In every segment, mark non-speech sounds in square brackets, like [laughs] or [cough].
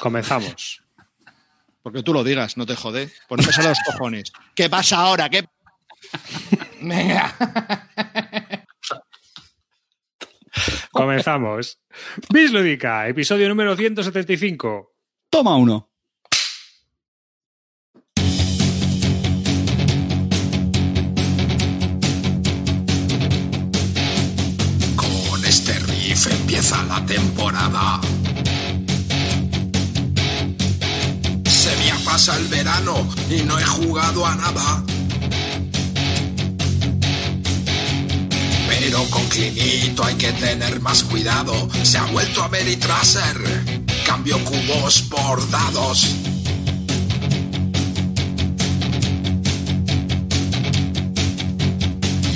Comenzamos. Porque tú lo digas, no te jode. Ponemos a los cojones. ¿Qué pasa ahora? ¿Qué? Venga. Comenzamos. Bislúdica, episodio número 175. Toma uno. Con este riff empieza la temporada. Pasado el verano y no he jugado a nada. Pero con Clinito hay que tener más cuidado. Se ha vuelto a Meritraser. Cambio cubos por dados.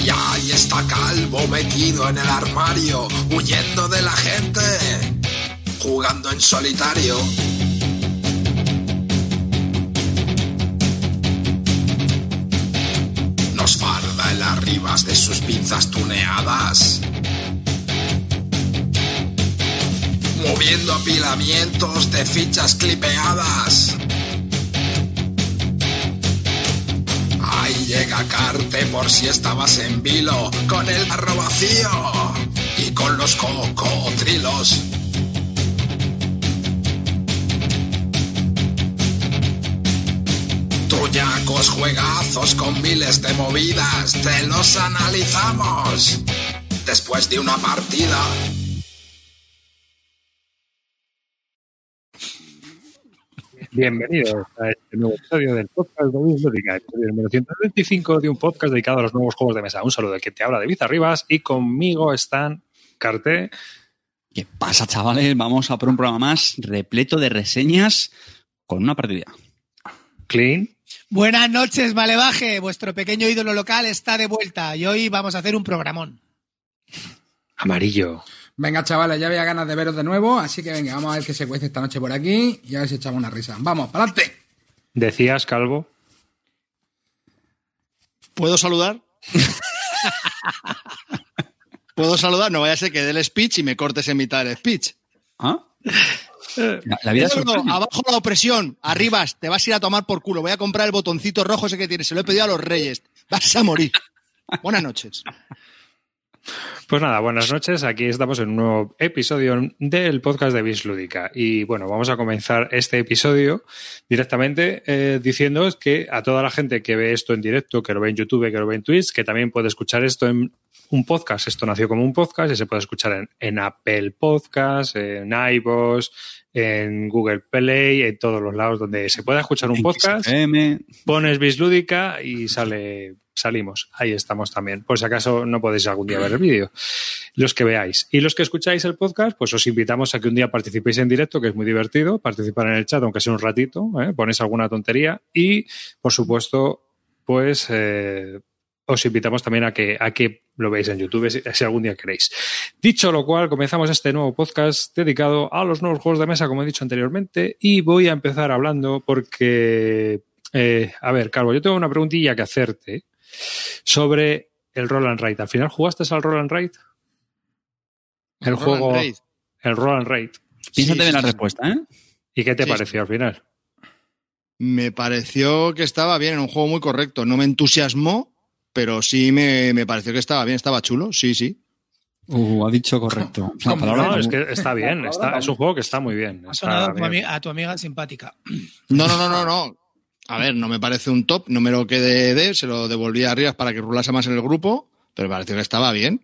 Y ahí está Calvo metido en el armario, huyendo de la gente, jugando en solitario. De sus pinzas tuneadas. Moviendo apilamientos de fichas clipeadas. Ahí llega Carte por si estabas en vilo, con el barro vacío y con los cocotrilos. Truñacos juegazos con miles de movidas, te los analizamos después de una partida. Bienvenidos a este nuevo episodio del podcast de Bislúdica, episodio número 125 de un podcast dedicado a los nuevos juegos de mesa. Un saludo de que te habla de Arribas y conmigo están Carte. ¿Qué pasa, chavales? Vamos a por un programa más repleto de reseñas con una partida. Clean. Buenas noches, Malevaje. Vuestro pequeño ídolo local está de vuelta y hoy vamos a hacer un programón. Amarillo. Venga, chavales, ya había ganas de veros de nuevo, así que venga, vamos a ver qué se cuece esta noche por aquí y a ver si echamos una risa. Vamos, para adelante. Decías, Calvo. ¿Puedo saludar? [laughs] ¿Puedo saludar? No vaya a ser que dé el speech y me cortes en mitad del speech. ¿Ah? La, la vida es Eduardo, sorprende. abajo la opresión, arribas, te vas a ir a tomar por culo. Voy a comprar el botoncito rojo ese que tienes. Se lo he pedido a los reyes. Vas a morir. Buenas noches. Pues nada, buenas noches. Aquí estamos en un nuevo episodio del podcast de Bislúdica. Y bueno, vamos a comenzar este episodio directamente eh, diciendo que a toda la gente que ve esto en directo, que lo ve en YouTube, que lo ve en Twitch, que también puede escuchar esto en un podcast. Esto nació como un podcast y se puede escuchar en, en Apple Podcast, en iVoox, en Google Play, en todos los lados donde se pueda escuchar un En podcast pones Bislúdica y sale, salimos. Ahí estamos también. Por si acaso no podéis algún día ver el vídeo. Los que veáis. Y los que escucháis el podcast, pues os invitamos a que un día participéis en directo, que es muy divertido, participar en el chat, aunque sea un ratito, ¿eh? ponéis alguna tontería. Y, por supuesto, pues eh, os invitamos también a que, a que lo veáis en YouTube si, si algún día queréis. Dicho lo cual, comenzamos este nuevo podcast dedicado a los nuevos juegos de mesa, como he dicho anteriormente, y voy a empezar hablando porque, eh, a ver, Carlos, yo tengo una preguntilla que hacerte sobre el Roll and Ride. ¿Al final jugaste al Roll and Ride? El, Roll juego, and el Roll and Ride. Piénsate Sí, bien la sí, respuesta, ¿eh? ¿Y qué te Sí, pareció al final? Me pareció que estaba bien, en un juego muy correcto. No me entusiasmó, pero sí me, me pareció que estaba bien, estaba chulo, sí, sí. Uh, ha dicho correcto. [laughs] La ¿Cómo palabra No, no- es que está bien, está, es un juego que está muy bien. Ha está sonado a tu, a tu amiga simpática. No, no, no, no, no. A ver, no me parece un top, no me lo quedé de, se lo devolví a Rivas para que rulase más en el grupo, pero me pareció que estaba bien.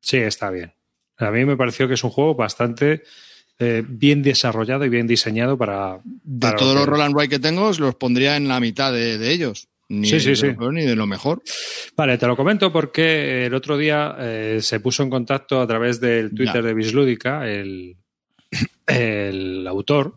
Sí, está bien. A mí me pareció que es un juego bastante eh, bien desarrollado y bien diseñado para. De todos lo los que- Roll and Ride que tengo, los pondría en la mitad de, de ellos. Ni Sí, sí, de sí. ni de lo mejor. Vale, te lo comento porque el otro día eh, se puso en contacto a través del Twitter Ya. de Bislúdica, el, [clears throat] el autor,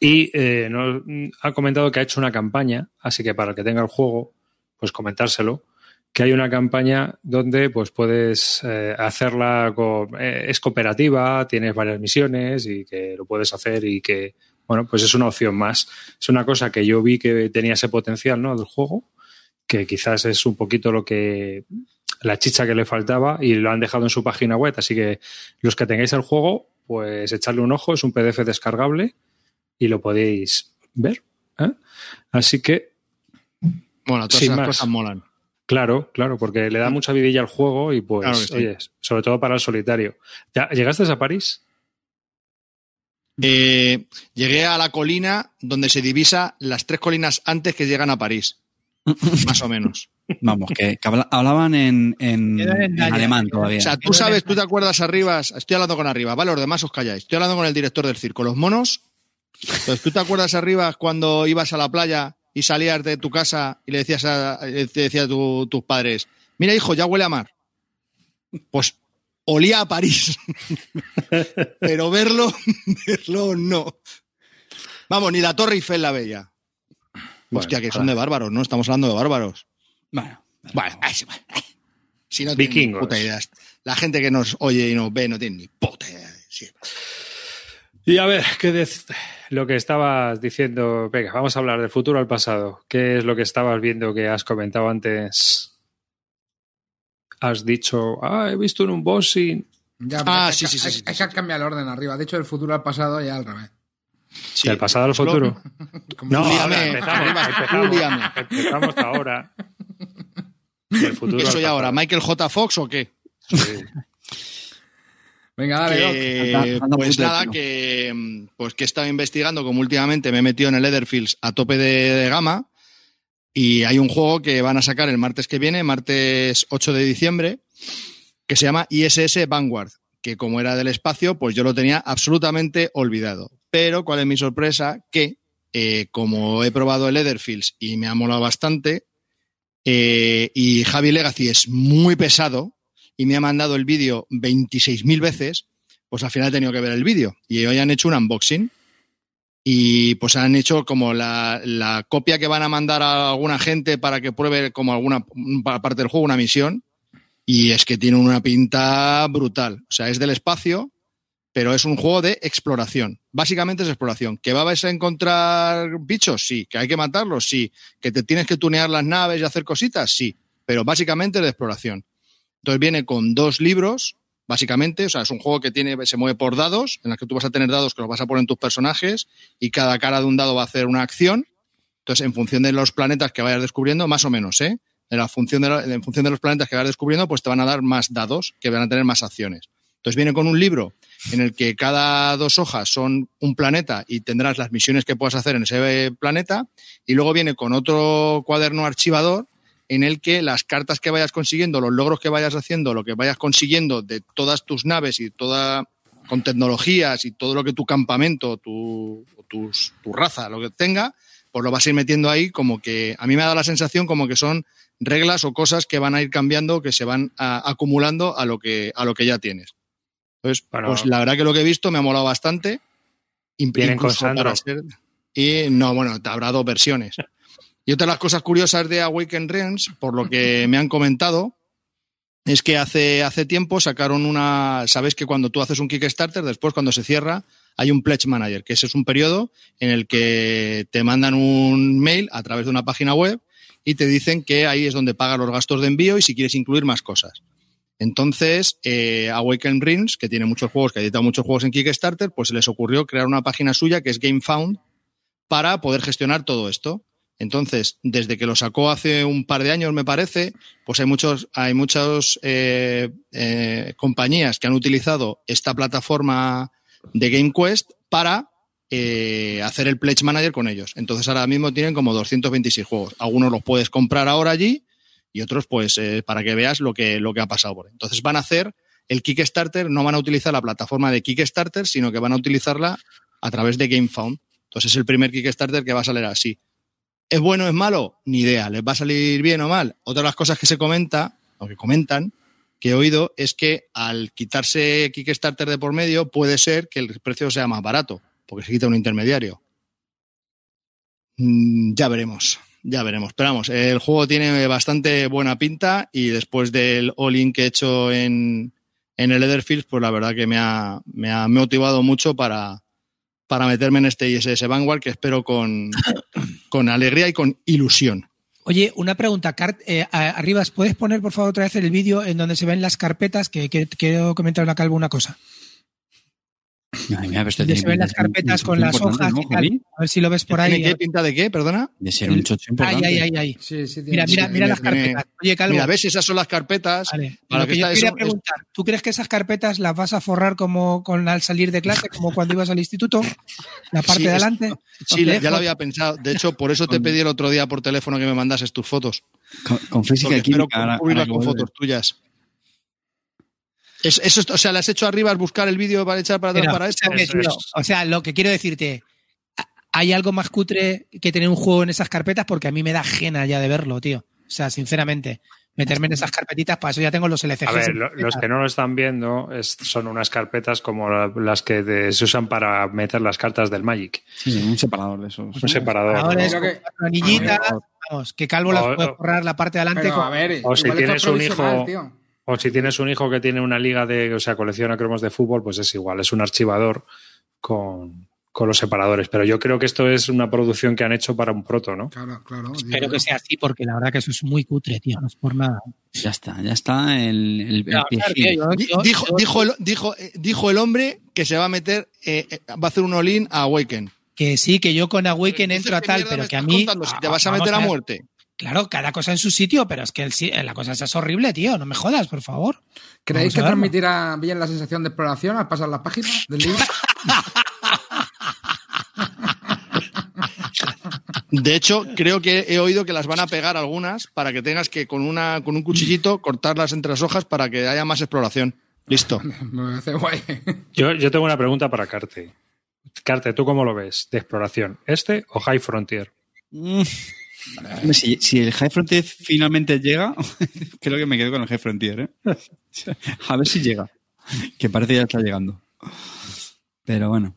y eh, nos ha comentado que ha hecho una campaña, así que para el que tenga el juego, pues comentárselo, que hay una campaña donde pues puedes eh, hacerla, co- eh, es cooperativa, tienes varias misiones y que lo puedes hacer y que, bueno, pues es una opción más. Es una cosa que yo vi que tenía ese potencial, ¿no? Del juego, que quizás es un poquito lo que la chicha que le faltaba y lo han dejado en su página web. Así que los que tengáis el juego, pues echarle un ojo, es un PDF descargable y lo podéis ver. ¿eh? Así que, Bueno, todas esas más. cosas molan. claro, claro, porque le da mucha vidilla al juego y pues, Claro sí. oye, sobre todo para el solitario. ¿Ya- ¿Llegaste a París? Eh, llegué a la colina donde se divisa las tres colinas antes que llegan a París. Más o menos. Vamos, que, que habla- hablaban en, en, alemán todavía. O sea, tú sabes, tú te acuerdas arriba, estoy hablando con arriba, vale, los demás os calláis. Estoy hablando con el director del circo, los monos. Entonces, tú te acuerdas arriba cuando ibas a la playa y salías de tu casa y le decías a, le decías a tu- tus padres, mira hijo, ya huele a mar. Pues olía a París. [laughs] Pero verlo, [laughs] verlo no. Vamos, ni la Torre Eiffel la veía. Bueno, Hostia, que son de bárbaros, ¿no? Estamos hablando de bárbaros. Bueno, Bueno, bueno, ay. si no tienen ni puta idea. La gente que nos oye y nos ve no tiene ni puta idea. Sí. Y a ver, ¿qué lo que estabas diciendo? Venga, vamos a hablar del futuro al pasado. ¿Qué es lo que estabas viendo que has comentado antes? Has dicho, ah, he visto en un bossing. Ya, Ah, hay sí, que- sí, sí, hay- sí, Hay sí. que cambiar el orden arriba. De hecho, del futuro al pasado ya al revés. Sí. ¿Del pasado al futuro? [laughs] No, ahora empezamos, empezamos, empezamos ahora. [laughs] Del futuro ¿Qué al soy pasado. ahora? ¿Michael J. Fox o qué? Sí. Venga, dale, Doc. Que, Anda- anda pues nada, que, pues que he estado investigando, como últimamente me he metido en el Etherfields a tope de, de gama. Y hay un juego que van a sacar el martes que viene, martes 8 de diciembre, que se llama ISS Vanguard, que como era del espacio, pues yo lo tenía absolutamente olvidado. Pero, ¿cuál es mi sorpresa? Que, eh, como he probado el Etherfields y me ha molado bastante, eh, y Javi Legacy es muy pesado, y me ha mandado el vídeo 26.000 veces, pues al final he tenido que ver el vídeo. Y hoy han hecho un unboxing. Y pues han hecho como la, la copia que van a mandar a alguna gente para que pruebe como alguna pa- parte del juego, una misión. Y es que tiene una pinta brutal. O sea, es del espacio, pero es un juego de exploración. Básicamente es exploración. ¿Que vas a encontrar bichos? Sí. ¿Que hay que matarlos? Sí. ¿Que te tienes que tunear las naves y hacer cositas? Sí. Pero básicamente es de exploración. Entonces viene con dos libros, básicamente. O sea, es un juego que tiene, se mueve por dados, en los que tú vas a tener dados que los vas a poner en tus personajes y cada cara de un dado va a hacer una acción. Entonces, en función de los planetas que vayas descubriendo, más o menos, ¿eh? En, la función de la- en función de los planetas que vayas descubriendo, pues te van a dar más dados que van a tener más acciones. Entonces viene con un libro en el que cada dos hojas son un planeta y tendrás las misiones que puedas hacer en ese planeta. Y luego viene con otro cuaderno archivador en el que las cartas que vayas consiguiendo, los logros que vayas haciendo, lo que vayas consiguiendo de todas tus naves y toda con tecnologías y todo lo que tu campamento, tu, tus, tu raza, lo que tenga, pues lo vas a ir metiendo ahí como que a mí me ha dado la sensación como que son reglas o cosas que van a ir cambiando, que se van a- acumulando a lo que a lo que ya tienes. Entonces, Bueno. pues la verdad que lo que he visto me ha molado bastante. Vienen con Sandro. ser- Y no, bueno, te habrá dos versiones. [laughs] Y otra de las cosas curiosas de Awaken Realms, por lo que me han comentado, es que hace, hace tiempo sacaron una. Sabes que cuando tú haces un Kickstarter, después cuando se cierra, hay un Pledge Manager, que ese es un periodo en el que te mandan un mail a través de una página web y te dicen que ahí es donde pagas los gastos de envío y si quieres incluir más cosas. Entonces, eh, Awaken Realms, que tiene muchos juegos, que ha editado muchos juegos en Kickstarter, pues se les ocurrió crear una página suya que es GameFound para poder gestionar todo esto. Entonces, desde que lo sacó hace un par de años, me parece, pues hay muchos, hay muchas eh, eh, compañías que han utilizado esta plataforma de GameQuest para eh, hacer el Pledge Manager con ellos. Entonces, ahora mismo tienen como 226 juegos. Algunos los puedes comprar ahora allí y otros, pues, eh, para que veas lo que, lo que ha pasado por. Entonces, van a hacer el Kickstarter, no van a utilizar la plataforma de Kickstarter, sino que van a utilizarla a través de GameFound. Entonces, es el primer Kickstarter que va a salir así. ¿Es bueno es malo? Ni idea. ¿Les va a salir bien o mal? Otra de las cosas que se comenta, o que comentan, que he oído, es que al quitarse Kickstarter de por medio, puede ser que el precio sea más barato, porque se quita un intermediario. Mm, ya veremos, ya veremos. Pero vamos, el juego tiene bastante buena pinta y después del all-in que he hecho en, en el Etherfields, pues la verdad que me ha, me ha motivado mucho para, para meterme en este ISS Vanguard que espero con, [laughs] con alegría y con ilusión. Oye, una pregunta, Cart, eh, Arribas, ¿puedes poner por favor otra vez el vídeo en donde se ven las carpetas? Que, quiero comentar a Calvo una cosa. Ay, mira, se ven las carpetas con las hojas ¿no, y tal. Javi? A ver si lo ves por ahí. ¿Tiene qué? ¿Pinta de qué? Perdona. De ser un chocho Ay, importante. ay, ay, ay. Sí, sí, tiene- Mira, mira, sí, mira las carpetas. Oye, Calvo. Mira, ves, esas son las carpetas. Vale. Para Lo que que yo quería eso- preguntar, ¿tú crees que esas carpetas las vas a forrar como con al salir de clase, como cuando ibas al instituto? La parte Sí, de adelante. Sí, ya lejos. lo había pensado. De hecho, por eso te pedí el otro día por teléfono que me mandases tus fotos. Con, con física Porque y química. ahora- con fotos tuyas. Es- eso, es- o sea, le has hecho arriba es buscar el vídeo para echar para atrás para esto. O sea, lo que quiero decirte, ¿hay algo más cutre que tener un juego en esas carpetas? Porque a mí me da ajena ya de verlo, tío. O sea, sinceramente, meterme en esas carpetitas, para eso ya tengo los LCGs. A ver, lo- los que no lo están viendo es- son unas carpetas como la- las que de- se usan para meter las cartas del Magic. Sí, un separador de esos. Un separador. Con anillitas, A ver. vamos, que Calvo las puede forrar la parte de adelante. Pero, con- a ver, O si tienes un hijo- tío. O si tienes un hijo que tiene una liga de, o sea, colecciona cromos de fútbol, pues es igual, es un archivador con, con los separadores. Pero yo creo que esto es una producción que han hecho para un proto, ¿no? Claro, claro. Espero que sea así, porque la verdad que eso es muy cutre, tío, no es por nada. Ya está, ya está el, el, claro, yo- yo- dijo, yo- dijo, el, dijo, eh, dijo el hombre que se va a meter, eh, eh, va a hacer un all-in a Awaken. que sí, que yo con Awaken entro a ¿qué tal, pero que a mí. contando? Si te vas a meter a muerte. Claro, cada cosa en su sitio, pero es que el la cosa esa es horrible, tío. No me jodas, por favor. ¿Creéis Vamos que transmitirá bien la sensación de exploración al pasar las páginas del libro? [laughs] De hecho, creo que he oído que las van a pegar algunas para que tengas que con una con un cuchillito cortarlas entre las hojas para que haya más exploración. Listo. [laughs] Me parece guay. Yo, yo tengo una pregunta para Carte. Carte, ¿tú cómo lo ves de exploración? ¿Este o High Frontier? [laughs] Si, si el High Frontier finalmente llega, [laughs] creo que me quedo con el High Frontier. ¿eh? [laughs] A ver si llega. Que parece que ya está llegando. Pero bueno.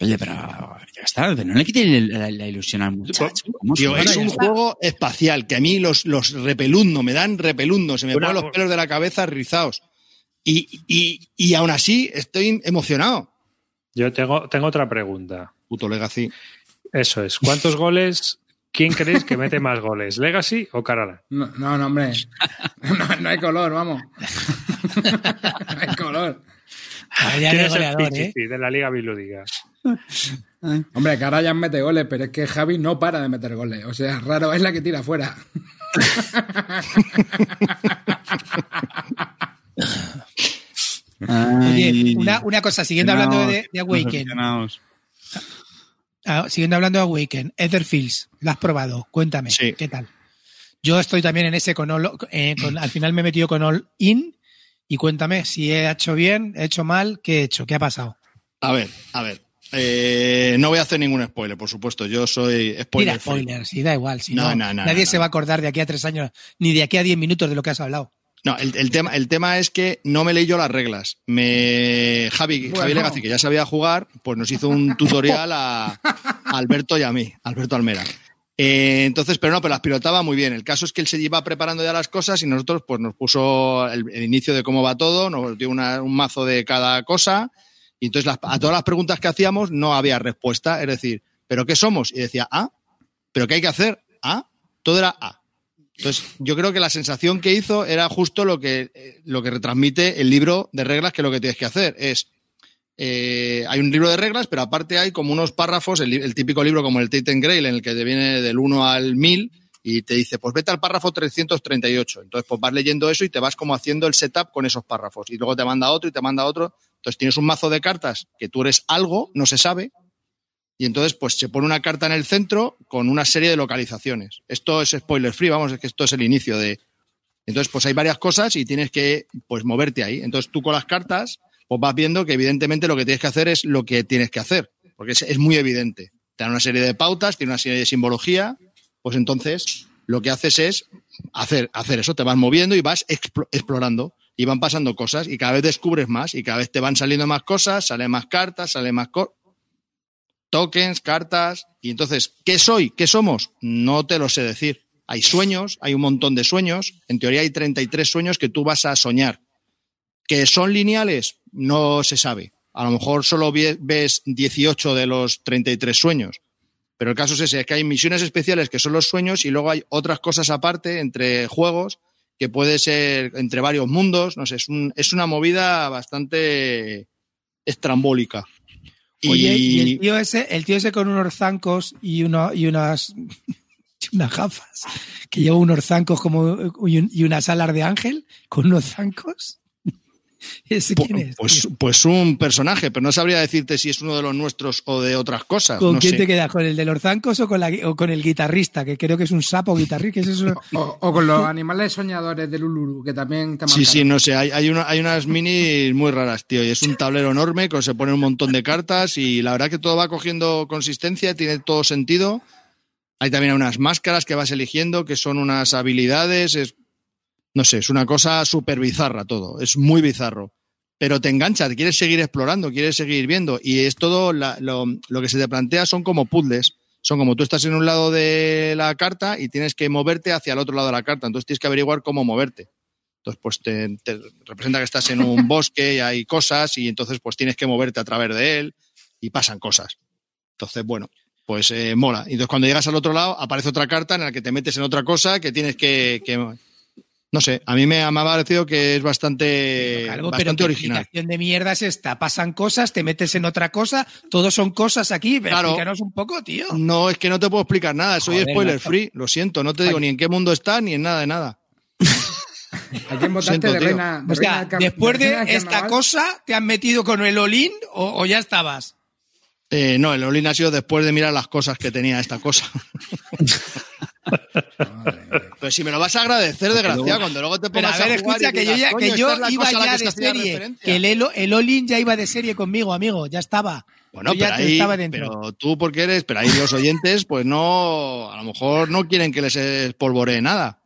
Oye, pero ya está. No le quiten la, la ilusión al muchacho. ¿Cómo Tío, se es un juego espacial que a mí los, los repelundo, me dan repelundo, se me ponen los pelos de la cabeza rizados. Y, y, y aún así estoy emocionado. Yo tengo, tengo otra pregunta. Puto Legacy. Eso es. ¿Cuántos goles? ¿Quién crees que mete más goles? ¿Legacy o Carala? No, no, no, hombre. [laughs] No, no hay color, vamos. No hay color. Vaya ¿Quién es el goleador, ¿eh? De la Liga Bilúdica? [laughs] Hombre, ya mete goles, pero es que Javi no para de meter goles. O sea, raro es la que tira fuera. [laughs] Oye, Ay, una, una cosa, siguiendo hablando de, de Awaken. Ah, siguiendo hablando de Awaken, Etherfields, ¿la has probado? Cuéntame, Sí. ¿qué tal? Yo estoy también en ese con, all- eh, con- al final me he metido con All In y cuéntame si he hecho bien, he hecho mal, ¿qué he hecho? ¿Qué ha pasado? A ver, a ver. Eh, no voy a hacer ningún spoiler, por supuesto. Yo soy spoiler. Mira, spoilers, sí, da igual. Si No, no, no, no, nadie se va a acordar de aquí a tres años, ni de aquí a diez minutos de lo que has hablado. No, el, el tema, el tema es que no me leí yo las reglas. Me, Javi, Bueno. Javi Legacy, que ya sabía jugar, pues nos hizo un tutorial a, a [laughs] Alberto y a mí, Alberto Almera. Eh, entonces, pero no, pero las pilotaba muy bien. El caso es que él se iba preparando ya las cosas y nosotros pues nos puso el, el inicio de cómo va todo, nos dio una- un mazo de cada cosa y entonces las- a todas las preguntas que hacíamos no había respuesta. Es decir, ¿pero qué somos? Y decía, ah, ¿pero qué hay que hacer? Ah, todo era A. Entonces, yo creo que la sensación que hizo era justo lo que, eh, lo que retransmite el libro de reglas, que lo que tienes que hacer es. eh, hay un libro de reglas, pero aparte hay como unos párrafos, el, el típico libro como el Tate Grail, en el que te viene del 1 al 1000 y te dice, pues vete al párrafo 338. Entonces, pues vas leyendo eso y te vas como haciendo el setup con esos párrafos. Y luego te manda otro y te manda otro. Entonces, tienes un mazo de cartas que tú eres algo, no se sabe, y entonces, pues se pone una carta en el centro con una serie de localizaciones. Esto es spoiler free, vamos, es que esto es el inicio de. Entonces, pues hay varias cosas y tienes que pues moverte ahí. Entonces, tú con las cartas, pues vas viendo que evidentemente lo que tienes que hacer es lo que tienes que hacer, porque es, muy evidente. Te dan una serie de pautas, tiene una serie de simbología, pues entonces lo que haces es hacer, hacer eso, te vas moviendo y vas explo- explorando. Y van pasando cosas y cada vez descubres más y cada vez te van saliendo más cosas, salen más cartas, salen más cosas tokens, cartas. Y entonces, ¿qué soy? ¿Qué somos? No te lo sé decir. Hay sueños, hay un montón de sueños. En teoría hay 33 sueños que tú vas a soñar. ¿Que son lineales? No se sabe. A lo mejor solo ves 18 de los 33 sueños. Pero el caso es ese, es que hay misiones especiales que son los sueños y luego hay otras cosas aparte entre juegos que puede ser entre varios mundos. No sé, es, un- es una movida bastante estrambólica. Oye, y el tío ese, el tío ese con unos zancos y, uno, y unas, [laughs] unas gafas, que lleva unos zancos como y, un- y unas alas de ángel con unos zancos. [laughs] ¿Ese pu- quién es? pues, pues un personaje, pero no sabría decirte si es uno de los nuestros o de otras cosas. ¿Con no quién sé. te quedas? ¿Con el de los zancos o con, la, o con el guitarrista? Que creo que es un sapo guitarrista. ¿Qué es eso? [laughs] O, o con los animales soñadores del Uluru, que también te Sí, sí, no sé, hay, hay, una- hay unas minis muy raras, tío, y es un tablero enorme con se ponen un montón de cartas y la verdad que todo va cogiendo consistencia, tiene todo sentido. Hay también unas máscaras que vas eligiendo, que son unas habilidades, es, no sé, es una cosa súper bizarra todo, es muy bizarro. Pero te engancha, te quieres seguir explorando, quieres seguir viendo, y es todo, la- lo, lo que se te plantea son como puzzles. Son como tú estás en un lado de la carta y tienes que moverte hacia el otro lado de la carta, entonces tienes que averiguar cómo moverte. Entonces, pues te, te representa que estás en un [laughs] bosque y hay cosas y entonces pues tienes que moverte a través de él y pasan cosas. Entonces, bueno, pues eh, mola. Y entonces cuando llegas al otro lado aparece otra carta en la que te metes en otra cosa que tienes que... que- no sé, a mí me ha, me ha parecido que es bastante, Algo, pero bastante ¿qué original. explicación de mierda es esta? Pasan cosas, te metes en otra cosa, todos son cosas aquí. Claro. Explícanos un poco, tío. No, es que no te puedo explicar nada, soy Joder, spoiler free, lo siento, no te digo ni en qué mundo está ni en nada de nada. ¿A quién votaste Siento, de tío. reina? de O sea, reina del car- después de reina esta carnaval? cosa, ¿te has metido con el Olin o, o ya estabas? Eh, no, el Olin ha sido después de mirar las cosas que tenía esta cosa. [laughs] Madre mía. Pero si me lo vas a agradecer, desgraciado, cuando luego te Pero pongas a ver, jugar y escucha, que yo, digas, ya, "Coño, que yo es iba ya de serie. referencia". Que el, el Olin ya iba de serie conmigo, amigo. Ya estaba. Bueno, pero ahí, pero tú porque eres, pero ahí los oyentes, pues no, a lo mejor no quieren que les espolvoree nada.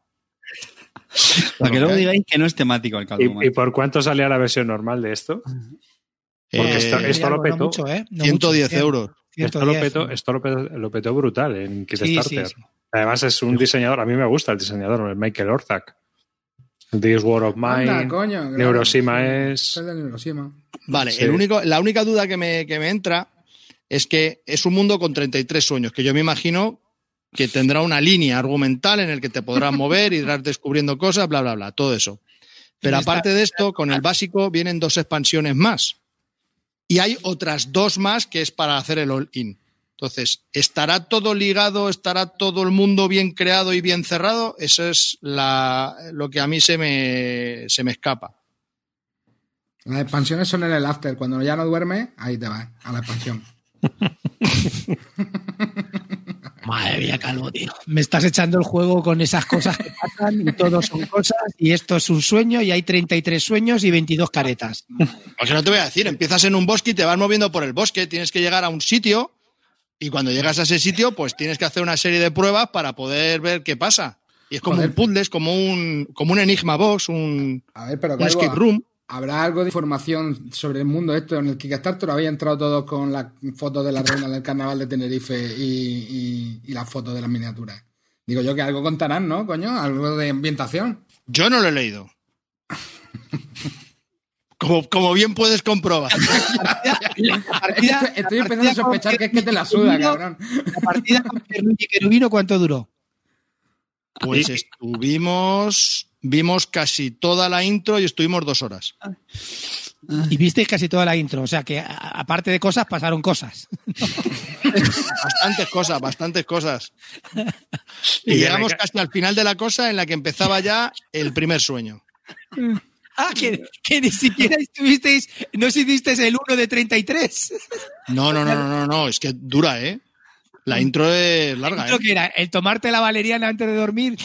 Para que luego digáis que no es temático el caldo. ¿Y, y por cuánto salía la versión normal de esto? Porque Eh, esto- esto lo no petó. mucho, ¿eh? No 110 mucho, euros. Esto lo 110. petó, esto lo petó, lo petó brutal en Kickstarter. sí, sí. Además es un diseñador, a mí me gusta el diseñador, el Michael Orzac. This War of Anda, Mine, coño, claro. Neurosima Sí, es... Neurosima. Vale, Sí. el único, la única duda que me, que me entra es que es un mundo con 33 sueños, que yo me imagino que tendrá una línea argumental en el que te podrás [laughs] mover, irás descubriendo cosas, bla, bla, bla, todo eso. Pero aparte de esto, con el básico vienen dos expansiones más. Y hay otras dos más que es para hacer el all-in. Entonces, ¿estará todo ligado? ¿Estará todo el mundo bien creado y bien cerrado? Eso es la, lo que a mí se me, se me escapa. Las expansiones son en el after. Cuando ya no duerme, ahí te vas, a la expansión. [laughs] Madre mía, Calvo, tío. Me estás echando el juego con esas cosas que pasan y todos son cosas y esto es un sueño y hay 33 sueños y 22 caretas. Porque no te voy a decir, empiezas en un bosque y te vas moviendo por el bosque, tienes que llegar a un sitio y cuando llegas a ese sitio, pues tienes que hacer una serie de pruebas para poder ver qué pasa. Y es como Joder. un puzzle, es como un, como un enigma box, un, A ver, pero un escape room. ¿habrá algo de información sobre el mundo esto en el Kickstarter? ¿Había entrado todos con las fotos de la reina del carnaval de Tenerife y, y, y las fotos de las miniaturas? Digo yo que algo contarán, ¿no, coño? Algo de ambientación. Yo no lo he leído. [laughs] Como, como bien puedes comprobar. partida- Estoy, empezando a sospechar que es que te la suda, cabrón. La partida con Perluigi y Querubino, ¿cuánto duró? Pues estuvimos, vimos casi toda la intro y estuvimos dos horas. Y visteis casi toda la intro. O sea que, aparte de cosas, pasaron cosas. Bastantes cosas, bastantes cosas. Y, Y llegamos casi al final de la cosa en la que empezaba ya el primer sueño. [laughs] Ah, que, que ni siquiera estuvisteis, no hicisteis el 1 de 33. No, no, no, no, no, no, es que dura, ¿eh? La intro es larga, ¿eh? que era el tomarte la valeriana antes de dormir.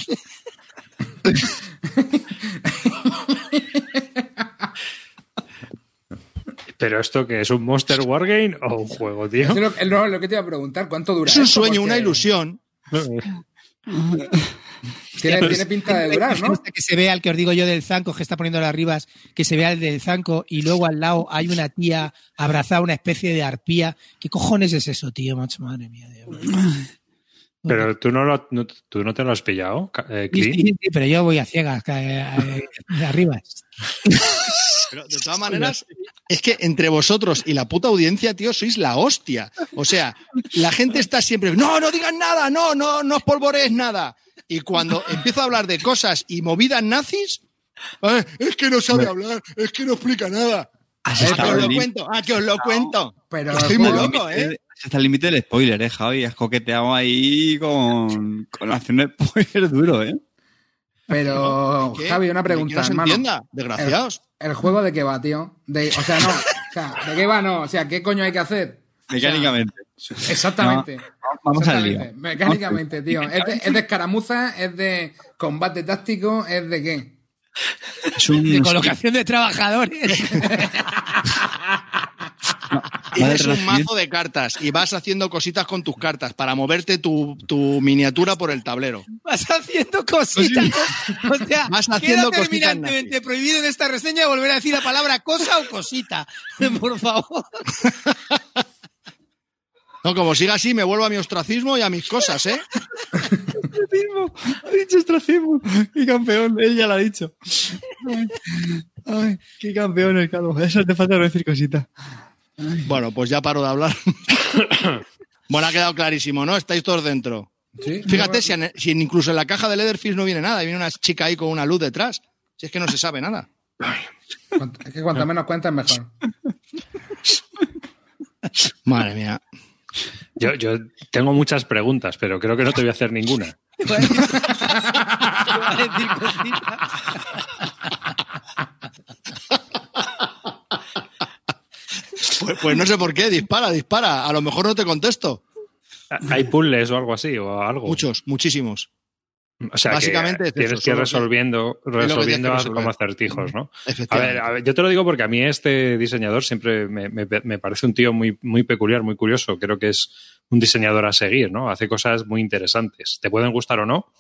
¿Pero esto que es un Monster Wargame o un juego, tío? Lo, es lo- que te iba a preguntar, ¿cuánto dura Es un esto? sueño, una ilusión. [laughs] Tiene, tiene pinta de durar, ¿no? Que se vea el que os digo yo del zanco que está poniendo las arribas, que se vea el del zanco y luego al lado hay una tía abrazada a una especie de arpía. ¿Qué cojones es eso, tío? Macho, madre mía. Dios. Pero tú no, lo, no- tú no te lo has pillado, eh, Sí, sí, sí, pero yo voy a ciegas, que, eh, de arribas. Pero de todas maneras, es que entre vosotros y la puta audiencia, tío, sois la hostia. O sea, la gente está siempre, no, no digan nada, no, no, no espolvorees nada. Y cuando [laughs] empiezo a hablar de cosas y movidas nazis, "Eh, es que no sabe hablar, es que no explica nada. Has Eh, ¿A que os lo cuento? ¿A que os lo cuento? Pero Estoy [laughs] el muy loco, ¿eh? Has estado al límite del spoiler, eh, Javi. Has coqueteado ahí con, con hacer un spoiler duro, ¿eh? Pero, ¿Qué? Javi, una pregunta, no se hermano. entienda, desgraciados. ¿El juego de qué va, tío? De, o sea, no. [laughs] O sea, ¿de qué va, no? O sea, ¿qué coño hay que hacer? Mecánicamente. Exactamente. Vamos al lío. Mecánicamente, tío. ¿Es de, ¿Es de escaramuza? ¿Es de combate táctico? ¿Es de qué? Es un, De colocación de trabajadores. [laughs] Tienes un mazo de cartas y vas haciendo cositas con tus cartas para moverte tu, tu miniatura por el tablero. Vas haciendo cositas. O sea, Vas haciendo queda cositas terminantemente prohibido en esta reseña volver a decir la palabra cosa o cosita. [laughs] Por favor. [laughs] No, como siga así, me vuelvo a mi ostracismo y a mis cosas, ¿eh? ostracismo. Ha dicho ostracismo. Qué campeón. Él ya lo ha dicho. Ay, ay, qué campeón el calvo. Eso te falta no decir cosita. Bueno, pues ya paro de hablar. bueno, ha quedado clarísimo, ¿no? Estáis todos dentro. Sí. Fíjate, si, en- si incluso en la caja de Leatherfish no viene nada, viene una chica ahí con una luz detrás. Si es que no se sabe nada. Es que cuanto menos cuentas, mejor. Madre mía. Yo, yo tengo muchas preguntas, pero creo que no te voy a hacer ninguna. [laughs] [laughs] Pues, pues no sé por qué, dispara, dispara. A lo mejor no te contesto. ¿Hay puzzles o algo así? O algo? Muchos, muchísimos. O sea, Básicamente que es tienes eso, que ir que- resolviendo, que resolviendo que como acertijos, ¿no? A Efectivamente. ver, a ver, yo te lo digo porque a mí este diseñador siempre me, me- me parece un tío muy, muy peculiar, muy curioso. Creo que es un diseñador a seguir, ¿no? Hace cosas muy interesantes. Te pueden gustar o no,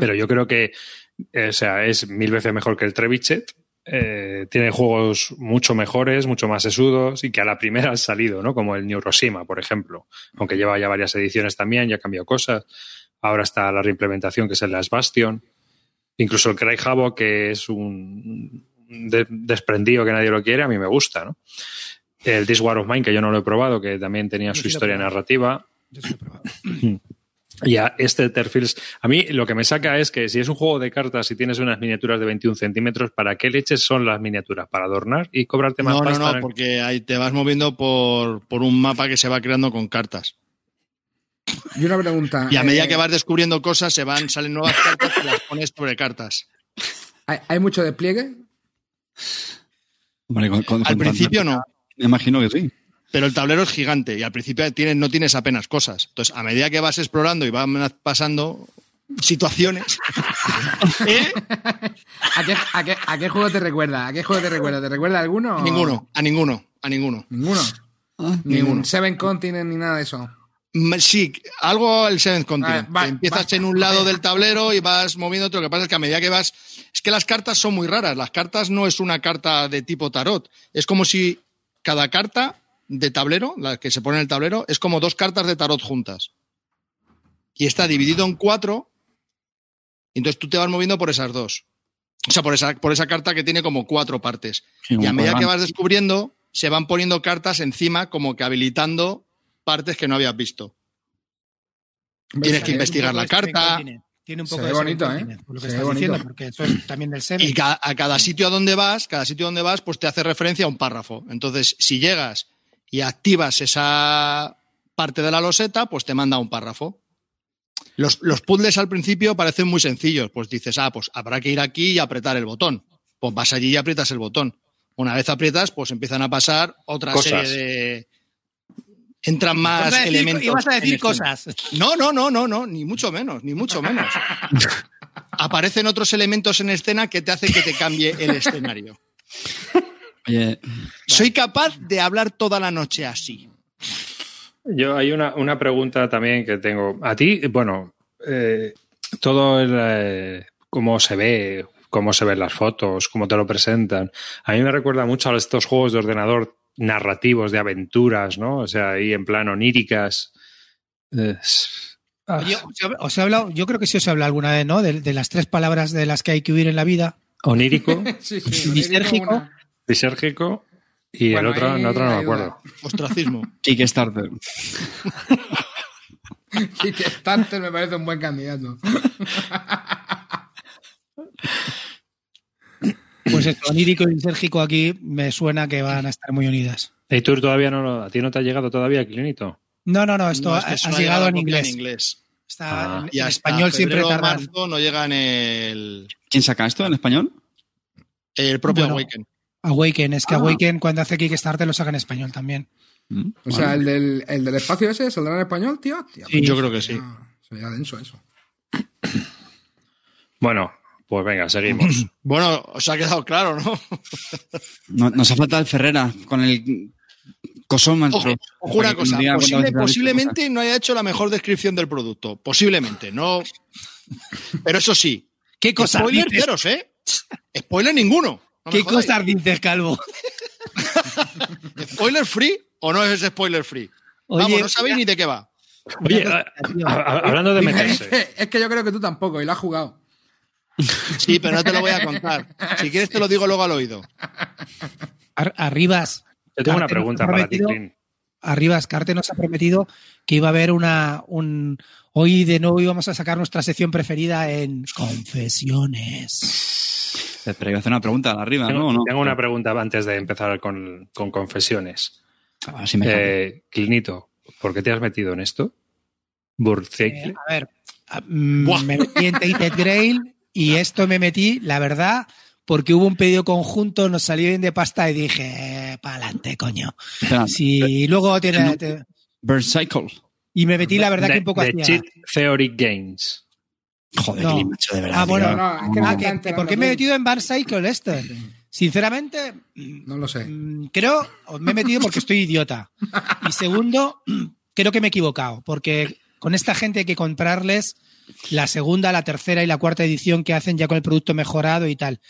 pero yo creo que eh, o sea, es mil veces mejor que el Trevichet. Eh, tiene juegos mucho mejores, mucho más sesudos y que a la primera han salido, ¿no? Como el Neuroshima, por ejemplo. Aunque lleva ya varias ediciones también, ya ha cambiado cosas. Ahora está la reimplementación que es el Last Bastion. Incluso el Cry Havoc, que es un de- desprendido que nadie lo quiere, a mí me gusta, ¿no? El This War of Mine, que yo no lo he probado, que también tenía Yo su sí historia narrativa. Yo sí lo he probado. [clears throat] Y a este Terfields, a mí lo que me saca es que si es un juego de cartas y tienes unas miniaturas de 21 centímetros, ¿para qué leches son las miniaturas? ¿Para adornar y cobrarte más No, no, pasta? no, porque ahí te vas moviendo por, por un mapa que se va creando con cartas. Y una pregunta. Y a medida eh, que vas descubriendo cosas, se van, salen nuevas cartas y las pones sobre cartas. ¿hay, hay mucho despliegue? Hombre, con- con- Al con principio tanta- no, Me imagino que sí. pero el tablero es gigante y al principio tienes, no tienes apenas cosas. Entonces, a medida que vas explorando y van pasando situaciones, [laughs] ¿eh? ¿A qué, a, qué, ¿A qué juego te recuerda? ¿A qué juego te recuerda? ¿Te recuerda a alguno? ninguno, a ninguno, a ninguno. Ninguno. Ni Ninguno. un Seven Continent ni nada de eso. Sí, algo el Seventh Continent. Ah, va- empiezas va- en un lado del tablero y vas moviéndote. Lo que pasa es que a medida que vas. Es que las cartas son muy raras. Las cartas no es una carta de tipo tarot. Es como si cada carta de tablero, la que se pone en el tablero, es como dos cartas de tarot juntas. Y está dividido en cuatro. y Entonces tú te vas moviendo por esas dos. O sea, por esa, por esa carta que tiene como cuatro partes. Sí, Y a medida que vas descubriendo, se van poniendo cartas encima, como que habilitando partes que no habías visto. Tienes que investigar la carta. Tiene un Se poco ve de bonito, ¿eh? Por lo que estás diciendo, porque eso es también del Seven. Y a cada sitio a donde vas, cada sitio donde vas, pues te hace referencia a un párrafo. Entonces, si llegas y activas esa parte de la loseta, pues te manda un párrafo. Los, los puzzles al principio parecen muy sencillos. Pues dices, ah, pues habrá que ir aquí y apretar el botón. Pues vas allí y aprietas el botón. Una vez aprietas, pues empiezan a pasar otra Cosas. serie de. Entran más Ibas decir- elementos. Ibas a decir cosas. No, no, no, no, no, ni mucho menos, ni mucho menos. [laughs] Aparecen otros elementos en escena que te hacen que te cambie el [laughs] escenario. Oye, Soy capaz de hablar toda la noche así. Yo hay una, una pregunta también que tengo. A ti, bueno, eh, todo el, eh, cómo se ve, cómo se ven las fotos, cómo te lo presentan. A mí me recuerda mucho a estos juegos de ordenador narrativos de aventuras, ¿no? O sea, ahí en plan oníricas. Eh, Oye, os he- os he hablado, yo creo que sí os he hablado alguna vez, ¿no? De, de las tres palabras de las que hay que huir en la vida. onírico, [laughs] Sí, sí. Lisérgico. una- disérgico y Bueno, el otro, ahí el otro no me acuerdo. Ostracismo. [laughs] Kickstarter. [laughs] Kickstarter me parece un buen candidato. Pues esto, onírico y lisérgico aquí me suena que van a estar muy unidas. ¿Y tú todavía no lo- a ti no te ha llegado todavía, Clinito? No, no, no, esto No, ha, es que ha solo ha llegado en inglés. Está Ah. en, Y en español siempre tardan. marzo no llega en el, ¿Quién saca esto en español? el propio Bueno. Awaken. Awaken, es que Ah. Awaken cuando hace Kickstarter lo saca en español también. Mm, O sea, vale. el del, el del espacio ese saldrá en español, tío. Sí. Yo creo que sí. Ah, Sería denso eso. Bueno, pues venga, seguimos. [clears throat] Bueno, os ha quedado claro, ¿no? No- nos ha faltado el Ferrera con el cosón Ojo, ojo una cosa, posible- posiblemente no haya hecho la mejor descripción del producto. Posiblemente, no. Pero eso sí, ¿Qué cosas spoiler dices? ceros, ¿eh? Spoiler ninguno. No ¿Qué cosas dices, Calvo? [laughs] ¿Spoiler free o no es spoiler free? Oye, Vamos, no sabéis ni de qué va. Oye, cosa, hablando de meterse. es que yo creo que tú tampoco, y lo has jugado. Sí, pero no te lo voy a contar. Si quieres te lo digo luego al oído. Ar- Arribas. Yo tengo una pregunta para ti, Clint. Arribas, Carte nos ha prometido que iba a haber una. Un, hoy de nuevo íbamos a sacar nuestra sección preferida en Confesiones. Pero iba a hacer una pregunta arriba, Tengo, ¿no? ¿No? tengo una pregunta antes de empezar con, con confesiones. A. Eh, Clinito, ¿por qué te has metido en esto? Burcecle. Eh, a ver, a- mm, me metí en Tainted Grail y esto me metí, la verdad, porque hubo un pedido conjunto, nos salió bien de pasta y dije, para adelante, coño. Si luego tiene. te- Burn Cycle. y me metí, la verdad, que un poco de hacía. Cheat Theory Games. Joder, No. macho, de verdad. Ah, bueno, tío. no, es que Ah, no que- está enterando ¿Por qué me he metido en Bar Cycle este? Sinceramente, No lo sé. mm, creo, me he metido porque estoy idiota. Y segundo, [clears throat] creo que me he equivocado, porque con esta gente hay que comprarles la segunda, la tercera y la cuarta edición que hacen ya con el producto mejorado y tal.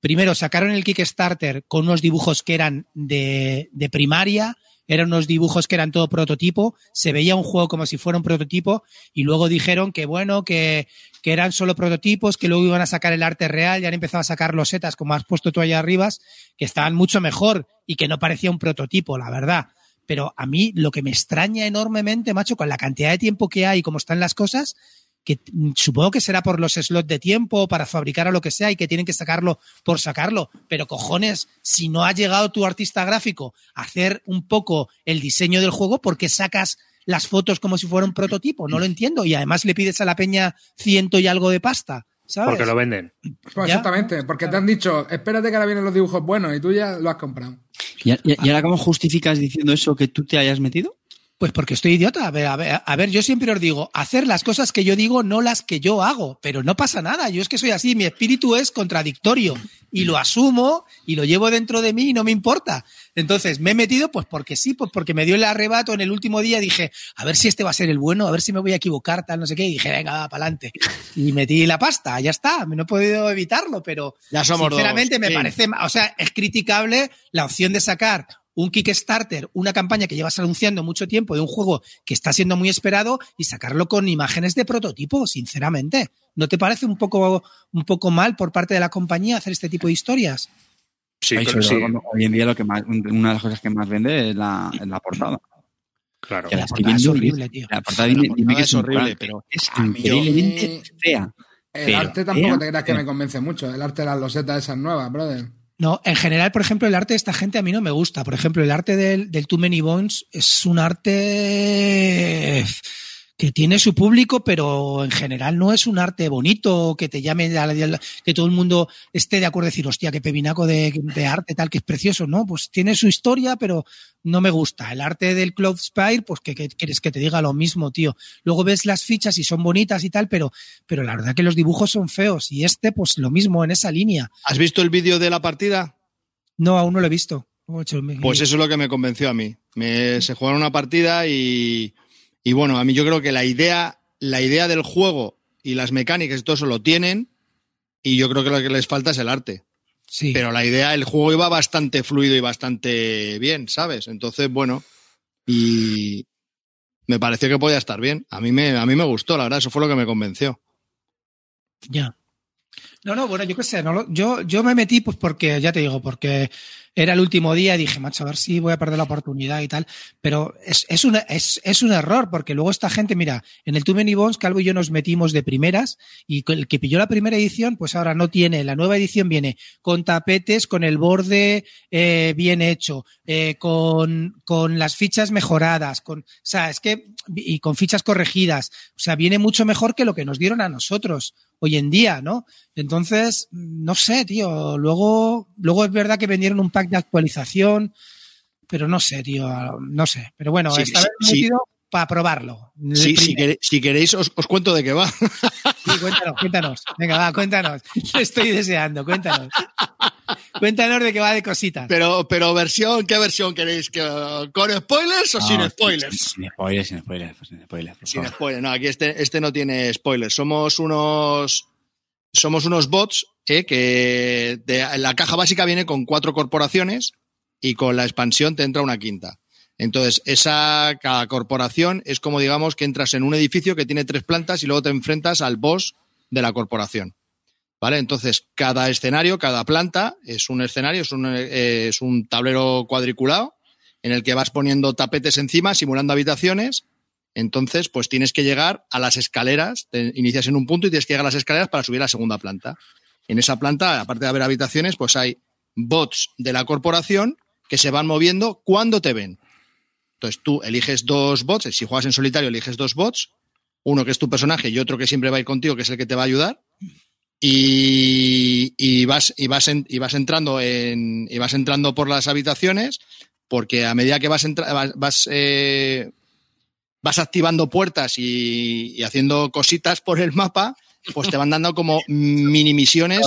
Primero, sacaron el Kickstarter con unos dibujos que eran de, de primaria, eran unos dibujos que eran todo prototipo, se veía un juego como si fuera un prototipo y luego dijeron que bueno, que, eran solo prototipos, que luego iban a sacar el arte real y han empezado a sacar losetas, como has puesto tú allá arriba, que estaban mucho mejor y que no parecía un prototipo, la verdad. Pero a mí lo que me extraña enormemente, macho, con la cantidad de tiempo que hay y cómo están las cosas, que supongo que será por los slots de tiempo, para fabricar o lo que sea, y que tienen que sacarlo por sacarlo. Pero cojones, si no ha llegado tu artista gráfico a hacer un poco el diseño del juego, ¿por qué sacas las fotos como si fuera un prototipo? No lo entiendo. Y además le pides a la peña ciento y algo de pasta. ¿sabes? Porque lo venden. Pues exactamente, porque te han dicho, espérate que ahora vienen los dibujos buenos y tú ya lo has comprado. ¿Y, y- y ahora cómo justificas diciendo eso que tú te hayas metido? Pues porque estoy idiota. A ver, a ver, a ver, yo siempre os digo, hacer las cosas que yo digo, no las que yo hago. Pero no pasa nada. Yo es que soy así. Mi espíritu es contradictorio y lo asumo y lo llevo dentro de mí y no me importa. Entonces me he metido, pues porque sí, pues porque me dio el arrebato en el último día. Dije, a ver si este va a ser el bueno, a ver si me voy a equivocar, tal, no sé qué. Y dije, venga, para adelante. Y metí la pasta, ya está. No he podido evitarlo, pero Ya somos sinceramente dos. me Sí. parece, o sea, es criticable la opción de sacar un Kickstarter, una campaña que llevas anunciando mucho tiempo de un juego que está siendo muy esperado y sacarlo con imágenes de prototipo, sinceramente. ¿No te parece un poco, un poco mal por parte de la compañía hacer este tipo de historias? Sí, Ay, sí, cuando hoy en día lo que más, una de las cosas que más vende es la, es la portada. claro. La La portada es horrible, tío. La portada dime, La dime que es horrible, plan, pero es increíblemente fea. El Pero, arte tampoco fea, te creas que fea. me convence mucho. El arte de las losetas esas nuevas, brother. No, en general, por ejemplo, el arte de esta gente a mí no me gusta. Por ejemplo, el arte del, del Too Many Bones es un arte que tiene su público, pero en general no es un arte bonito, que te llame, a la- que todo el mundo esté de acuerdo y decir, hostia, qué pepinaco de, de arte tal, que es precioso, ¿no? Pues tiene su historia, pero no me gusta. El arte del Cloud Spire, pues que, que quieres que te diga lo mismo, tío. Luego ves las fichas y son bonitas y tal, pero, pero la verdad que los dibujos son feos. Y este, pues lo mismo en esa línea. ¿Has visto el vídeo de la partida? No, aún no lo he visto. Pues eso es lo que me convenció a mí. Me, se jugaron una partida y, y bueno, a mí yo creo que la idea, la idea del juego y las mecánicas y todo eso lo tienen y yo creo que lo que les falta es el arte. Sí. Pero la idea, el juego iba bastante fluido y bastante bien, ¿sabes? Entonces, bueno, y me pareció que podía estar bien. A mí me, a mí me gustó, la verdad, eso fue lo que me convenció. Ya. No, no, bueno, yo qué sé, no lo- yo, yo me metí pues porque, ya te digo, porque era el último día y dije, macho, a ver si voy a perder la oportunidad y tal. Pero es, es, una, es, es un error, porque luego esta gente, mira, en el Too Many Bones, Calvo y yo nos metimos de primeras y el que pilló la primera edición, pues ahora no tiene. La nueva edición viene con tapetes, con el borde eh, bien hecho, eh, con, con las fichas mejoradas, con, o sea, es que, y con fichas corregidas. O sea, viene mucho mejor que lo que nos dieron a nosotros hoy en día, ¿no? Entonces, no sé, tío. Luego, luego es verdad que vendieron un pack de actualización, pero no sé, tío. No sé. Pero bueno, Sí, esta sí, vez metido para probarlo. Sí, si, queréis, os, os cuento de qué va. Sí, cuéntanos, cuéntanos. Venga, va, cuéntanos. Lo estoy deseando, cuéntanos. Cuéntanos de qué va de cositas. Pero, pero versión, ¿qué versión queréis? ¿Que, ¿Con spoilers o No, sin spoilers? Sin, sin spoilers, sin spoilers, sin spoilers. por Sin spoilers. No, aquí este, este no tiene spoilers. Somos unos. Somos unos bots eh, que la caja básica viene con cuatro corporaciones y con la expansión te entra una quinta. Entonces, esa cada corporación es como digamos que entras en un edificio que tiene tres plantas y luego te enfrentas al boss de la corporación. ¿Vale? Entonces, cada escenario, cada planta es un escenario, es un, eh, es un tablero cuadriculado en el que vas poniendo tapetes encima, simulando habitaciones. Entonces, pues tienes que llegar a las escaleras, te inicias en un punto y tienes que llegar a las escaleras para subir a la segunda planta. En esa planta, aparte de haber habitaciones, pues hay bots de la corporación que se van moviendo cuando te ven. Entonces tú eliges dos bots, si juegas en solitario eliges dos bots, uno que es tu personaje y otro que siempre va a ir contigo, que es el que te va a ayudar, y, vas, y, vas en- y vas entrando en, y vas entrando por las habitaciones, porque a medida que vas, entra- vas, vas, eh, vas activando puertas y haciendo cositas por el mapa, pues te van dando como mini misiones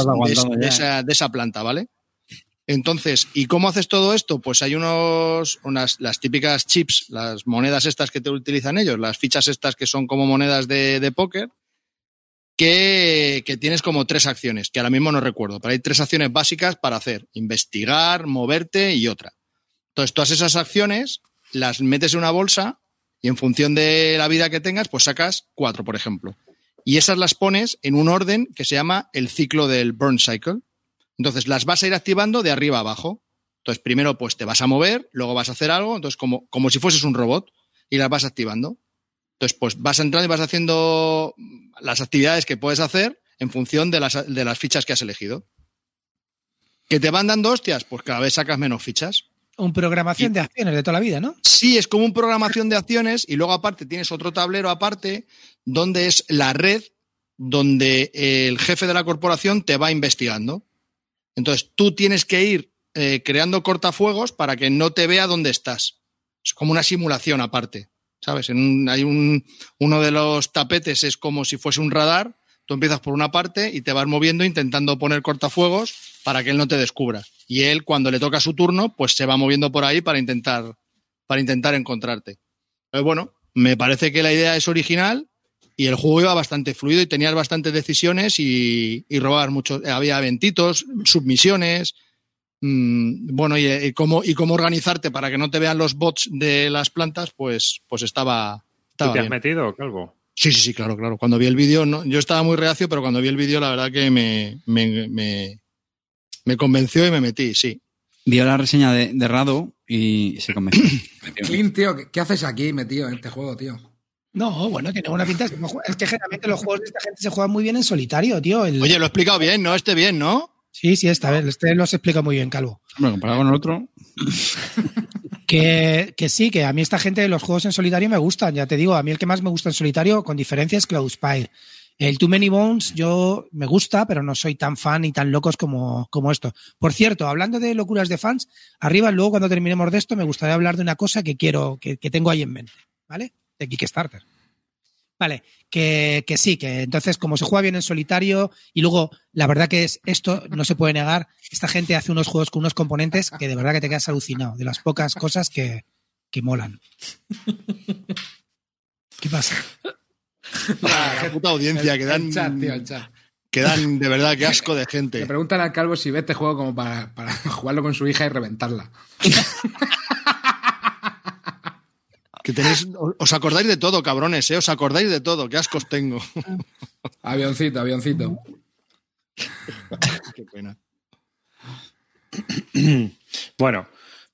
esa, de esa planta, ¿vale? Entonces, ¿y cómo haces todo esto? Pues hay unos, unas, las típicas chips, las monedas estas que te utilizan ellos, las fichas estas que son como monedas de, de póker, que, que tienes como tres acciones, que ahora mismo no recuerdo, pero hay tres acciones básicas para hacer, investigar, moverte y otra. Entonces, todas esas acciones las metes en una bolsa y en función de la vida que tengas, pues sacas cuatro, por ejemplo. Y esas las pones en un orden que se llama el ciclo del burn cycle. Entonces, las vas a ir activando de arriba a abajo. Entonces, primero, pues te vas a mover, luego vas a hacer algo, entonces, como, como si fueses un robot, y las vas activando. Entonces, pues vas entrando y vas haciendo las actividades que puedes hacer en función de las, de las fichas que has elegido. ¿Que te van dando hostias? Pues cada vez sacas menos fichas. Un programación de acciones de toda la vida, ¿no? Sí, es como un programación de acciones y luego aparte tienes otro tablero aparte donde es la red donde el jefe de la corporación te va investigando. Entonces tú tienes que ir eh, creando cortafuegos para que no te vea dónde estás. Es como una simulación aparte, ¿sabes? Hay un, uno de los tapetes es como si fuese un radar. Tú empiezas por una parte y te vas moviendo intentando poner cortafuegos para que él no te descubra. Y él, cuando le toca su turno, pues se va moviendo por ahí para intentar, para intentar encontrarte. Bueno, me parece que la idea es original y el juego iba bastante fluido y tenías bastantes decisiones y, y robabas mucho. Había eventitos, submisiones. mm, bueno, y, y cómo, y cómo organizarte para que no te vean los bots de las plantas, pues, pues estaba, ¿Tú te has bien. metido, Calvo? Sí, sí, sí, claro, claro. Cuando vi el vídeo, no, yo estaba muy reacio, pero cuando vi el vídeo, la verdad que me, me, me, me convenció y me metí, sí. Vio la reseña de, de Rado y se convenció. [coughs] Clint, tío, ¿qué, qué haces aquí metido en este juego, tío? No, bueno, tiene buena pinta. Es que, es que generalmente los juegos de esta gente se juegan muy bien en solitario, tío. El- Oye, lo he explicado bien, ¿no? Este bien, ¿no? Sí, sí, esta vez. Este lo se explica muy bien, Calvo. Hombre, comparado con el otro, [laughs] Que, que sí, que a mí esta gente, los juegos en solitario me gustan. Ya te digo, a mí el que más me gusta en solitario, con diferencia, es Cloudspire. El Too Many Bones yo me gusta, pero no soy tan fan y tan locos como, como esto. Por cierto, hablando de locuras de fans, arriba luego cuando terminemos de esto me gustaría hablar de una cosa que quiero, que, que tengo ahí en mente, ¿vale? De Kickstarter. Vale, que, que sí, que entonces como se juega bien en solitario y luego la verdad que es esto no se puede negar, esta gente hace unos juegos con unos componentes que de verdad que te quedas alucinado, de las pocas cosas que, que molan. ¿Qué pasa? La puta audiencia, que dan, El chat, tío, el chat. que dan de verdad que asco de Le gente. preguntan al calvo si ve este juego como para, para jugarlo con su hija y reventarla. [laughs] Que tenéis, os acordáis de todo, cabrones, ¿eh? Os acordáis de todo, qué ascos tengo. [laughs] Avioncito, avioncito. Qué pena. [clears throat] Bueno,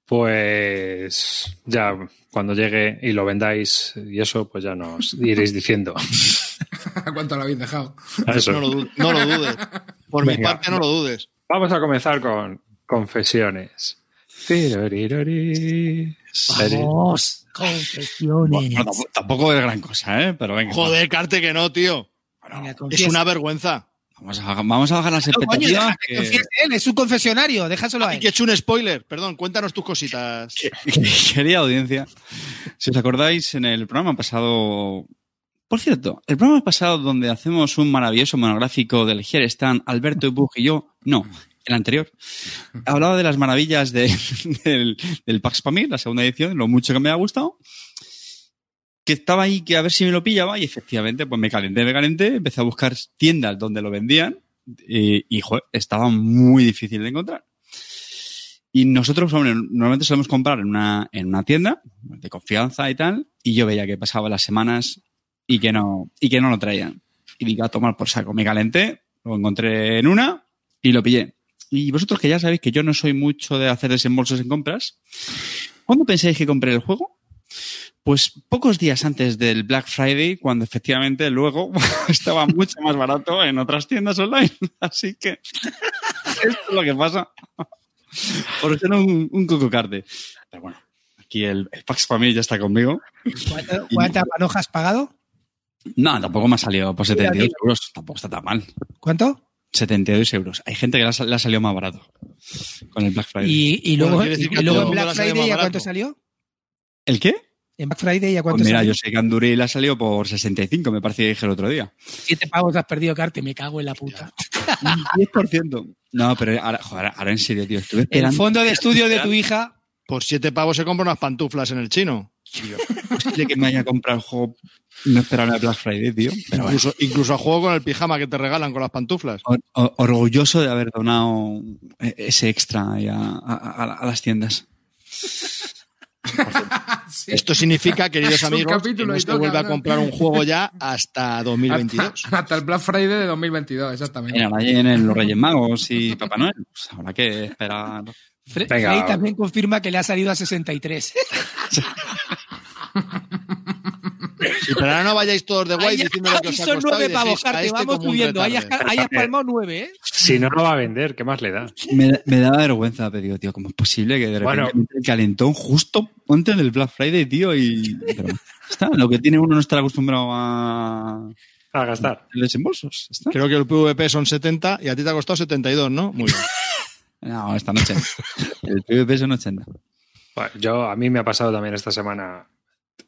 pues ya cuando llegue y lo vendáis y eso, pues ya nos iréis diciendo. [laughs] ¿A cuánto lo habéis dejado? Eso. No lo, du- no lo dudes. Por mi parte, no lo dudes. Vamos a comenzar con confesiones. Vamos, confesiones. Bueno, tampoco, tampoco es gran cosa, ¿eh? Pero venga. Joder, Carte, que no, tío. Venga, Es una vergüenza. Vamos a, vamos a bajar las No, coño, expectativas. que que- él, es un confesionario, déjaselo a Ay, él. que he hecho un spoiler. Perdón, cuéntanos tus cositas. [laughs] Querida audiencia, si os acordáis, en el programa pasado. Por cierto, el programa pasado donde hacemos un maravilloso monográfico del Here están Alberto y Bug y yo, no, el anterior, hablaba de las maravillas de- [laughs] del, del Pax Pamir, la segunda edición, lo mucho que me ha gustado. Que estaba ahí, que a ver si me lo pillaba, y efectivamente, pues me calenté, me calenté, empecé a buscar tiendas donde lo vendían, y, y estaba muy difícil de encontrar. Y nosotros, hombre, normalmente solemos comprar en una, en una tienda de confianza y tal, y yo veía que pasaban las semanas y que no, y que no lo traían. Y dije, a tomar por saco. Me calenté, lo encontré en una y lo pillé. Y vosotros que ya sabéis que yo no soy mucho de hacer desembolsos en compras, ¿cuándo pensáis que compré el juego? Pues pocos días antes del Black Friday, cuando efectivamente luego [laughs] estaba mucho más barato en otras tiendas online. [laughs] Así que [laughs] esto es lo que pasa por ser un, un coco carde. Pero bueno, aquí el, el Pax mí ya está conmigo. ¿Cuánto- ¿Cuántas panojas has pagado? No, tampoco me ha salido por 72 Mira, euros. Tampoco está tan mal. ¿Cuánto? 72 euros. Hay gente que le ha, le ha salido más barato con el Black Friday. Y, luego, y en Black Friday, más ¿a cuánto salió? ¿El qué? En Black Friday, ¿a Pues cuánto mira, salió? yo sé que Anduril le ha salido por 65, me parecía que dije el otro día. Siete pavos has perdido, Carte, me cago en la puta. Un 10%. No, pero ahora, joder, ahora en serio, tío. Estuve El fondo de estudio de tu hija, Por siete pavos se compra unas pantuflas en el chino. [laughs] Es posible que me haya comprado el juego no esperaba el Black Friday, tío. Pero bueno, Incluso, incluso a juego con el pijama que te regalan con las pantuflas. or- or- orgulloso de haber donado eh, ese extra a, a- a- a las tiendas. [laughs] Sí. Esto significa, queridos [laughs] amigos, que no y se vuelve a comprar un juego ya hasta 2022. Hasta, hasta el Black Friday de 2022, exactamente. Mira, vienen los Reyes Magos y Papá Noel. Pues habrá que esperar. Fre- Venga. Frey también confirma que le ha salido a 63. Sí, pero ahora no vayáis todos de guay diciendo lo que os ha son costado nueve y pavos, decís, a Carte, este vamos subiendo. Has palmado nueve, ¿eh? Si no, no va a vender, ¿qué más le da? Me, me da vergüenza, pero digo, tío, ¿cómo es posible que de repente Bueno. entre el calentón justo antes del Black Friday, tío? Y. Pero, está, lo que tiene uno no estar acostumbrado a. A gastar. desembolsos. Está. Creo que el PVP son 70 y a ti te ha costado 72, ¿no? Muy bien. [laughs] No, esta noche. El PvP son 80. Bueno, yo, a mí me ha pasado también esta semana.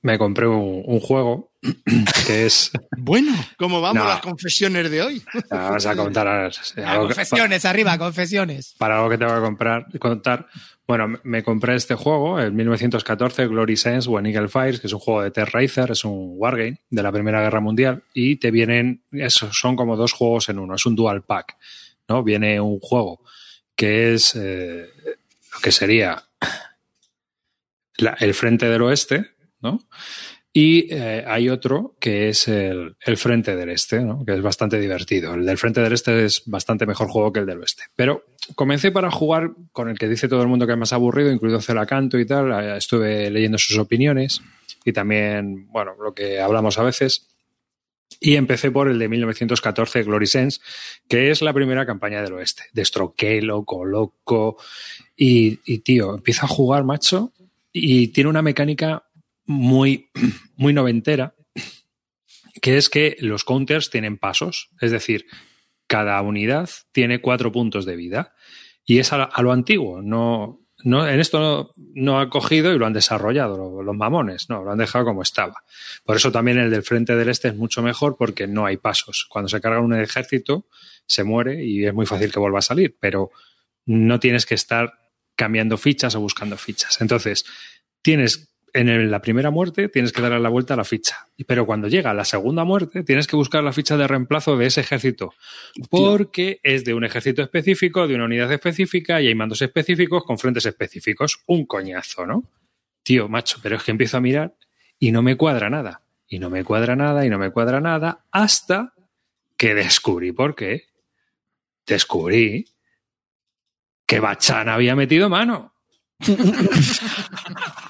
Me compré un, un juego [clears throat] que es. Bueno, ¿cómo vamos No. las confesiones de hoy? Vamos a contar que- confesiones, arriba, confesiones. para algo que tengo que comprar, contar. Bueno, me- compré este juego, el 1914 Glory Sense When Eagle Fires, que es un juego de Terra Racer, es un wargame de la Primera Guerra Mundial, y te vienen, eso, son como dos juegos en uno, es un dual pack, ¿no? Viene un juego que es eh, lo que sería la- el frente del oeste, ¿no? Y eh, hay otro que es el, el frente del este, que es bastante divertido. El del frente del este es bastante mejor juego que el del oeste. Pero comencé para jugar con el que dice todo el mundo que es más aburrido, incluido Celacanto y tal. Eh, Estuve leyendo sus opiniones y también, bueno, lo que hablamos a veces. Y empecé por el de 1914 Glory Sense, que es la primera campaña del oeste. Destroquelo, coloco. Y, y tío, empiezo a jugar, macho, y tiene una mecánica muy, [clears throat] muy noventera, que es que los counters tienen pasos. Es decir, cada unidad tiene cuatro puntos de vida. Y es a, lo antiguo. No, no, en esto no, ha cogido y lo han desarrollado lo- los mamones. No, lo han dejado como estaba. Por eso también el del frente del este es mucho mejor porque no hay pasos. Cuando se carga un ejército, se muere y es muy fácil que vuelva a salir. Pero no tienes que estar cambiando fichas o buscando fichas. Entonces, tienes en la primera muerte tienes que darle la vuelta a la ficha. Pero cuando llega la segunda muerte, tienes que buscar la ficha de reemplazo de ese ejército. Porque es de un ejército específico, de una unidad específica, y hay mandos específicos con frentes específicos. Un coñazo, ¿no? Tío, macho, pero es que empiezo a mirar y no me cuadra nada. Y no me cuadra nada, y no me cuadra nada, hasta que descubrí por qué. Descubrí que Bachan había metido mano. [laughs]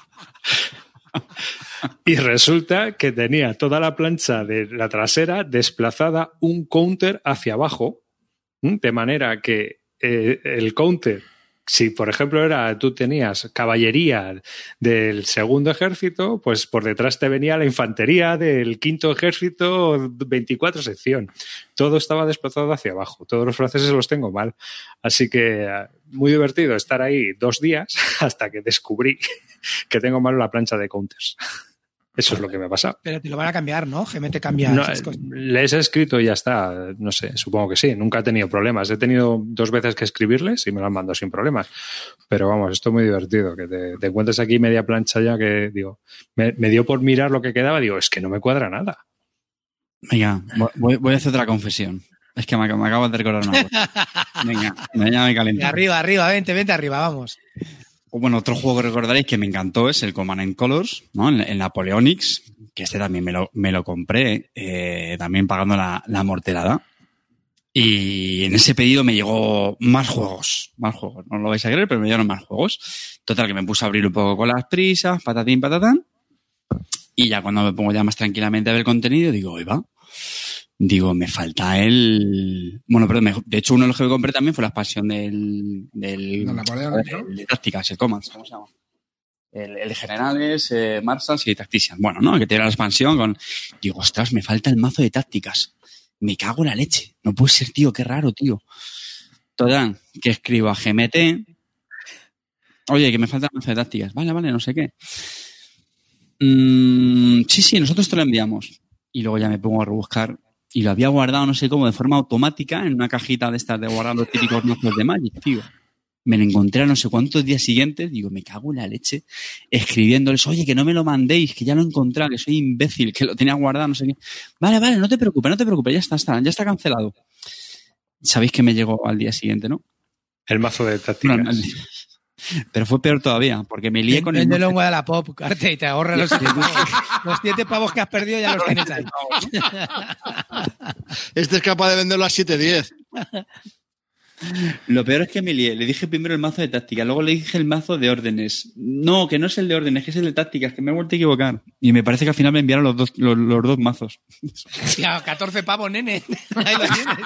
[laughs] y resulta que tenía toda la plancha de la trasera desplazada un counter hacia abajo, de manera que eh, el counter, si por ejemplo era tú tenías caballería del segundo ejército, pues por detrás te venía la infantería del quinto ejército 24 sección. Todo estaba desplazado hacia abajo. Todos los franceses los tengo mal. Así que eh, muy divertido estar ahí dos días [laughs] hasta que descubrí [laughs] que tengo mal la plancha de counters. Eso es lo que me ha pasado. Pero te lo van a cambiar, ¿no? GM te cambia No, esas cosas. les he escrito y ya está. No sé, supongo que sí. Nunca he tenido problemas. He tenido dos veces que escribirles y me lo han mandado sin problemas. Pero vamos, esto es muy divertido. Que te, te encuentres aquí media plancha ya que, digo, me, me dio por mirar lo que quedaba. Digo, es que no me cuadra nada. Venga, voy, voy a hacer otra confesión. Es que me, me acabo de recordar una cosa. [laughs] Venga, me, ya me calenté. arriba, arriba, vente, vente arriba, vamos. Bueno, otro juego que recordaréis que me encantó es el Command and Colors, ¿no? En, en Napoleonics, que este también me lo, me lo compré, eh, también pagando la, la morterada. Y en ese pedido me llegó más juegos, más juegos. No lo vais a creer, pero me llegaron más juegos. Total, que me puse a abrir un poco con las prisas, patatín, patatán. Y ya cuando me pongo ya más tranquilamente a ver el contenido, digo, va. Digo, me falta el... Bueno, perdón, me- de hecho uno de los que me compré también fue la expansión del... del el de tácticas, el Commands, ¿cómo se llama? El, el generales, eh, Marshals y Tactician. Bueno, ¿no? Que tiene la expansión con... Digo, ostras, me falta el mazo de tácticas. Me cago en la leche. No puede ser, tío, qué raro, tío. Total, que escribo a GMT. Oye, que me falta el mazo de tácticas. Vale, vale, no sé qué. Mm, sí, sí, nosotros te lo enviamos. Y luego ya me pongo a rebuscar. Y lo había guardado, no sé cómo, de forma automática en una cajita de estas de guardar los típicos mazos de Magic, tío. Me lo encontré a no sé cuántos días siguientes. Digo, me cago en la leche. Escribiéndoles, oye, que no me lo mandéis, que ya lo he encontrado, que soy imbécil, que lo tenía guardado, no sé qué. Vale, vale, no te preocupes, no te preocupes, ya está, está ya está cancelado. Sabéis que me llegó al día siguiente, ¿no? El mazo de tácticas. Pero fue peor todavía, porque me lié con el Véndelo en Wallapop, Carte, y te ahorras los. Los siete pavos que has perdido ya los tienes ahí. [laughs] Este es capaz de venderlo a 7.10. Lo peor es que me lié. Le dije primero el mazo de tácticas, luego le dije el mazo de órdenes. No, que no es el de órdenes, que es el de tácticas, que me he vuelto a equivocar. Y me parece que al final me enviaron los dos, los, los dos mazos. Hostia, 14 pavos, nene. [laughs] Ahí lo tienes.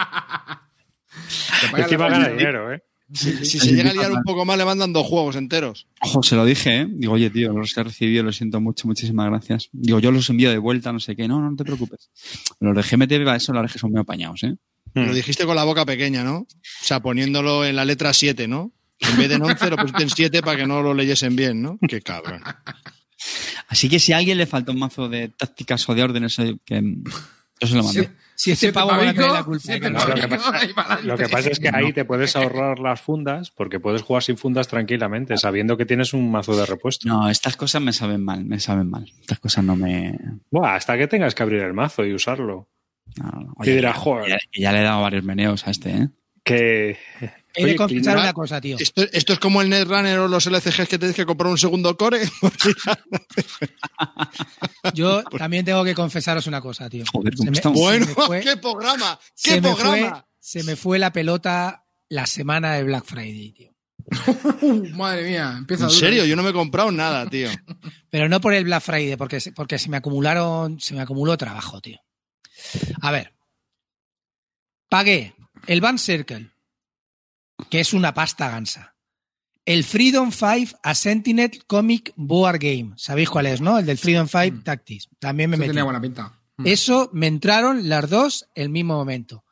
Te pagan la gana comisión. dinero, ¿eh? Si, si se llega a liar un poco más, le mandan dos juegos enteros. Ojo, se lo dije, ¿eh? Digo, oye, tío, los he recibido, lo siento mucho, muchísimas gracias. Digo, yo los envío de vuelta, no sé qué. No, no, no te preocupes. Los de GMT, va, eso, los de son muy apañados, ¿eh? Lo dijiste con la boca pequeña, ¿no? O sea, poniéndolo en la letra 7, ¿no? En vez de en 11 lo pusiste en 7 para que no lo leyesen bien, ¿no? Qué cabrón. Así que si a alguien le falta un mazo de tácticas o de órdenes, que yo se lo mando. Sí. Si este pavo va a tener la culpa. No, lo que pasa- Lo que es que ahí te puedes ahorrar las fundas porque puedes jugar sin fundas tranquilamente, sabiendo que tienes un mazo de repuesto. No, estas cosas me saben mal, me saben mal. Estas cosas no me... Buah, hasta que tengas que abrir el mazo y usarlo. no, no. Y dirá, ya- joder. Ya, ya le he dado varios meneos a este, ¿eh? Que. He de confesar una cosa, tío. Esto, esto es como el Netrunner o los LCGs que tienes que comprar un segundo core. [laughs] Yo [laughs] también tengo que confesaros una cosa, tío. Joder, ¿cómo Se me- estamos? bueno, fue- [laughs] qué programa, se qué me fue- programa. se me fue la pelota la semana de Black Friday, tío. Madre mía, empieza En duro. serio, yo no me he comprado nada, tío. Pero no por el Black Friday, porque, se- porque se me acumularon, se me acumuló trabajo, tío. A ver. Pagué el Band Circle, que es una pasta gansa. El Freedom 5 a Sentinel Comic Board Game. ¿Sabéis cuál es, no? El del Freedom 5 Mm. Tactics. También me Eso metí. tenía buena pinta. Mm. Eso me entraron las dos el mismo momento.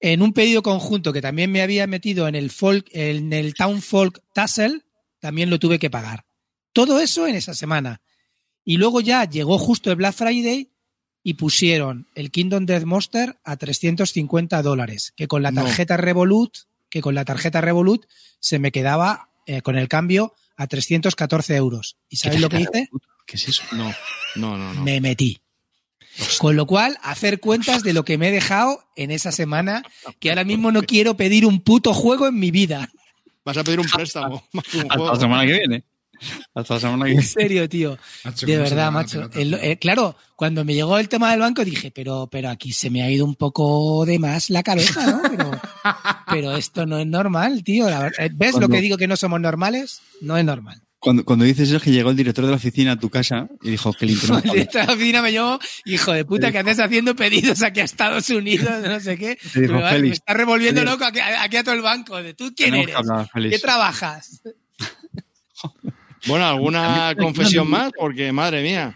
En un pedido conjunto que también me había metido en el folk, en el Town Folk Tassel, también lo tuve que pagar. Todo eso en esa semana. Y luego ya llegó justo el Black Friday y pusieron el Kingdom Death Monster a 350 dólares, que con la No. tarjeta Revolut, que con la tarjeta Revolut se me quedaba eh, con el cambio a 314 euros. ¿Y sabéis lo que hice? ¿Qué es eso? No, no, no, no. me metí. Con lo cual, hacer cuentas de lo que me he dejado en esa semana, que ahora mismo no [laughs] quiero pedir un puto juego en mi vida. Vas a pedir un préstamo. [laughs] Hasta la semana que viene. Hasta la semana que En serio, tío. [laughs] Macho, De verdad, macho. El- eh, claro, cuando me llegó el tema del banco dije, pero, pero aquí se me ha ido un poco de más la cabeza, ¿no? Pero, [laughs] pero esto no es normal, tío. Eh, ¿Ves lo que digo que no somos normales? No es normal. Cuando, cuando dices eso, es que llegó el director de la oficina a tu casa y dijo que [laughs] el internet. El director de la oficina me llamó, hijo de puta, que haces haciendo pedidos aquí a Estados Unidos, no sé qué. Te dijo, me, va- Félix, me está revolviendo Félix. loco aquí, aquí a todo el banco. De, ¿Tú quién Tenemos que eres? hablar. ¿Qué trabajas? Bueno, ¿alguna confesión más? Porque, madre mía.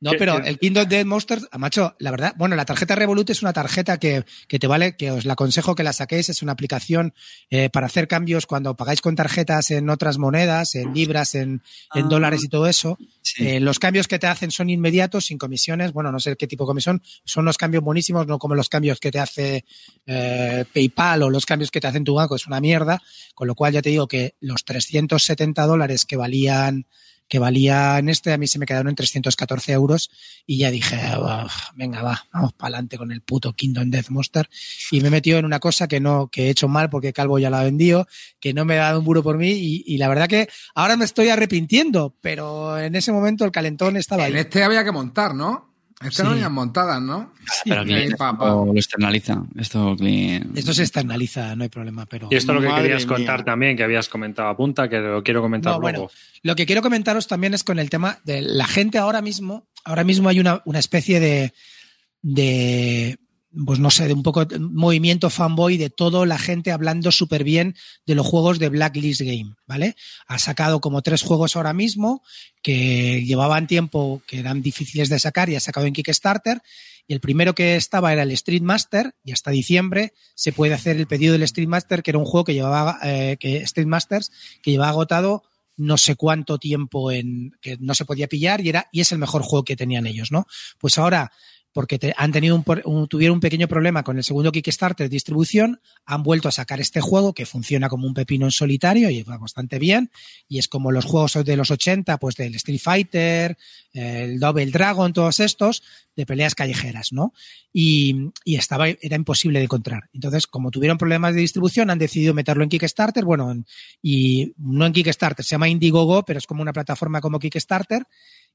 No, ¿Qué- pero el Kingdom Death Monster, ah, macho, la verdad, bueno, la tarjeta Revolut es una tarjeta que, que te vale, que os la aconsejo que la saquéis, es una aplicación eh, para hacer cambios cuando pagáis con tarjetas en otras monedas, en libras, en, en Ah. dólares y todo eso. Sí. Eh, los cambios que te hacen son inmediatos, sin comisiones, bueno, no sé qué tipo de comisión, son los cambios buenísimos, no como los cambios que te hace eh, PayPal o los cambios que te hacen tu banco, es una mierda, con lo cual ya te digo que los 370 dólares que valían que valían este, a mí se me quedaron en 314 euros y ya dije, "Uf, venga, va, vamos para adelante con el puto Kingdom Death Monster. Y me he metido en una cosa que no, que he hecho mal porque Calvo ya la ha vendido, que no me ha dado un buro por mí y, y la verdad que ahora me estoy arrepintiendo, pero en ese momento el calentón estaba ahí. En este había que montar, ¿no? No Sí. venían montadas, ¿no? Pero Sí, esto lo externaliza. Esto Esto se externaliza, no hay problema, pero... Y esto es lo que Madre querías mía. contar también, que habías comentado a punta, que lo quiero comentar No, luego. bueno, lo que quiero comentaros también es con el tema de la gente ahora mismo. Ahora mismo hay una, una especie de, de, pues no sé, de un poco movimiento fanboy de toda la gente hablando súper bien de los juegos de Blacklist Game, ¿vale? Ha sacado como tres juegos ahora mismo que llevaban tiempo, que eran difíciles de sacar y ha sacado en Kickstarter. Y el primero que estaba era el Street Master y hasta diciembre se puede hacer el pedido del Street Master, que era un juego que llevaba, eh, que Street Masters, que llevaba agotado no sé cuánto tiempo en que no se podía pillar y era y es el mejor juego que tenían ellos, ¿no? Pues ahora porque han tenido un, un- tuvieron un pequeño problema con el segundo Kickstarter de distribución, han vuelto a sacar este juego que funciona como un pepino en solitario y va bastante bien y es como los juegos de los 80, pues del Street Fighter, el Double Dragon, todos estos de peleas callejeras, ¿no? Y, y estaba era imposible de encontrar. Entonces, como tuvieron problemas de distribución, han decidido meterlo en Kickstarter, bueno, en- y no en Kickstarter, se llama Indiegogo, pero es como una plataforma como Kickstarter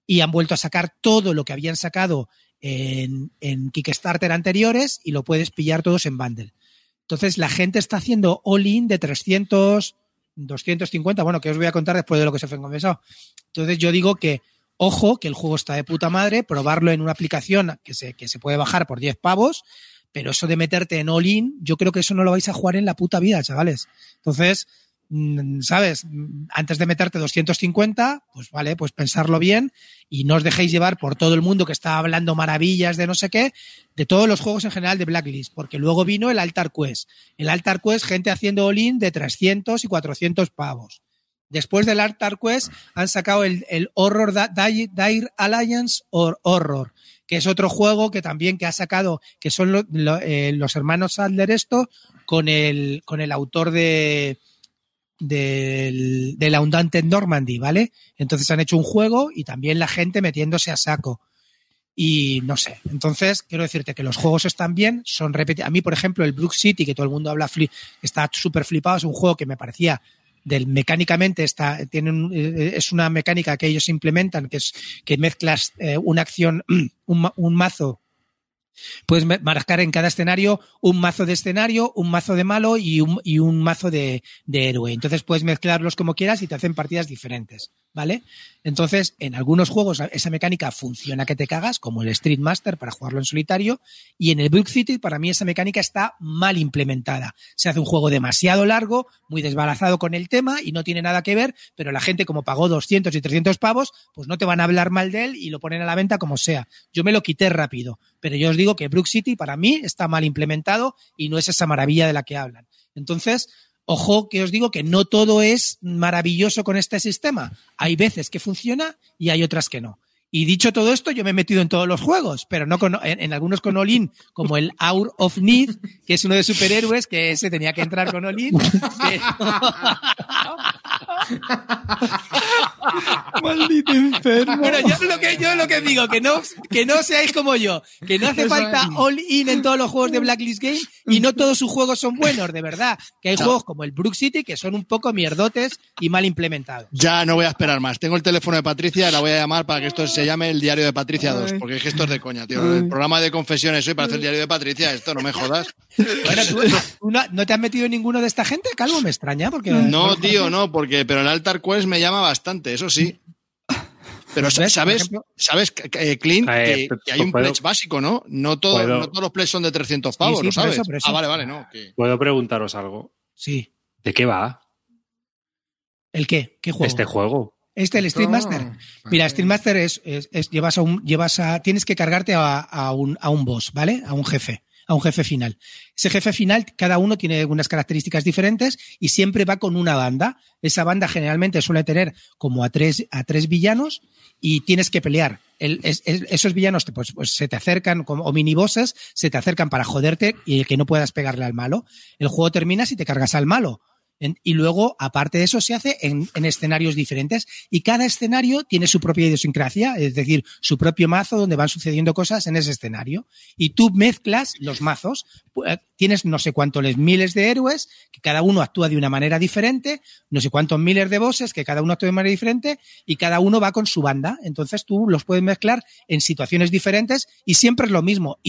y han vuelto a sacar todo lo que habían sacado en, Kickstarter anteriores y lo puedes pillar todos en bundle. Entonces la gente está haciendo all-in de 300, 250, bueno, que os voy a contar después de lo que se fue conversado. Entonces yo digo que, ojo, que el juego está de puta madre, probarlo en una aplicación que se, que se puede bajar por 10 pavos, pero eso de meterte en all-in, yo creo que eso no lo vais a jugar en la puta vida, chavales. Entonces, ¿sabes? Mm, Antes de meterte 250, pues vale, pues pensarlo bien y no os dejéis llevar por todo el mundo que está hablando maravillas de no sé qué, de todos los juegos en general de Blacklist, porque luego vino el Altar Quest. El Altar Quest, gente haciendo all-in de 300 y 400 pavos. Después del Altar Quest han sacado el, Horror Dire, Alliance or Horror, que es otro juego que también que ha sacado, que son eh, los hermanos Sadler esto, con el, con el autor de del, del Undaunted Normandy, ¿vale? Entonces han hecho un juego y también la gente metiéndose a saco. Y no sé, entonces quiero decirte que los juegos están bien, son repetidos. A mí, por ejemplo, el Brook City, que todo el mundo habla, fli- está súper flipado, es un juego que me parecía del mecánicamente está tienen eh, es una mecánica que ellos implementan que es que mezclas eh, una acción [clears throat] un, un mazo puedes marcar en cada escenario un mazo de escenario, un mazo de malo y un, y un mazo de, de héroe. Entonces puedes mezclarlos como quieras y te hacen partidas diferentes, ¿vale? Entonces, en algunos juegos esa mecánica funciona que te cagas, como el Street Master para jugarlo en solitario, y en el Brook City para mí esa mecánica está mal implementada. Se hace un juego demasiado largo, muy desbarazado con el tema y no tiene nada que ver, pero la gente como pagó 200 y 300 pavos, pues no te van a hablar mal de él y lo ponen a la venta como sea. Yo me lo quité rápido, pero yo os digo que Brook City para mí está mal implementado y no es esa maravilla de la que hablan. Entonces, ojo que os digo que no todo es maravilloso con este sistema. Hay veces que funciona y hay otras que no. Y dicho todo esto, yo me he metido en todos los juegos, pero no con, en, en algunos con Olin, como el Hour of Need, que es uno de superhéroes, que ese tenía que entrar con Olin. [laughs] [laughs] Maldito enfermo. Bueno, yo lo que, yo lo que digo, que no, que no seáis como yo, que no hace falta es. all in en todos los juegos de Blacklist Game y no todos sus juegos son buenos, de verdad. Que hay juegos como el Brook City que son un poco mierdotes y mal implementados. Ya no voy a esperar más. Tengo el teléfono de Patricia, la voy a llamar para que esto se llame el diario de Patricia 2, porque es que esto es de coña, tío. El programa de confesiones hoy para hacer el diario de Patricia, esto no me jodas. Bueno, ¿tú, tú no, no te has metido en ninguno de esta gente, Calvo? Me extraña porque... No, tío, no, porque pero el Altar Quest me llama bastante, eso sí. Pero sabes, sabes, eh, Clint, Eh, que, que hay un puedo- pledge básico, ¿no? No, todo, puedo- no todos los pledges son de 300 pavos, sí, ¿lo por sabes? eso, por eso. Ah, vale, vale, no. que- ¿Puedo preguntaros algo? Sí. ¿De qué va ¿El qué? ¿Qué juego? este juego? Este, el Street No, Master. Mira, Street Master es, es, es- llevas a un, llevas a, tienes que cargarte a, a un, a un boss, ¿vale? A un jefe, a un jefe final. Ese jefe final, cada uno tiene unas características diferentes y siempre va con una banda. Esa banda generalmente suele tener como a tres, a tres villanos y tienes que pelear. El- es- es- esos villanos te- pues, pues se te acercan, como, o minibosses, se te acercan para joderte y que no puedas pegarle al malo. El juego termina si te cargas al malo. Y luego, aparte de eso, se hace en, en escenarios diferentes y cada escenario tiene su propia idiosincrasia, es decir, su propio mazo donde van sucediendo cosas en ese escenario. Y tú mezclas los mazos, eh, tienes no sé cuántos miles de héroes, que cada uno actúa de una manera diferente, no sé cuántos miles de bosses, que cada uno actúa de manera diferente y cada uno va con su banda. Entonces tú los puedes mezclar en situaciones diferentes y siempre es lo mismo,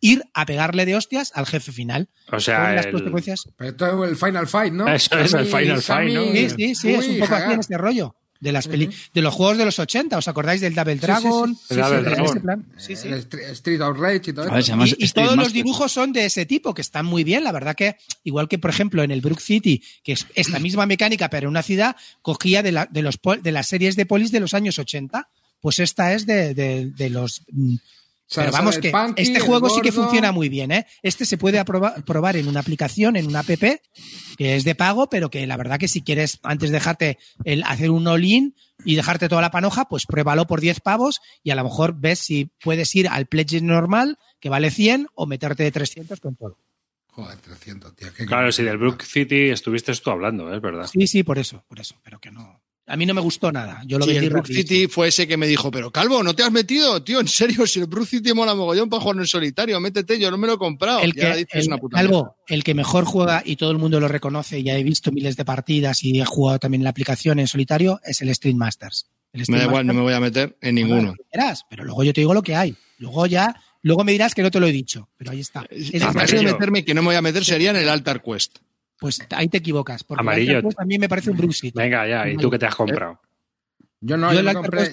ir a pegarle de hostias al jefe final. O sea, con las el- consecuencias. Pero esto es el Final Fight, ¿no? Eso es el Final Fight, ¿no? Sí, sí, sí, es un poco así en este rollo. De las peli de los juegos de los 80, ¿os acordáis del Double Dragon? sí, sí, sí, Double de Dragon. ese plan. Sí, sí. El Street- Street Outrage y todo ver, llama Y, todos los dibujos son de ese tipo, que están muy bien. La verdad que, igual que, por ejemplo, en el Brook City, que es esta [clears throat] misma mecánica, pero en una ciudad, cogía de, la- de, los, de las series de polis de los años 80. Pues esta es de, de- de los... O sea, Pero vamos, que Punky, este juego sí que funciona muy bien, ¿eh? Este se puede aproba- probar en una aplicación, en una app, que es de pago, pero que la verdad que si quieres, antes de dejarte el, hacer un all-in y dejarte toda la panoja, pues pruébalo por 10 pavos y a lo mejor ves si puedes ir al pledge normal, que vale 100, o meterte de 300 con todo. Joder, 300, tío. qué Claro, si del Brook City estuviste tú hablando, es verdad. Sí, sí, por eso, por eso, pero que no. A mí no me gustó nada. Yo lo Sí, el Brook. City fue ese que me dijo, pero Calvo, ¿no te has metido? Tío, en serio, si el Brook City mola mogollón para jugar en solitario, métete, yo no me lo he comprado. el que, dices el- una puta. Calvo, el que mejor juega y todo el mundo lo reconoce, ya he visto miles de partidas y he jugado también en la aplicación en solitario, es el Street Masters. El Me da igual, no me voy a meter en ninguno. verás, pero luego yo te digo lo que hay. Luego ya, luego me dirás que no te lo he dicho, pero ahí está. En Es de amarillo. meterme, que no me voy a meter, sería en el Altar Quest. Pues ahí te equivocas, porque Amarillo. a mí me parece un City. Venga, ya, ¿y tú qué te has comprado? Yo no, yo yo, me compré.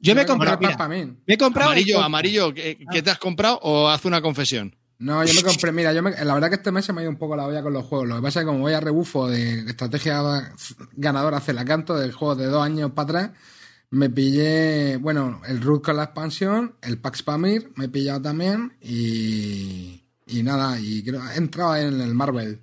Yo me he comprado, compré mira, me he comprado Amarillo, amarillo, ¿qué, Ah. qué te has comprado o haz una confesión? No, yo me compré, mira, yo me, la verdad que este mes se me ha ido un poco la olla con los juegos. Lo que pasa es que como voy a rebufo de estrategia ganadora hace la canto del juego de dos años para atrás, me pillé, bueno, el Root con la expansión, el Pax Pamir, me he pillado también y, y nada, y creo, he entrado en el Marvel.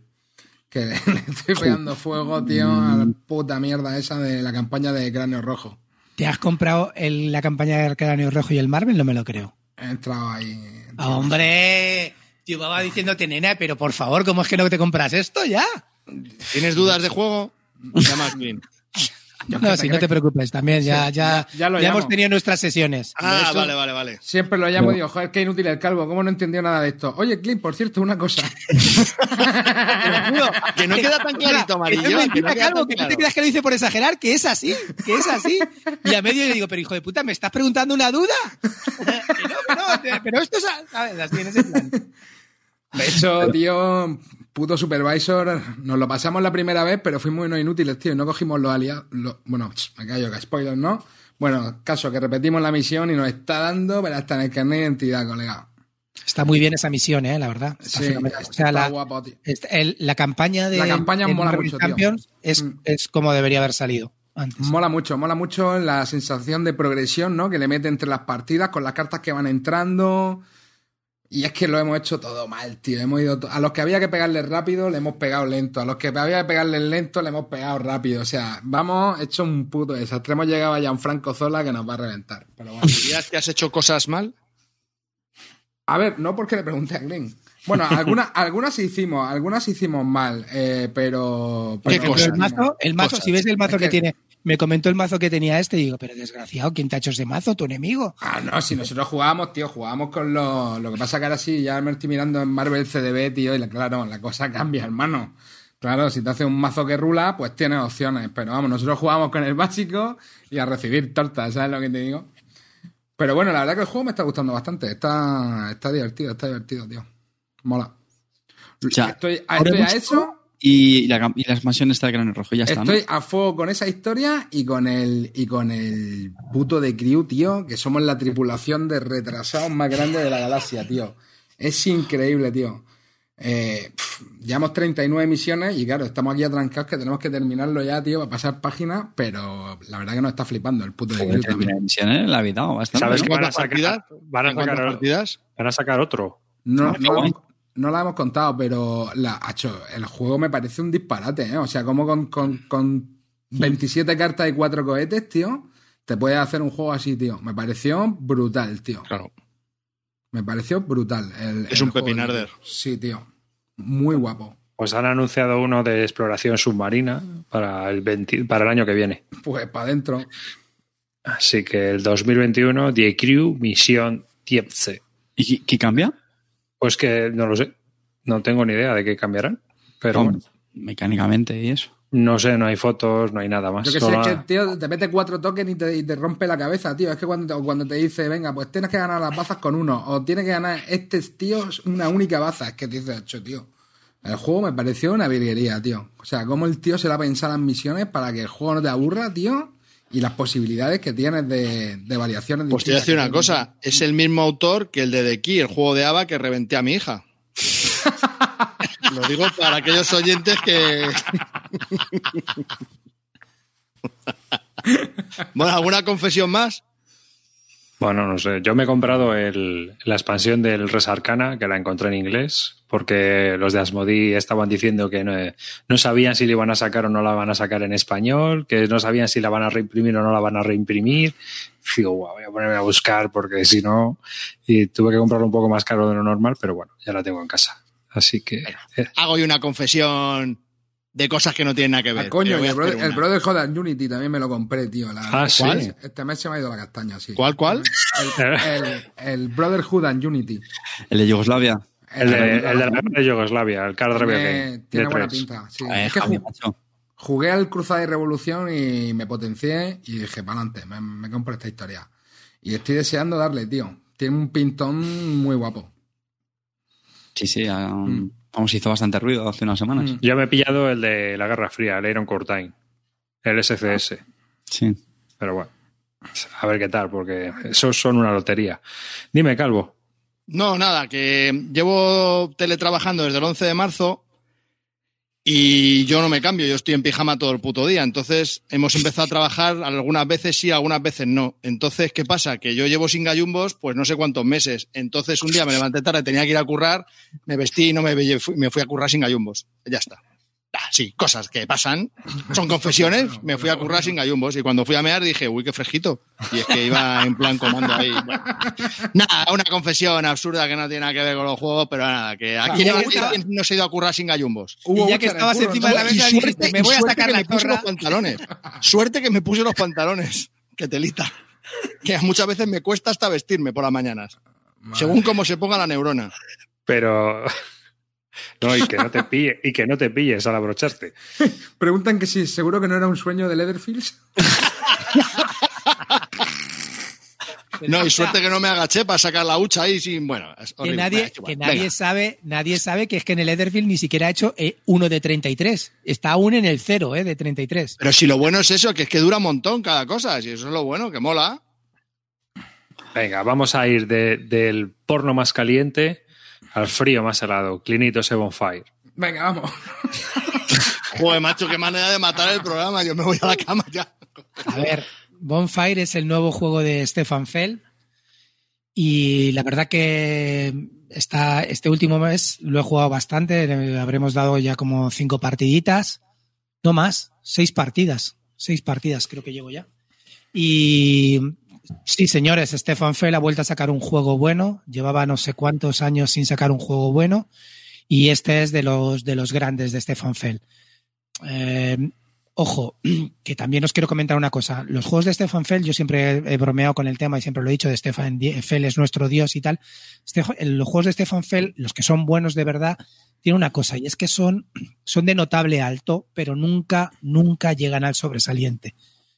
Que [laughs] le estoy pegando fuego, tío, a la puta mierda esa de la campaña de Cráneo Rojo. ¿Te has comprado el- la campaña del Cráneo Rojo y el Marvel? No me lo creo. He entrado ahí. Ah, ¡Hombre! Yo iba diciéndote, nena, pero por favor, ¿cómo es que no te compras esto ya? ¿Tienes dudas de juego? [laughs] Llama a Clint. No, si no te preocupes, también ya, ya, ya lo ya hemos tenido nuestras sesiones. Ah, Eso- vale, vale, vale. Siempre lo llamo y digo, joder, qué inútil el calvo, ¿cómo no entendió nada de esto? Oye, Clint, por cierto, una cosa. [laughs] Que no queda tan [laughs] clarito, amarillo. que no Calvo, que no te claro. creas que lo hice por exagerar, que es así, que es así. Y a medio le digo, pero hijo de puta, ¿me estás preguntando una duda? [laughs] Que no, que no, te- pero esto es... a- ¿Sabes? Así en ese plan. De hecho, tío, puto supervisor, nos lo pasamos la primera vez, pero fuimos unos inútiles, tío, y no cogimos los aliados. los- bueno, me callo, que spoilers, ¿no? Bueno, caso que repetimos la misión y nos está dando, pero hasta en el carnet de identidad, colega. Está muy bien esa misión, ¿eh? La verdad. Está Sí, fenomenal. está O sea, la, guapo, tío. El- la campaña de La campaña mola mucho, tío. Champions es, Mm. es como debería haber salido antes. Mola mucho, mola mucho la sensación de progresión, ¿no? Que le mete entre las partidas con las cartas que van entrando. Y es que lo hemos hecho todo mal, tío. Hemos ido a los que había que pegarle rápido, le hemos pegado lento. A los que había que pegarle lento, le hemos pegado rápido. O sea, vamos, hecho un puto desastre. Hemos llegado ya a un Franco Zola que nos va a reventar. Pero bueno. ¿Dirías que has hecho cosas mal? A ver, no porque le pregunté a Glenn. Bueno, algunas, algunas hicimos, algunas hicimos mal, eh, pero, ¿Qué pero- el mazo, el mazo Cosas. si ves el mazo Es que, que- tiene, me comentó el mazo que tenía este y digo, pero desgraciado, ¿quién te ha hecho ese mazo? ¿Tu enemigo? Ah, no, si nosotros jugábamos, tío, jugábamos con los. Lo que pasa que ahora sí, ya me estoy mirando en Marvel CDB, tío, y la- claro, la cosa cambia, hermano. Claro, si te hace un mazo que rula, pues tienes opciones. Pero vamos, nosotros jugamos con el básico y a recibir tortas, ¿sabes lo que te digo? Pero bueno, la verdad que el juego me está gustando bastante. Está, está divertido, está divertido, tío. Mola. Ya. Estoy, a eso. Y la, y la expansión está de Gran Rojo, ya está, ¿no? Estoy a fuego con esa historia y con el y con el puto de Crew, tío, que somos la tripulación de retrasados más grande de la galaxia, tío. Es increíble, tío. Eh, pf, llevamos 39 misiones y claro, estamos aquí atrancados que tenemos que terminarlo ya, tío, para pasar páginas, pero la verdad que nos está flipando el puto de Crew también. misiones, la vida, bastante. ¿Sabes ¿no? que van a ¿Cuántas sacar, partidas? van a ¿En cuántas sacar, partidas? van a sacar otro? No, Ah, no, no la hemos contado, pero la, acho, el juego me parece un disparate, ¿eh? O sea, como con, con, con 27 cartas y 4 cohetes, tío, te puedes hacer un juego así, tío. Me pareció brutal, tío. Claro. Me pareció brutal. el- Es el un juego, pepinarder. tío. Sí, tío. Muy guapo. Pues han anunciado uno de exploración submarina para el, 20 para el año que viene. Pues para adentro. Así que el 2021, The Crew Misión Tiepse. ¿Y qué- qué cambia? Pues que no lo sé. No tengo ni idea de qué cambiarán. Pero bueno, Mecánicamente y eso. no sé, no hay fotos, no hay nada más. Yo que sé, es que, tío, te mete cuatro tokens y te, y te rompe la cabeza, tío. Es que cuando te, cuando te dice, venga, pues tienes que ganar las bazas con uno, o tienes que ganar este tío una única baza, es que te dices, "Acho, tío. El juego me pareció una virguería, tío. O sea, cómo el tío se la ha pensado las misiones para que el juego no te aburra, tío, y las posibilidades que tienes de, de variaciones. Pues te voy a decir una cosa, es el mismo autor que el de The Key, el juego de Ava que reventé a mi hija. [laughs] Lo digo para aquellos oyentes que... [laughs] bueno, ¿alguna confesión más? Bueno, no sé. Yo me he comprado el- la expansión del Res Arcana, que la encontré en inglés, porque los de Asmodee estaban diciendo que no, no sabían si la iban a sacar o no la van a sacar en español, que no sabían si la van a reimprimir o no la van a reimprimir. Digo, "Guau, voy a ponerme a buscar porque si no... Y tuve que comprarlo un poco más caro de lo normal, pero bueno, ya la tengo en casa. Así que... Hago yo una confesión de cosas que no tienen nada que ver. Ah, coño, a el, Brother, and Unity también me lo compré, tío. la- Ah, sí. ¿Cuál? Este mes se me ha ido la castaña, sí. ¿Cuál, cuál? El, el- el Brotherhood and Unity. El de Yugoslavia. el, de, el de la de Yugoslavia, el Card Tiene, tiene buena pinta. sí. Es que jugué al Cruzada y Revolución y me potencié y dije, para adelante, me, me compro esta historia. Y estoy deseando darle, tío. Tiene un pintón muy guapo. Sí, sí, um, vamos, hizo bastante ruido hace unas semanas. Mm. Yo me he pillado el de la Guerra Fría, el Iron Curtain, el SCS. Sí. Pero bueno, a ver qué tal, porque esos son una lotería. Dime, Calvo. No, nada, que llevo teletrabajando desde el 11 de marzo y yo no me cambio, yo estoy en pijama todo el puto día. Entonces hemos empezado a trabajar algunas veces sí, algunas veces no. Entonces, ¿qué pasa? Que yo llevo sin gallumbos pues no sé cuántos meses. Entonces un día me levanté tarde, tenía que ir a currar, me vestí y no me, me fui a currar sin gallumbos. Ya está. Ah, sí, cosas que pasan. Son confesiones. [laughs] Me fui a currar sin gallumbos y cuando fui a mear dije, uy, qué fresquito. Y es que iba en plan comando ahí. Bueno. Nada, una confesión absurda que no tiene nada que ver con los juegos, pero nada, que aquí no, no se ha ido a currar sin gallumbos. Hubo y ya que estabas curro, encima de la mesa, Y dijiste, me voy a suerte sacar que la me puse los pantalones. Suerte que me puse los pantalones. Que telita. Que muchas veces me cuesta hasta vestirme por las mañanas. Según cómo se ponga la neurona. Pero. No, y que no te pille, y que no te pilles al abrocharte. [laughs] Preguntan que si seguro que no era un sueño de Leatherfields. No, y suerte que no me agaché para sacar la hucha ahí sin. Bueno, es Que nadie, que nadie Venga. sabe, nadie sabe que es que en el Etherfield ni siquiera ha hecho eh, uno de 33. Está aún en el cero, eh, de 33. Pero si lo bueno es eso, que es que dura un montón cada cosa. Si eso es lo bueno, que mola. Venga, vamos a ir de- del porno más caliente al frío más helado. Clinito Seven Fire. Venga, vamos. [laughs] Joder, macho, qué manera de matar el programa. Yo me voy a la cama ya. A ver, Bonfire es el nuevo juego de Stefan Feld. Y la verdad que está, este último mes lo he jugado bastante. le habremos dado ya como cinco partiditas. No más, seis partidas. Seis partidas creo que llevo ya. Y Sí, señores, Stefan Fell ha vuelto a sacar un juego bueno. Llevaba no sé cuántos años sin sacar un juego bueno. Y este es de los, de los grandes de Stefan Fell. Eh, ojo, [clears throat] que también os quiero comentar una cosa. Los juegos de Stefan Fell, yo siempre he bromeado con el tema y siempre lo he dicho, de Stefan Fell es nuestro dios y tal. Los juegos de Stefan Fell, los que son buenos de verdad, tienen una cosa, y es que son, [clears throat] son de notable alto, pero nunca, nunca llegan al sobresaliente.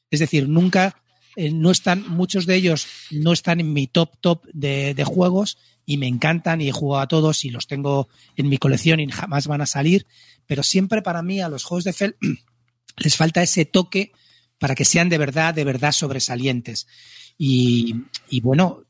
Es decir, nunca, eh, no están, muchos de ellos no están en mi top top de, de juegos y me encantan y he jugado a todos y los tengo en mi colección y jamás van a salir, pero siempre para mí a los juegos de Fell [clears throat] les falta ese toque para que sean de verdad, de verdad sobresalientes. Y, y, bueno,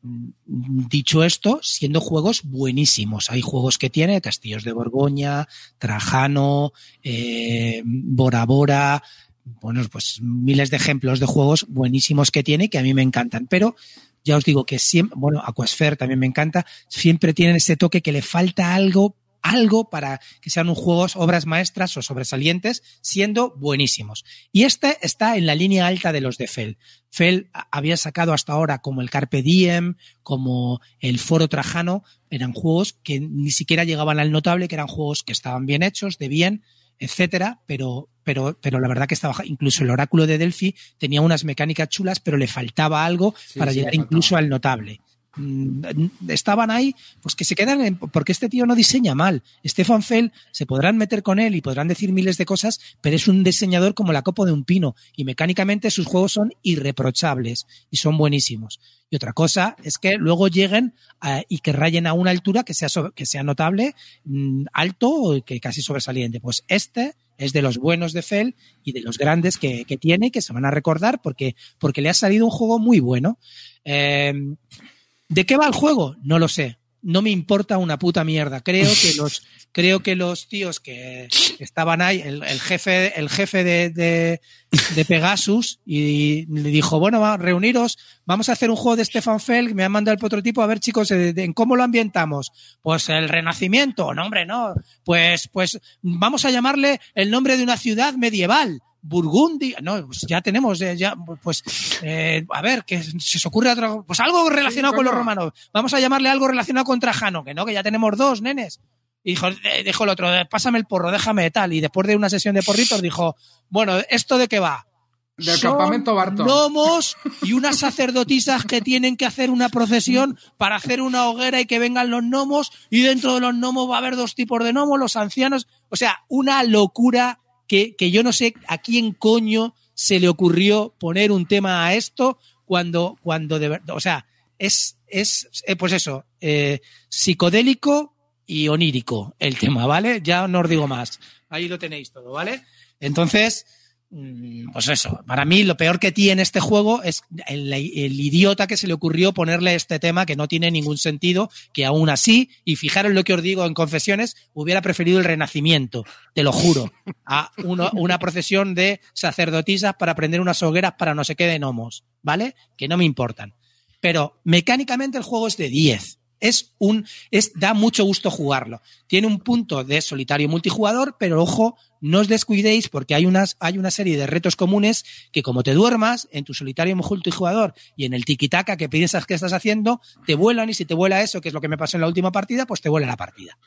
dicho esto, siendo juegos buenísimos. Hay juegos que tiene Castillos de Borgoña, Trajano, eh, Bora Bora, bueno, pues miles de ejemplos de juegos buenísimos que tiene que a mí me encantan. Pero ya os digo que siempre, bueno, Aquasphere también me encanta, siempre tienen ese toque que le falta algo algo para que sean un juegos obras maestras o sobresalientes, siendo buenísimos. Y este está en la línea alta de los de Fell. Fell había sacado hasta ahora como el Carpe Diem, como el Foro Trajano, eran juegos que ni siquiera llegaban al notable, que eran juegos que estaban bien hechos, de bien, etcétera, pero, pero, pero la verdad que estaba, incluso el oráculo de Delphi tenía unas mecánicas chulas, pero le faltaba algo Sí, para sí, llegar incluso al notable. Mm, estaban ahí, pues que se quedan en, porque este tío no diseña mal. Stefan Fell se podrán meter con él y podrán decir miles de cosas, pero es un diseñador como la copa de un pino y mecánicamente sus juegos son irreprochables y son buenísimos. Y otra cosa es que luego lleguen y que rayen a una altura que sea, que sea notable, mm, alto o que casi sobresaliente. Pues este es de los buenos de Fell y de los grandes que, que tiene y que se van a recordar porque, porque le ha salido un juego muy bueno. Eh, ¿De qué va el juego? No lo sé. No me importa una puta mierda. Creo que los, creo que los tíos que estaban ahí, el, el jefe, el jefe de, de, de Pegasus, y le dijo, bueno, va, reuniros, vamos a hacer un juego de Stefan Feld, me han mandado el prototipo, a ver chicos, eh, ¿en cómo lo ambientamos? Pues el Renacimiento, no hombre, no. Pues, pues vamos a llamarle el nombre de una ciudad medieval. Burgundia, no, pues ya tenemos, eh, ya, pues, eh, a ver, que se os ocurre otro, pues algo relacionado Sí, con los romanos. Vamos a llamarle algo relacionado con Trajano, que no, que ya tenemos dos, nenes. Y dijo, eh, dijo el otro, pásame el porro, déjame tal. Y después de una sesión de porritos dijo, bueno, ¿esto de qué va? Del Son campamento Barton. Gnomos y unas sacerdotisas que tienen que hacer una procesión para hacer una hoguera y que vengan los gnomos y dentro de los gnomos va a haber dos tipos de gnomos, los ancianos. O sea, una locura que, que yo no sé a quién coño se le ocurrió poner un tema a esto cuando, cuando de verdad, o sea, es, es eh, pues eso, eh, psicodélico y onírico el tema, ¿vale? Ya no os digo más. Ahí lo tenéis todo, ¿vale? Entonces, pues eso, para mí lo peor que tiene este juego es el, idiota que se le ocurrió ponerle este tema que no tiene ningún sentido, que aún así, y fijaros lo que os digo en confesiones, hubiera preferido el renacimiento, te lo juro, a una procesión de sacerdotisas para prender unas hogueras para no sé qué de gnomos, ¿vale? Que no me importan. Pero mecánicamente el juego es de 10. Es un, es, da mucho gusto jugarlo. Tiene un punto de solitario multijugador, pero ojo, no os descuidéis porque hay unas, hay una serie de retos comunes que como te duermas en tu solitario multijugador y en el tiquitaca que piensas que estás haciendo, te vuelan y si te vuela eso, que es lo que me pasó en la última partida, pues te vuela la partida.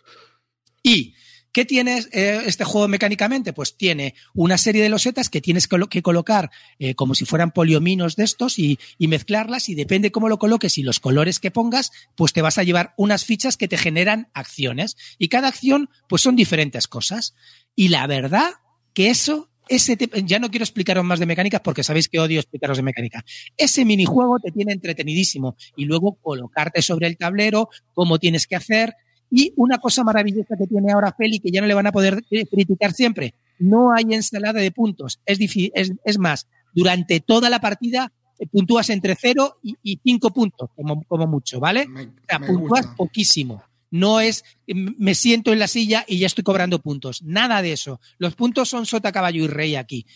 Y ¿Qué tiene eh, este juego mecánicamente? Pues tiene una serie de losetas que tienes que colocar eh, como si fueran poliominos de estos y, mezclarlas y depende cómo lo coloques y los colores que pongas, pues te vas a llevar unas fichas que te generan acciones. Y cada acción pues son diferentes cosas. Y la verdad que eso, ese ya no quiero explicaros más de mecánicas porque sabéis que odio explicaros de mecánica. Ese minijuego te tiene entretenidísimo y luego colocarte sobre el tablero, cómo tienes que hacer, y una cosa maravillosa que tiene ahora Feli, que ya no le van a poder eh, criticar siempre, no hay ensalada de puntos. Es, difí- es, es más, durante toda la partida eh, puntúas entre 0 y 5 puntos, como, como mucho, ¿vale? Me, O sea, puntúas gusta. poquísimo. No es m- me siento en la silla y ya estoy cobrando puntos. Nada de eso. Los puntos son sota, caballo y rey aquí.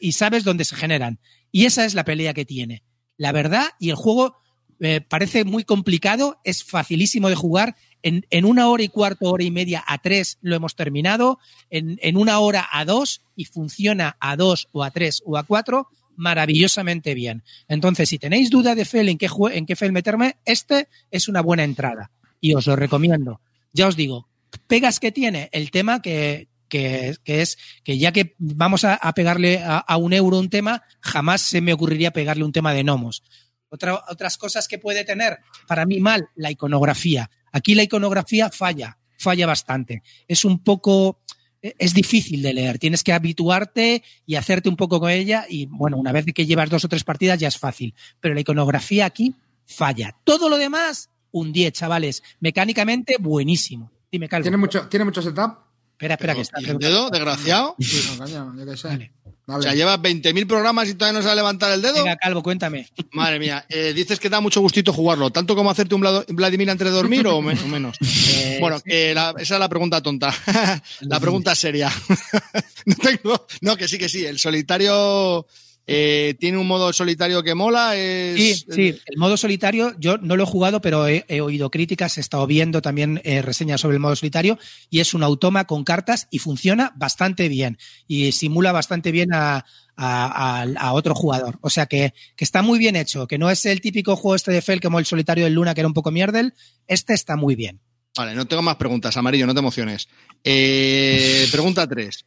Y sabes dónde se generan. Y esa es la pelea que tiene. La verdad, y el juego eh, parece muy complicado, es facilísimo de jugar. En, en una hora y cuarto, hora y media a tres lo hemos terminado. En, en una hora a dos y funciona a dos o a tres o a cuatro. maravillosamente bien. Entonces, si tenéis duda de Fel en qué, en qué Fel meterme, este es una buena entrada y os lo recomiendo. Ya os digo, pegas que tiene el tema que, que, que es que ya que vamos a, a pegarle a, a un euro un tema, jamás se me ocurriría pegarle un tema de gnomos. Otra- otras cosas que puede tener, para mí mal, la iconografía. Aquí la iconografía falla, falla bastante. Es un poco, e, es difícil de leer. Tienes que habituarte y hacerte un poco con ella y bueno, una vez que llevas dos o tres partidas ya es fácil. Pero la iconografía aquí falla. Todo lo demás, un 10, chavales. Mecánicamente, buenísimo. Dime, Calvo. ¿Tiene mucho, ¿Tiene mucho setup? Espera, espera, que está. ¿Y el dedo, desgraciado? No, yo qué sé. Vale. O sea, llevas 20.000 programas y todavía no sabe levantar el dedo. Venga, Calvo, cuéntame. Madre mía, eh, dices que da mucho gustito jugarlo, tanto como hacerte un Vladimir antes de dormir o, me- o menos. [laughs] Eh, Bueno, que la- esa es la pregunta tonta. [laughs] la pregunta seria. [laughs] no, tengo- no, que sí, que sí. El solitario eh, tiene un modo solitario que mola. Es, Sí, sí, el modo solitario yo no lo he jugado, pero he, he oído críticas, he estado viendo también eh, reseñas sobre el modo solitario y es un automa con cartas y funciona bastante bien y simula bastante bien a, a- a- a otro jugador. O sea que, que está muy bien hecho, que no es el típico juego este de Fel como el solitario del Luna que era un poco mierdel, este está muy bien. Vale, no tengo más preguntas. Amarillo, no te emociones. Eh, pregunta 3.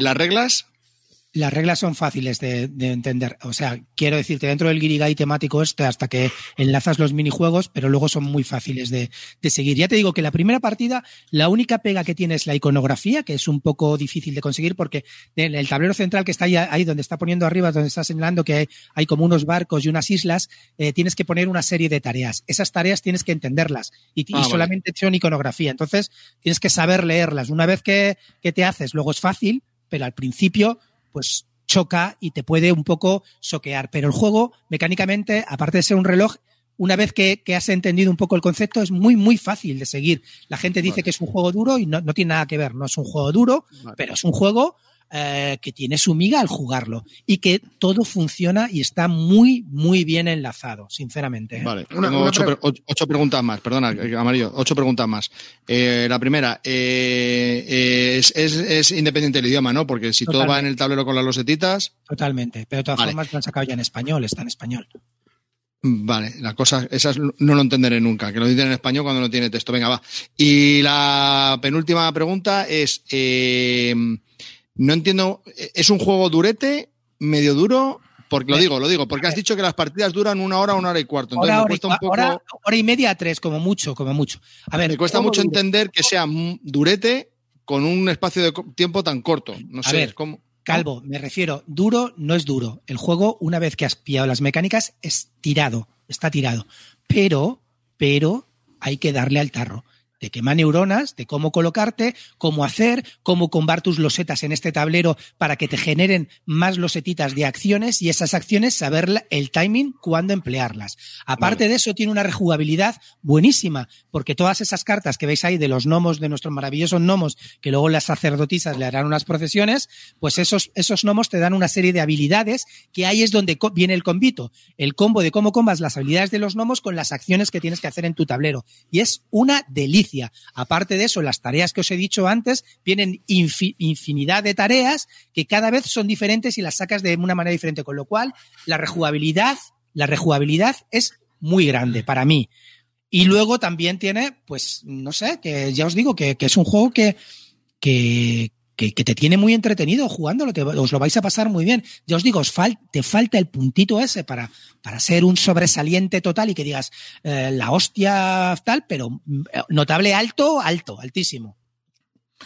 ¿Las reglas? Las reglas son fáciles de, de entender. O sea, quiero decirte, dentro del guirigay temático este, hasta que enlazas los minijuegos, pero luego son muy fáciles de, de seguir. Ya te digo que la primera partida, la única pega que tiene es la iconografía, que es un poco difícil de conseguir porque en el tablero central que está ahí, ahí donde está poniendo arriba, donde está señalando que hay, hay como unos barcos y unas islas, eh, tienes que poner una serie de tareas. Esas tareas tienes que entenderlas y, y Ah, vale. solamente son iconografía. Entonces, tienes que saber leerlas. Una vez que, que te haces, luego es fácil, pero al principio pues choca y te puede un poco soquear. Pero el juego, mecánicamente, aparte de ser un reloj, una vez que, que has entendido un poco el concepto, es muy, muy fácil de seguir. La gente dice Vale. que es un juego duro y no, no tiene nada que ver. No es un juego duro, Vale. pero es un juego eh, que tiene su miga al jugarlo y que todo funciona y está muy, muy bien enlazado, sinceramente. ¿eh? Vale, Una- tengo una ocho, pre- pre- ocho- ocho preguntas más, perdona, eh, Amarillo, ocho preguntas más. Eh, la primera, eh, eh, es, es- es independiente del idioma, ¿no? Porque si todo va en el tablero con las losetitas, Totalmente. Pero de todas Vale. formas lo han sacado ya en español, está en español. vale, la cosa, esas no lo entenderé nunca, que lo dicen en español cuando no tiene texto. Venga, va. Y la penúltima pregunta es, eh, no entiendo, ¿es un juego durete, medio duro? Porque lo Eh, digo, lo digo, porque has dicho que las partidas duran una hora, una hora y cuarto. Entonces Hora, me cuesta un poco... hora- hora y media a tres, como mucho, como mucho. A ver, Me cuesta mucho entender que sea durete con un espacio de tiempo tan corto. No A sé, ver, ¿cómo? Calvo, me refiero, duro no es duro. El juego, una vez que has pillado las mecánicas, es tirado, está tirado. Pero, pero hay que darle al tarro. Te quema neuronas de cómo colocarte, cómo hacer, cómo combar tus losetas en este tablero para que te generen más losetitas de acciones y esas acciones saber el timing cuándo emplearlas. Aparte de eso, tiene una rejugabilidad buenísima, porque todas esas cartas que veis ahí de los gnomos, de nuestros maravillosos gnomos, que luego las sacerdotisas le harán unas procesiones, pues esos, esos gnomos te dan una serie de habilidades que ahí es donde viene el combito. El combo de cómo combas las habilidades de los gnomos con las acciones que tienes que hacer en tu tablero. Y es una delicia. Aparte de eso, las tareas que os he dicho antes, vienen infi- infinidad de tareas que cada vez son diferentes y las sacas de una manera diferente. Con lo cual, la rejugabilidad, la rejugabilidad es muy grande para mí. Y luego también tiene, pues, no sé, que ya os digo que, que es un juego que, que, que, que te tiene muy entretenido jugándolo, te- os lo vais a pasar muy bien. Ya os digo, os fal- te falta el puntito ese para, para ser un sobresaliente total y que digas eh, la hostia tal, pero mm, notable alto, alto, altísimo.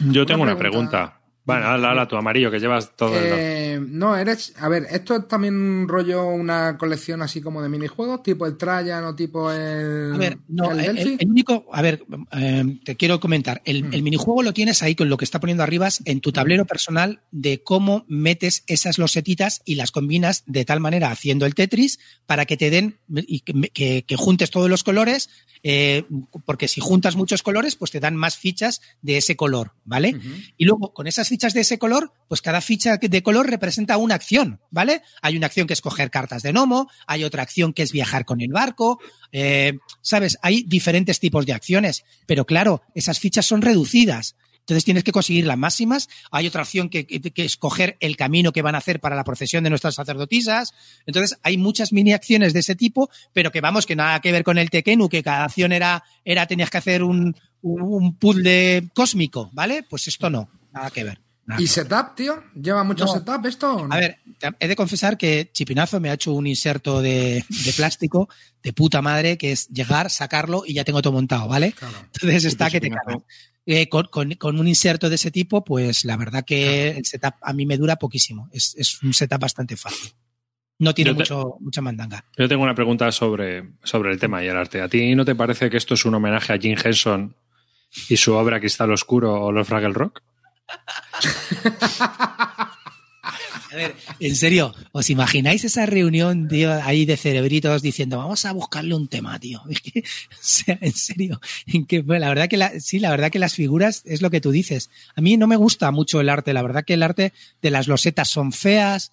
Yo tengo una pregunta. Bueno, habla, habla tú, amarillo, que llevas todo el... Eh, no, eres. A ver, esto es también un rollo, una colección así como de minijuegos, tipo el Trajan o tipo el. A ver, no, el el, único, a ver, eh, te quiero comentar, el, Mm. el minijuego lo tienes ahí con lo que está poniendo arriba en tu tablero personal de cómo metes esas losetitas y las combinas de tal manera haciendo el Tetris para que te den y que, que- que juntes todos los colores, eh, porque si juntas muchos colores, pues te dan más fichas de ese color, ¿vale? Y luego, con esas fichas de ese color, pues cada ficha de color representa una acción, ¿vale? Hay una acción que es coger cartas de gnomo, hay otra acción que es viajar con el barco, eh, ¿sabes? Hay diferentes tipos de acciones, pero claro, esas fichas son reducidas. Entonces tienes que conseguir las máximas. Hay otra opción que, que, que escoger el camino que van a hacer para la procesión de nuestras sacerdotisas. Entonces hay muchas mini acciones de ese tipo, pero que vamos, que nada que ver con el Tekenu, que cada acción era, era tenías que hacer un, un, un puzzle cósmico, ¿vale? Pues esto no, nada que ver. Nada ¿Y setup, tío? ¿Lleva mucho No. setup esto? o no? A ver, he de confesar que Chipinazo me ha hecho un inserto de, de plástico de puta madre, que es llegar, sacarlo y ya tengo todo montado, ¿ale? Claro. Entonces está que te cagas. Eh, con, con- con un inserto de ese tipo, pues la verdad que el setup a mí me dura poquísimo. Es, es un setup bastante fácil. No tiene te- mucho, mucha mandanga. Yo tengo una pregunta sobre, sobre el tema y el arte. ¿A ti no te parece que esto es un homenaje a Jim Henson y su obra Cristal Oscuro o los Fraggle Rock? En serio, ¿os imagináis esa reunión, ahí de cerebritos diciendo, vamos a buscarle un tema, tío? [laughs] O sea, en serio, en que, la verdad que la- sí, la verdad que las figuras es lo que tú dices. A mí no me gusta mucho el arte, la verdad que el arte de las losetas son feas,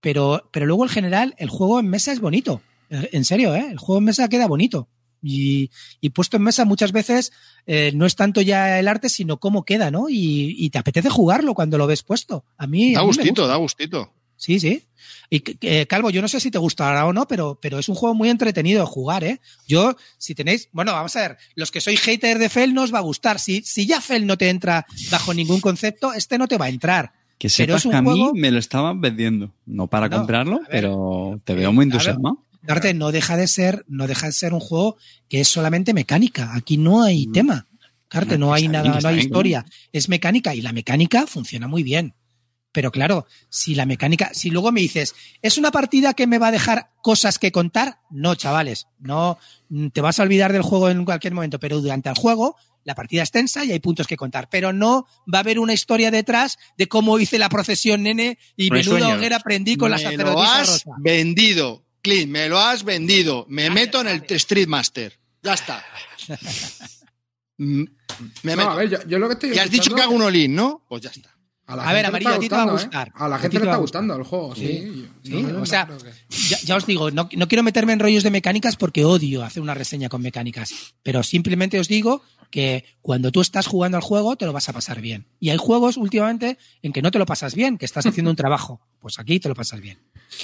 pero, pero luego en general el juego en mesa es bonito. Eh, En serio, ¿eh? El juego en mesa queda bonito. Y, y puesto en mesa muchas veces eh, no es tanto ya el arte, sino cómo queda, ¿no? Y, y te apetece jugarlo cuando lo ves puesto. A mí, Da a mí me gusta. gustito, da gustito. Sí, sí. Y eh, Calvo, yo no sé si te gustará o no, pero, pero es un juego muy entretenido de jugar, ¿eh? Yo, si tenéis, bueno, vamos a ver, los que sois hater de Fel no os va a gustar. Si, si ya Fel no te entra bajo ningún concepto, este no te va a entrar. Que Pero sepas es un que a mí juego- me lo estaban vendiendo. No para No, comprarlo, ver. pero te veo muy entusiasmado. Arte no deja de ser, no deja de ser un juego que es solamente mecánica. Aquí no hay Mm. tema. Arte, no No, hay nada, no hay historia. Es mecánica y la mecánica funciona muy bien. Pero claro, si la mecánica, si luego me dices, ¿es una partida que me va a dejar cosas que contar? No, chavales, no, mm, te vas a olvidar del juego en cualquier momento, pero durante el juego la partida es tensa y hay puntos que contar, pero no va a haber una historia detrás de cómo hice la procesión, nene, y hay menuda hoguera prendí con la me lo sacerdotisa rosa. vendido, Clint, me lo has vendido. Me Vale, meto en el vale. Street Master. Ya está. Mm, me No, meto. a ver, yo, yo lo que estoy y has dicho que hago un all ¿no? Pues ya está. A, la A ver, Amarillo, a ti te va a ¿eh? gustar. A la A gente ti le está a gustando el juego, sí. Sí, Yo- sí, no, no o sea, que- Ya, ya os digo, no, no quiero meterme en rollos de mecánicas porque odio hacer una reseña con mecánicas, pero simplemente os digo que cuando tú estás jugando al juego te lo vas a pasar bien. Y hay juegos últimamente en que no te lo pasas bien, que estás haciendo un [laughs] trabajo. Pues aquí te lo pasas bien.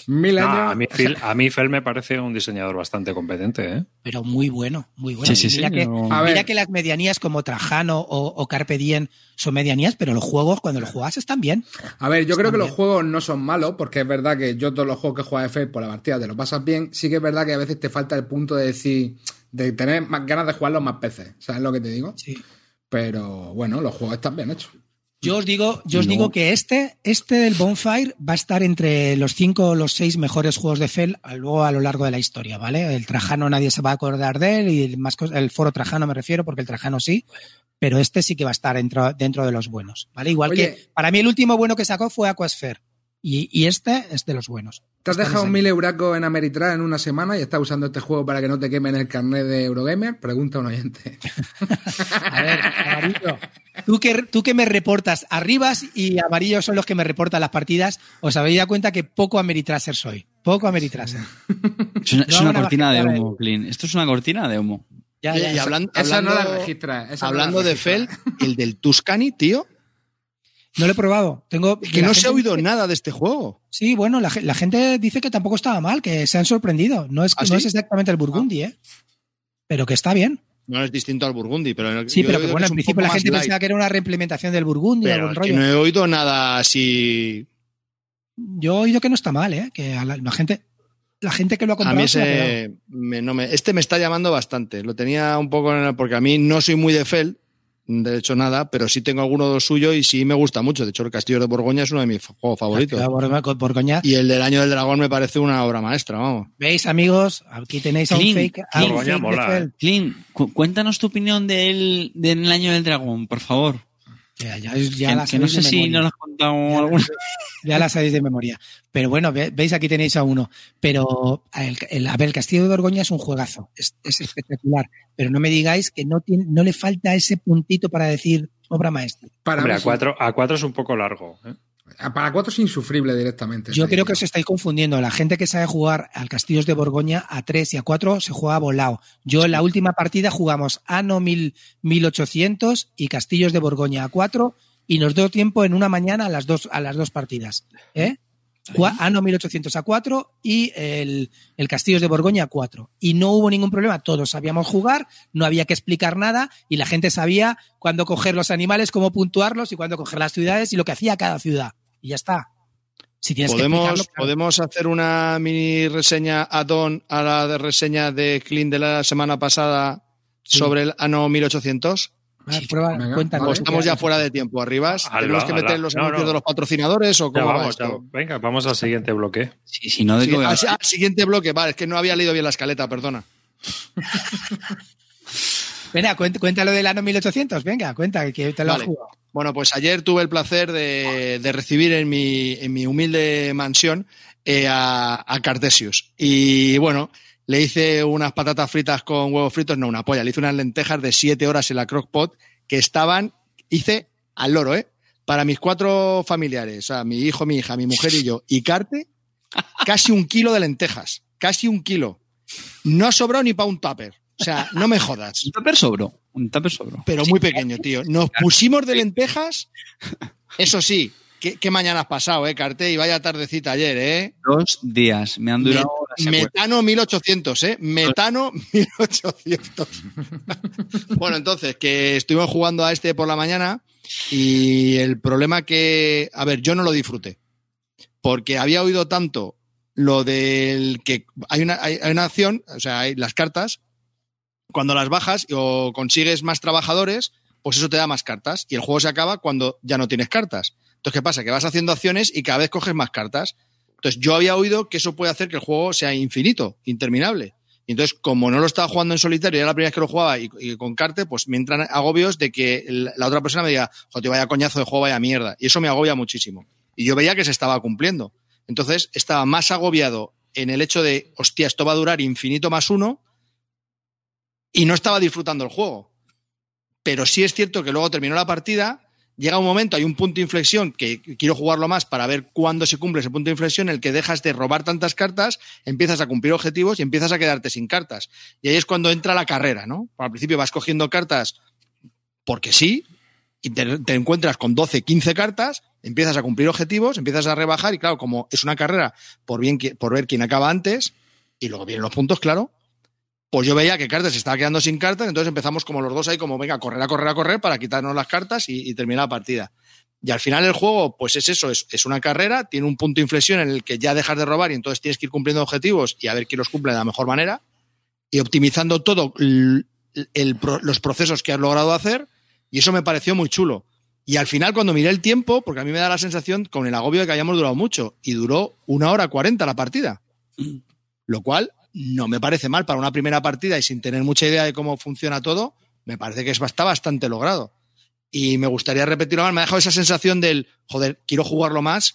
Mil No, años. a, mí, Phil, a mí Fel me parece un diseñador bastante competente. ¿eh? Pero muy bueno, muy bueno. Sí, sí, mira sí, que, no- A mira ver. que las medianías como Trajano o, o Carpe Diem son medianías, pero los juegos cuando los juegas están bien. A ver, yo creo que los juegos no son malos, porque es verdad que yo todos los juegos que juegas de F por la partida te lo pasas bien. Sí que es verdad que a veces te falta el punto de decir, de tener más ganas de jugarlos más veces. ¿Sabes lo que te digo? Sí. Pero bueno, los juegos están bien hechos. Yo os digo, yo os No. digo que este, este del Bonfire va a estar entre los cinco o los seis mejores juegos de Fel a- luego a lo largo de la historia, ¿vale? El Trajano nadie se va a acordar de él y el, más el foro Trajano me refiero porque el Trajano sí, pero este sí que va a estar dentro, dentro de los buenos, ¿vale? Igual Oye. que para mí el último bueno que sacó fue Aquasphere y, y este es de los buenos. Te has Están dejado ese- mil euracos en Ameritrade en una semana y estás usando este juego para que no te quemen el carnet de Eurogamer. Pregunta a un oyente. [laughs] A ver, amarillo. Tú que, tú que me reportas arribas y amarillos son los que me reportan las partidas, os habéis dado cuenta que poco Ameritraser soy. Poco Ameritraser. Es una, es No, una una cortina de humo, Clint. Esto es una cortina de humo. Ya, Oye, ya, y ya. hablan- Esa no hablando, la registra. esa no la hablando de. Fel, el del Tuscany, tío, No lo he probado. Tengo que no se ha oído dice- nada de este juego. Sí, bueno, la, ge- la gente dice que tampoco estaba mal, que se han sorprendido. No es, ¿Ah, no sí? es exactamente el Burgundy, ¿eh? Pero que está bien. No es distinto al Burgundy, pero Sí, pero que bueno, un principio la gente light. pensaba que era una reimplementación del Burgundy, Pero algún es que rollo. no he oído nada así. Yo he oído que no está mal, ¿eh? Que a la, la gente, la gente que lo ha A comprado. mí ha quedado. ese, me- no me- este me está llamando bastante. Lo tenía un poco en el- porque a mí no soy muy de Fel, de hecho nada, pero sí tengo alguno suyo y sí me gusta mucho. De hecho, el Castillo de Borgoña es uno de mis juegos favoritos. Borgoña. Y el del Año del Dragón me parece una obra maestra, vamos. ¿Veis, amigos? Aquí tenéis a un Clean, fake. a un fake mola. ¿eh? Clint, cu- cuéntanos tu opinión del, del año del dragón, por favor. Ya, ya, ya que, la que no sabéis sé de si memoria. nos lo has contado Ya, alguna Ya la sabéis de memoria. Pero bueno, ve- veis aquí tenéis a uno. Pero el, el- a ver, el Castillo de Borgoña es un juegazo. Es, es espectacular. Pero no me digáis que no, tiene, no le falta ese puntito para decir obra maestra. Para Hombre, a cuatro, a cuatro es un poco largo. ¿eh? Para cuatro es insufrible directamente. Yo creo que os estáis confundiendo. La gente que sabe jugar al Castillos de Borgoña a 3 y a 4 se juega volado. Yo en la última partida jugamos Ano 1000, 1800 y Castillos de Borgoña a 4 y nos dio tiempo en una mañana a las dos, a las dos partidas. ¿eh? Ano 1800 a 4 y el, el Castillos de Borgoña a 4. Y no hubo ningún problema. Todos sabíamos jugar, no había que explicar nada y la gente sabía cuándo coger los animales, cómo puntuarlos y cuándo coger las ciudades y lo que hacía cada ciudad. Y ya está. Si tienes que ¿Podemos, explicarlo, claro. ¿Podemos hacer una mini reseña add-on a la de reseña de Clean de la semana pasada Sí. sobre el ano 1800? Ah, prueba, Venga, cuéntanos. ¿O vale. estamos ya fuera de tiempo, Arribas? ¿Tenemos que meter los No, anuncios no. de los patrocinadores o Ya cómo va vamos, ya- venga, vamos al siguiente bloque. Si, si no, Sí, digo, ah, sí, ah, siguiente bloque, vale, es que no había leído bien la escaleta, perdona. [laughs] Venga, cuént- cuéntalo del año 1800. Venga, cuenta que te lo Vale. has jugado. Bueno, pues ayer tuve el placer de, de recibir en mi, en mi humilde mansión eh, a, a Cartesius. Y bueno, le hice unas patatas fritas con huevos fritos, no una polla, le hice unas lentejas de siete horas en la crockpot que estaban, hice al loro, ¿eh? Para mis cuatro familiares, o sea, mi hijo, mi hija, mi mujer y yo, y Carte, casi un kilo de lentejas, casi un kilo. No sobrado ni para un tupper. O sea, no me jodas un tupper sobro. Un tupper sobro. pero muy pequeño, tío. Nos pusimos de lentejas. Eso sí, qué, qué mañana has pasado, eh, Carté, y vaya tardecita ayer, eh. Dos días. Me han durado secuela. metano 1800, eh. Metano 1800. [laughs] bueno, entonces, que estuvimos jugando a este por la mañana y el problema que, a ver, yo no lo disfruté. Porque había oído tanto lo del que hay una, hay, hay una acción, o sea, hay las cartas, cuando las bajas o consigues más trabajadores, pues eso te da más cartas. Y el juego se acaba cuando ya no tienes cartas. Entonces, ¿qué pasa? Que vas haciendo acciones y cada vez coges más cartas. Entonces, yo había oído que eso puede hacer que el juego sea infinito, interminable. Y entonces, como no lo estaba jugando en solitario, era la primera vez que lo jugaba y, con carte, pues me entran agobios de que la otra persona me diga, joder, vaya coñazo de juego, vaya mierda. Y eso me agobia muchísimo. Y yo veía que se estaba cumpliendo. Entonces, estaba más agobiado en el hecho de, hostia, esto va a durar infinito más uno, y no estaba disfrutando el juego. Pero sí es cierto que luego terminó la partida, llega un momento, hay un punto de inflexión que quiero jugarlo más para ver cuándo se cumple ese punto de inflexión en el que dejas de robar tantas cartas, empiezas a cumplir objetivos y empiezas a quedarte sin cartas. Y ahí es cuando entra la carrera, ¿no? Al principio vas cogiendo cartas porque sí, y te, te encuentras con 12, 15 cartas, empiezas a cumplir objetivos, empiezas a rebajar y claro, como es una carrera por, bien, por ver quién acaba antes, y luego vienen los puntos, claro, pues yo veía que cartas se estaba quedando sin cartas, entonces empezamos como los dos ahí, como venga, a correr, a correr, a correr para quitarnos las cartas y, y terminar la partida. Y al final el juego, pues es eso, es, es una carrera, tiene un punto de inflexión en el que ya dejas de robar y entonces tienes que ir cumpliendo objetivos y a ver quién los cumple de la mejor manera y optimizando todo el- el pro- los procesos que has logrado hacer y eso me pareció muy chulo. Y al final, cuando miré el tiempo, porque a mí me da la sensación con el agobio de que hayamos durado mucho, y duró una hora cuarenta la partida. Lo cual no me parece mal para una primera partida y sin tener mucha idea de cómo funciona todo, me parece que es- está bastante logrado. Y me gustaría repetirlo más. Me ha dejado esa sensación del, joder, quiero jugarlo más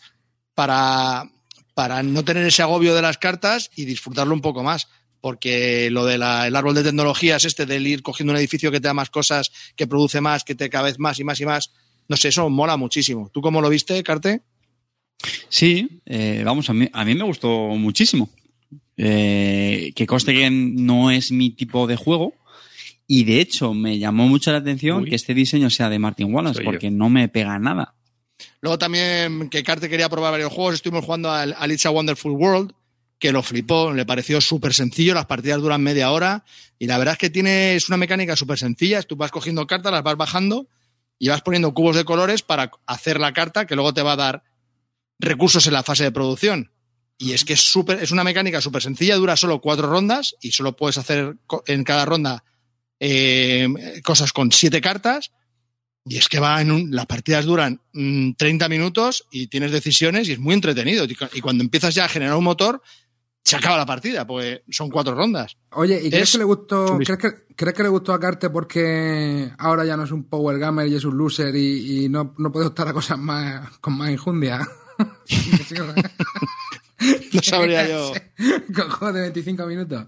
para, para no tener ese agobio de las cartas y disfrutarlo un poco más. Porque lo del árbol de tecnologías, este del ir cogiendo un edificio que te da más cosas, que produce más, que te cada más y más y más, no sé, eso mola muchísimo. ¿Tú cómo lo viste, Carte? Sí, eh, vamos, a mí, a mí me gustó muchísimo. Eh, que conste que no es mi tipo de juego. Y de hecho, me llamó mucho la atención Uy. que este diseño sea de Martin Wallace, Soy yo. porque no me pega nada. Luego también que Carte quería probar varios juegos, estuvimos jugando al, al It's a Wonderful World, que lo flipó, le pareció súper sencillo, las partidas duran media hora y la verdad es que tiene es una mecánica súper sencilla, tú vas cogiendo cartas, las vas bajando y vas poniendo cubos de colores para hacer la carta que luego te va a dar recursos en la fase de producción. Y es que es súper, es una mecánica súper sencilla, dura solo cuatro rondas y solo puedes hacer en cada ronda eh, cosas con siete cartas. Y es que va en un, las partidas duran mm, 30 minutos y tienes decisiones y es muy entretenido. Y cu- Y cuando empiezas ya a generar un motor, se acaba la partida, porque son cuatro rondas. Oye, ¿y crees Es que le gustó, crees que, crees que le gustó a Carte porque ahora ya no es un power gamer y es un loser y, y no, no puede optar a cosas más con más injundia? [laughs] [laughs] No sabría yo, [laughs] Con juegos de 25 minutos.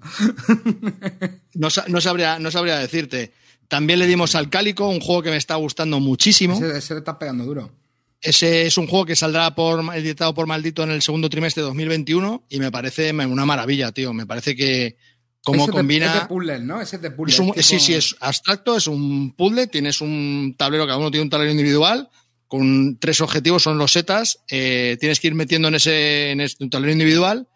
no, no sabría, no sabría decirte. También le dimos al Cálico, un juego que me está gustando muchísimo. Ese, ese le está pegando duro. ese es un juego que saldrá por, editado por Maldito en el segundo trimestre de 2021 y me parece una maravilla, tío. Me parece que como combina... es de puzzle, ¿no? Ese es de puzzle. Es un, Sí, sí, es abstracto, es un puzzle, tienes un tablero, cada uno tiene un tablero individual con tres objetivos, son losetas. Eh, tienes que ir metiendo en ese, en este, tablero individual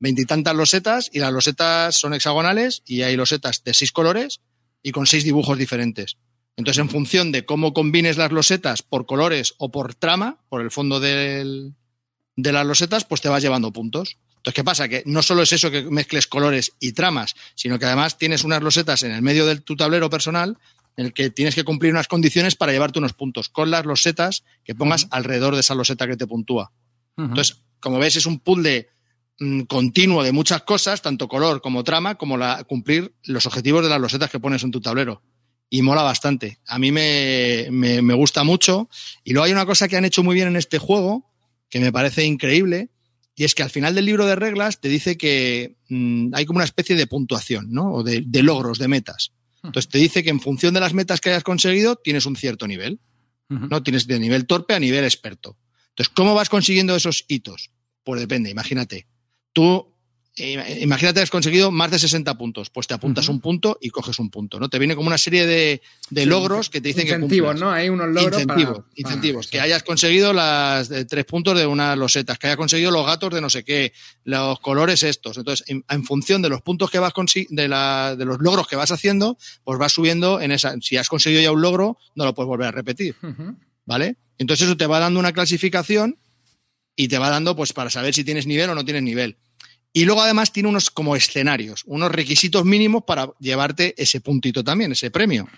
veintitantas losetas y las losetas son hexagonales y hay losetas de seis colores y con seis dibujos diferentes. Entonces, en función de cómo combines las losetas por colores o por trama, por el fondo del, de las losetas, pues te vas llevando puntos. Entonces, ¿qué pasa? Que no solo es eso que mezcles colores y tramas, sino que además tienes unas losetas en el medio de tu tablero personal en el que tienes que cumplir unas condiciones para llevarte unos puntos con las losetas que pongas alrededor de esa loseta que te puntúa. Entonces, como ves, es un puzzle mm, continuo de muchas cosas, tanto color como trama, como la, cumplir los objetivos de las losetas que pones en tu tablero y mola bastante. A mí me, me, gusta mucho. Y luego hay una cosa que han hecho muy bien en este juego, que me parece increíble, y es que al final del libro de reglas te dice que mm, hay como una especie de puntuación, ¿no? O de, logros, de metas. Entonces te dice que en función de las metas que hayas conseguido, tienes un cierto nivel. ¿No? Tienes de nivel torpe a nivel experto. Entonces, ¿cómo vas consiguiendo esos hitos? Pues depende, imagínate. Tú eh, imagínate que has conseguido más de 60 puntos, pues te apuntas un punto y coges un punto, ¿no? Te viene como una serie de, logros que te dicen incentivos, que ¿no? Hay unos logros incentivos, incentivos, que hayas conseguido las tres puntos de unas losetas, que hayas conseguido los gatos de no sé qué, los colores estos. Entonces, en, función de los puntos que vas de, la, de los logros que vas haciendo, pues vas subiendo en esa. Si has conseguido ya un logro, no lo puedes volver a repetir, ¿vale? Entonces eso te va dando una clasificación y te va dando, pues, para saber si tienes nivel o no tienes nivel. Y luego además tiene unos como escenarios, unos requisitos mínimos para llevarte ese puntito también, ese premio.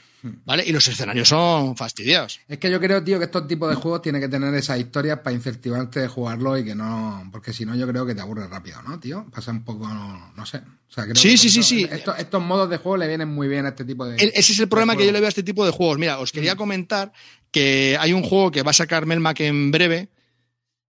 ¿Vale? Y los escenarios son fastidiados. Es que yo creo, tío, que estos tipos de juegos tienen que tener esas historias para incentivarte de jugarlo y que no. Porque si no, yo creo que te aburre rápido, ¿no, tío? Pasa un poco. No sé. sí, sí, sí, sí. Estos, modos de juego le vienen muy bien a este tipo de. ese es el problema que yo le veo a este tipo de juegos. Mira, os quería mm. comentar que hay un juego que va a sacar Melmac en breve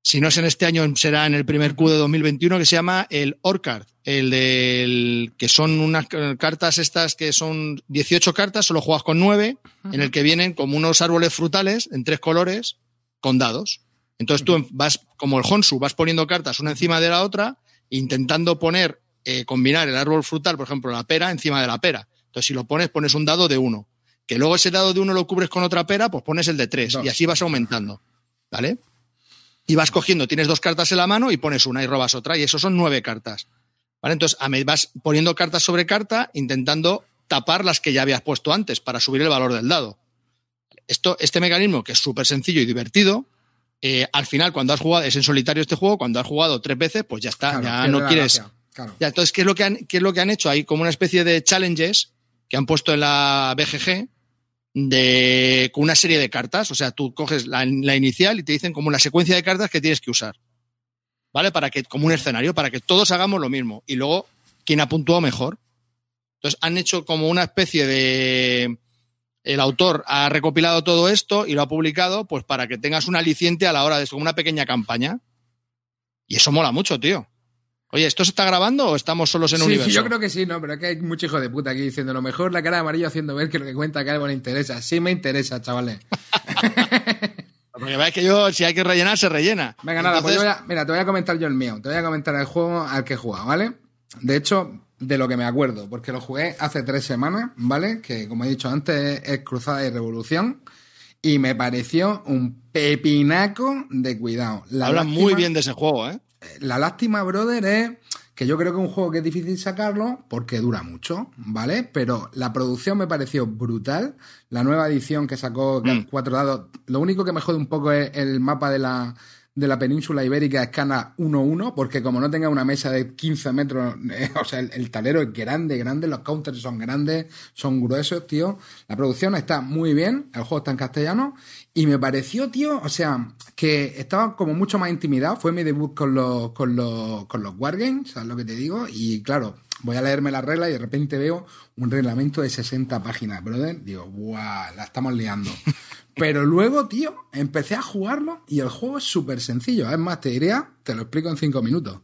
si no es en este año, será en el primer Q de 2021, que se llama el Orcard, el del que son unas cartas estas que son 18 cartas, solo juegas con 9, en el que vienen como unos árboles frutales en tres colores con dados. Entonces tú vas, como el Honsu, vas poniendo cartas una encima de la otra, intentando poner, eh, combinar el árbol frutal, por ejemplo, la pera, encima de la pera. Entonces, si lo pones, pones un dado de uno. Que luego ese dado de uno lo cubres con otra pera, pues pones el de tres. Y así vas aumentando. ¿Vale? Y vas cogiendo, tienes dos cartas en la mano y pones una y robas otra, y eso son nueve cartas. ¿Vale? Entonces, vas poniendo cartas sobre carta, intentando tapar las que ya habías puesto antes para subir el valor del dado. Esto, este mecanismo, que es súper sencillo y divertido, eh, al final, cuando has jugado, es en solitario este juego, cuando has jugado tres veces, pues ya está, ya no quieres. Ya, entonces, ¿qué es, lo que han, ¿qué es lo que han hecho? Hay como una especie de challenges que han puesto en la BGG, de, con una serie de cartas. O sea, tú coges la, inicial y te dicen como una secuencia de cartas que tienes que usar. ¿Vale? Para que, como un escenario, para que todos hagamos lo mismo. Y luego, quien ha puntuado mejor. Entonces, han hecho como una especie de. El autor ha recopilado todo esto y lo ha publicado, pues para que tengas un aliciente a la hora de como una pequeña campaña. Y eso mola mucho, tío. Oye, ¿esto se está grabando o estamos solos en un universo? Sí, yo creo que sí, no, pero es que hay mucho hijo de puta aquí diciendo lo mejor la cara de amarillo haciendo ver que lo que cuenta que algo le interesa. Sí me interesa, chavales. [laughs] Porque veis que yo, si hay que rellenar, se rellena. Venga, nada, pues mira, te voy a comentar yo el mío. Te voy a comentar el juego al que he jugado, ¿vale? De hecho, de lo que me acuerdo, porque lo jugué hace tres semanas, ¿vale? Que como he dicho antes, es Cruzada y Revolución. Y me pareció un pepinaco de cuidado. Habla muy bien de ese juego, ¿eh? La lástima, brother, es que yo creo que es un juego que es difícil sacarlo porque dura mucho, ¿vale? Pero la producción me pareció brutal. La nueva edición que sacó mm. cuatro dados, lo único que me jode un poco es el mapa de la, de la península ibérica escana 1-1, porque como no tenga una mesa de 15 metros, eh, [laughs] o sea, el, talero es grande, grande, los counters son grandes, son gruesos, tío. La producción está muy bien, el juego está en castellano, y me pareció, tío, o sea, que estaba como mucho más intimidado. Fue mi debut con los, con los, con los Wargames, ¿sabes lo que te digo? Y claro, voy a leerme la regla y de repente veo un reglamento de 60 páginas, brother. Digo, ¡buah! La estamos liando. [laughs] Pero luego, tío, empecé a jugarlo y el juego es súper sencillo. Es más, te diría, te lo explico en cinco minutos.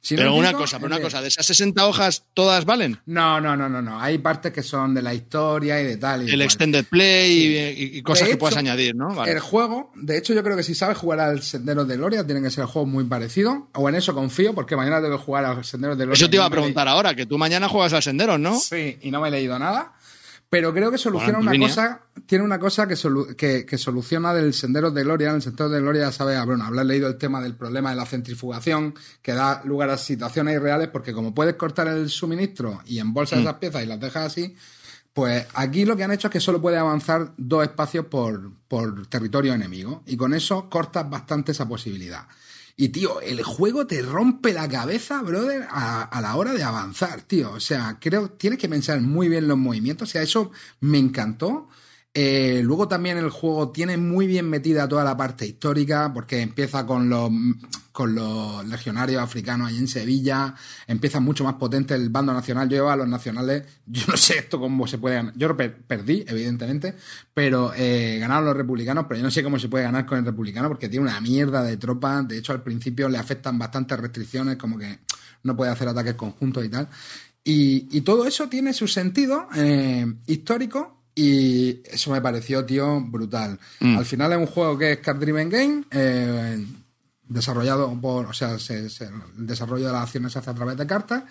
Si pero una cosa, pero una cosa, de esas 60 hojas, ¿todas valen? No, no, no, no, no. Hay partes que son de la historia y de tal. Y El extended play y- y, y cosas que puedas añadir, ¿no? Vale. El juego, de hecho, yo creo que si sabes jugar al Sendero de Gloria, tiene que ser el juego muy parecido. O en eso confío, porque mañana tengo que jugar al Sendero de Gloria. Eso te iba a preguntar ahora, que tú mañana juegas al sendero, ¿no? Sí, y no me he leído nada. Pero creo que soluciona una línea. cosa, tiene una cosa que, solu- que, que soluciona del sendero de Gloria. En el sendero de Gloria, ya sabes, bueno, habrás leído el tema del problema de la centrifugación, que da lugar a situaciones irreales, porque como puedes cortar el suministro y embolsas esas piezas y las dejas así, pues aquí lo que han hecho es que solo puede avanzar dos espacios por, por territorio enemigo. Y con eso cortas bastante esa posibilidad. Y, tío, el juego te rompe la cabeza, brother, a, a la hora de avanzar, tío. O sea, creo tienes que pensar muy bien los movimientos. O sea, eso me encantó. Eh, luego también el juego tiene muy bien metida toda la parte histórica, porque empieza con los, con los legionarios africanos ahí en Sevilla, empieza mucho más potente el bando nacional. Yo llevo a los nacionales, yo no sé esto cómo se puede ganar. Yo per- perdí, evidentemente, pero eh, ganaron los republicanos, pero yo no sé cómo se puede ganar con el republicano, porque tiene una mierda de tropas. De hecho, al principio le afectan bastantes restricciones, como que no puede hacer ataques conjuntos y tal. Y, y todo eso tiene su sentido eh, histórico y eso me pareció, tío, brutal. Al final es un juego que es Card Driven Game, eh, desarrollado por, o sea, se- se- el desarrollo de las acciones se hace a través de cartas.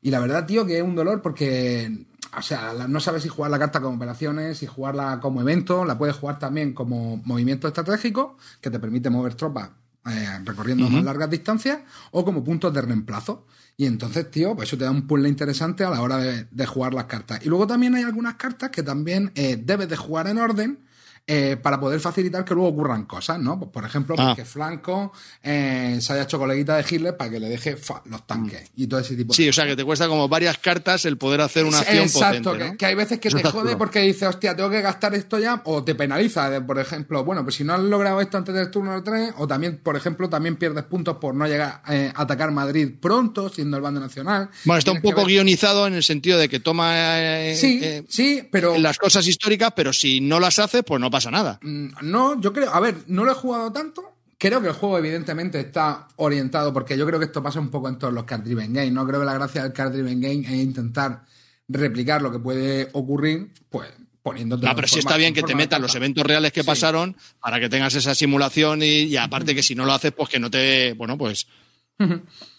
Y la verdad, tío, que es un dolor porque, o sea, no sabes si jugar la carta como operaciones, si jugarla como evento, la puedes jugar también como movimiento estratégico, que te permite mover tropas eh, recorriendo más largas distancias, o como puntos de reemplazo. Y entonces, tío, pues eso te da un puzzle interesante a la hora de, jugar las cartas. Y luego también hay algunas cartas que también eh, debes de jugar en orden eh, para poder facilitar que luego ocurran cosas, ¿no? Pues, por ejemplo, Ah. que Flanco eh, se haya hecho coleguita de Hitler para que le deje fa, los tanques y todo ese tipo de Sí, o sea, que te cuesta como varias cartas el poder hacer una acción Exacto, potente, que, ¿no? que hay veces que Eso te jode porque dices, hostia, tengo que gastar esto ya, o te penaliza, de, por ejemplo, bueno, pues si no has logrado esto antes del turno de 3, o también, por ejemplo, también pierdes puntos por no llegar eh, a atacar Madrid pronto, siendo el bando nacional. Bueno, está un Tienes poco ver- guionizado en el sentido de que toma eh, Sí, eh, sí, pero las cosas históricas, pero si no las hace, pues no pasa nada. Mm, No, yo creo, a ver, no lo he jugado tanto. Creo que el juego evidentemente está orientado, porque yo creo que esto pasa un poco en todos los card driven games, ¿no? Creo que la gracia del card driven game es intentar replicar lo que puede ocurrir, pues poniéndote No, pero sí está bien que te metan los eventos reales que pasaron para que tengas esa simulación y, y aparte que si no lo haces, pues que no te. Bueno, pues.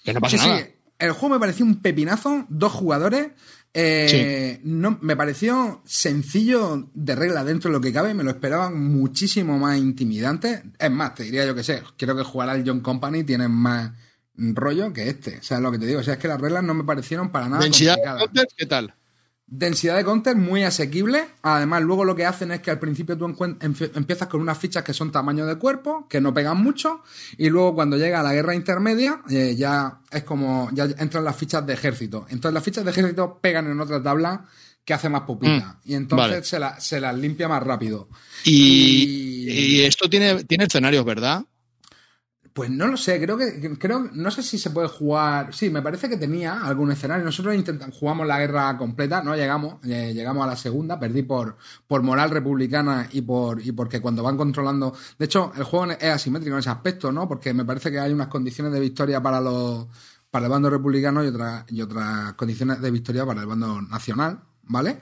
Que no pasa Sí, nada. sí, el juego me pareció un pepinazo, dos jugadores. Eh, no, me pareció sencillo de regla dentro de lo que cabe, me lo esperaban muchísimo más intimidante. Es más, te diría yo que sé, creo que jugar al John Company tiene más rollo que este. O sea, lo que te digo, o sea, es que las reglas no me parecieron para nada Densidad de complicadas. counters, ¿qué tal? Densidad de counter muy asequible. Además, luego lo que hacen es que al principio tú empiezas con unas fichas que son tamaño de cuerpo, que no pegan mucho, y luego cuando llega a la guerra intermedia, eh, ya es como, ya entran las fichas de ejército. Entonces las fichas de ejército pegan en otra tabla que hace más pupita. Mm, y entonces vale. se, la- se las limpia más rápido. Y, Y- y esto tiene, tiene escenarios, ¿verdad? Pues no lo sé, creo que, creo, no sé si se puede jugar. Sí, me parece que tenía algún escenario. Nosotros intentamos, jugamos la guerra completa, no llegamos, eh, llegamos a la segunda, perdí por, por moral republicana y por, y porque cuando van controlando. De hecho, el juego es asimétrico en ese aspecto, ¿no? Porque me parece que hay unas condiciones de victoria para los, para el bando republicano y otras, y otras condiciones de victoria para el bando nacional, ¿vale?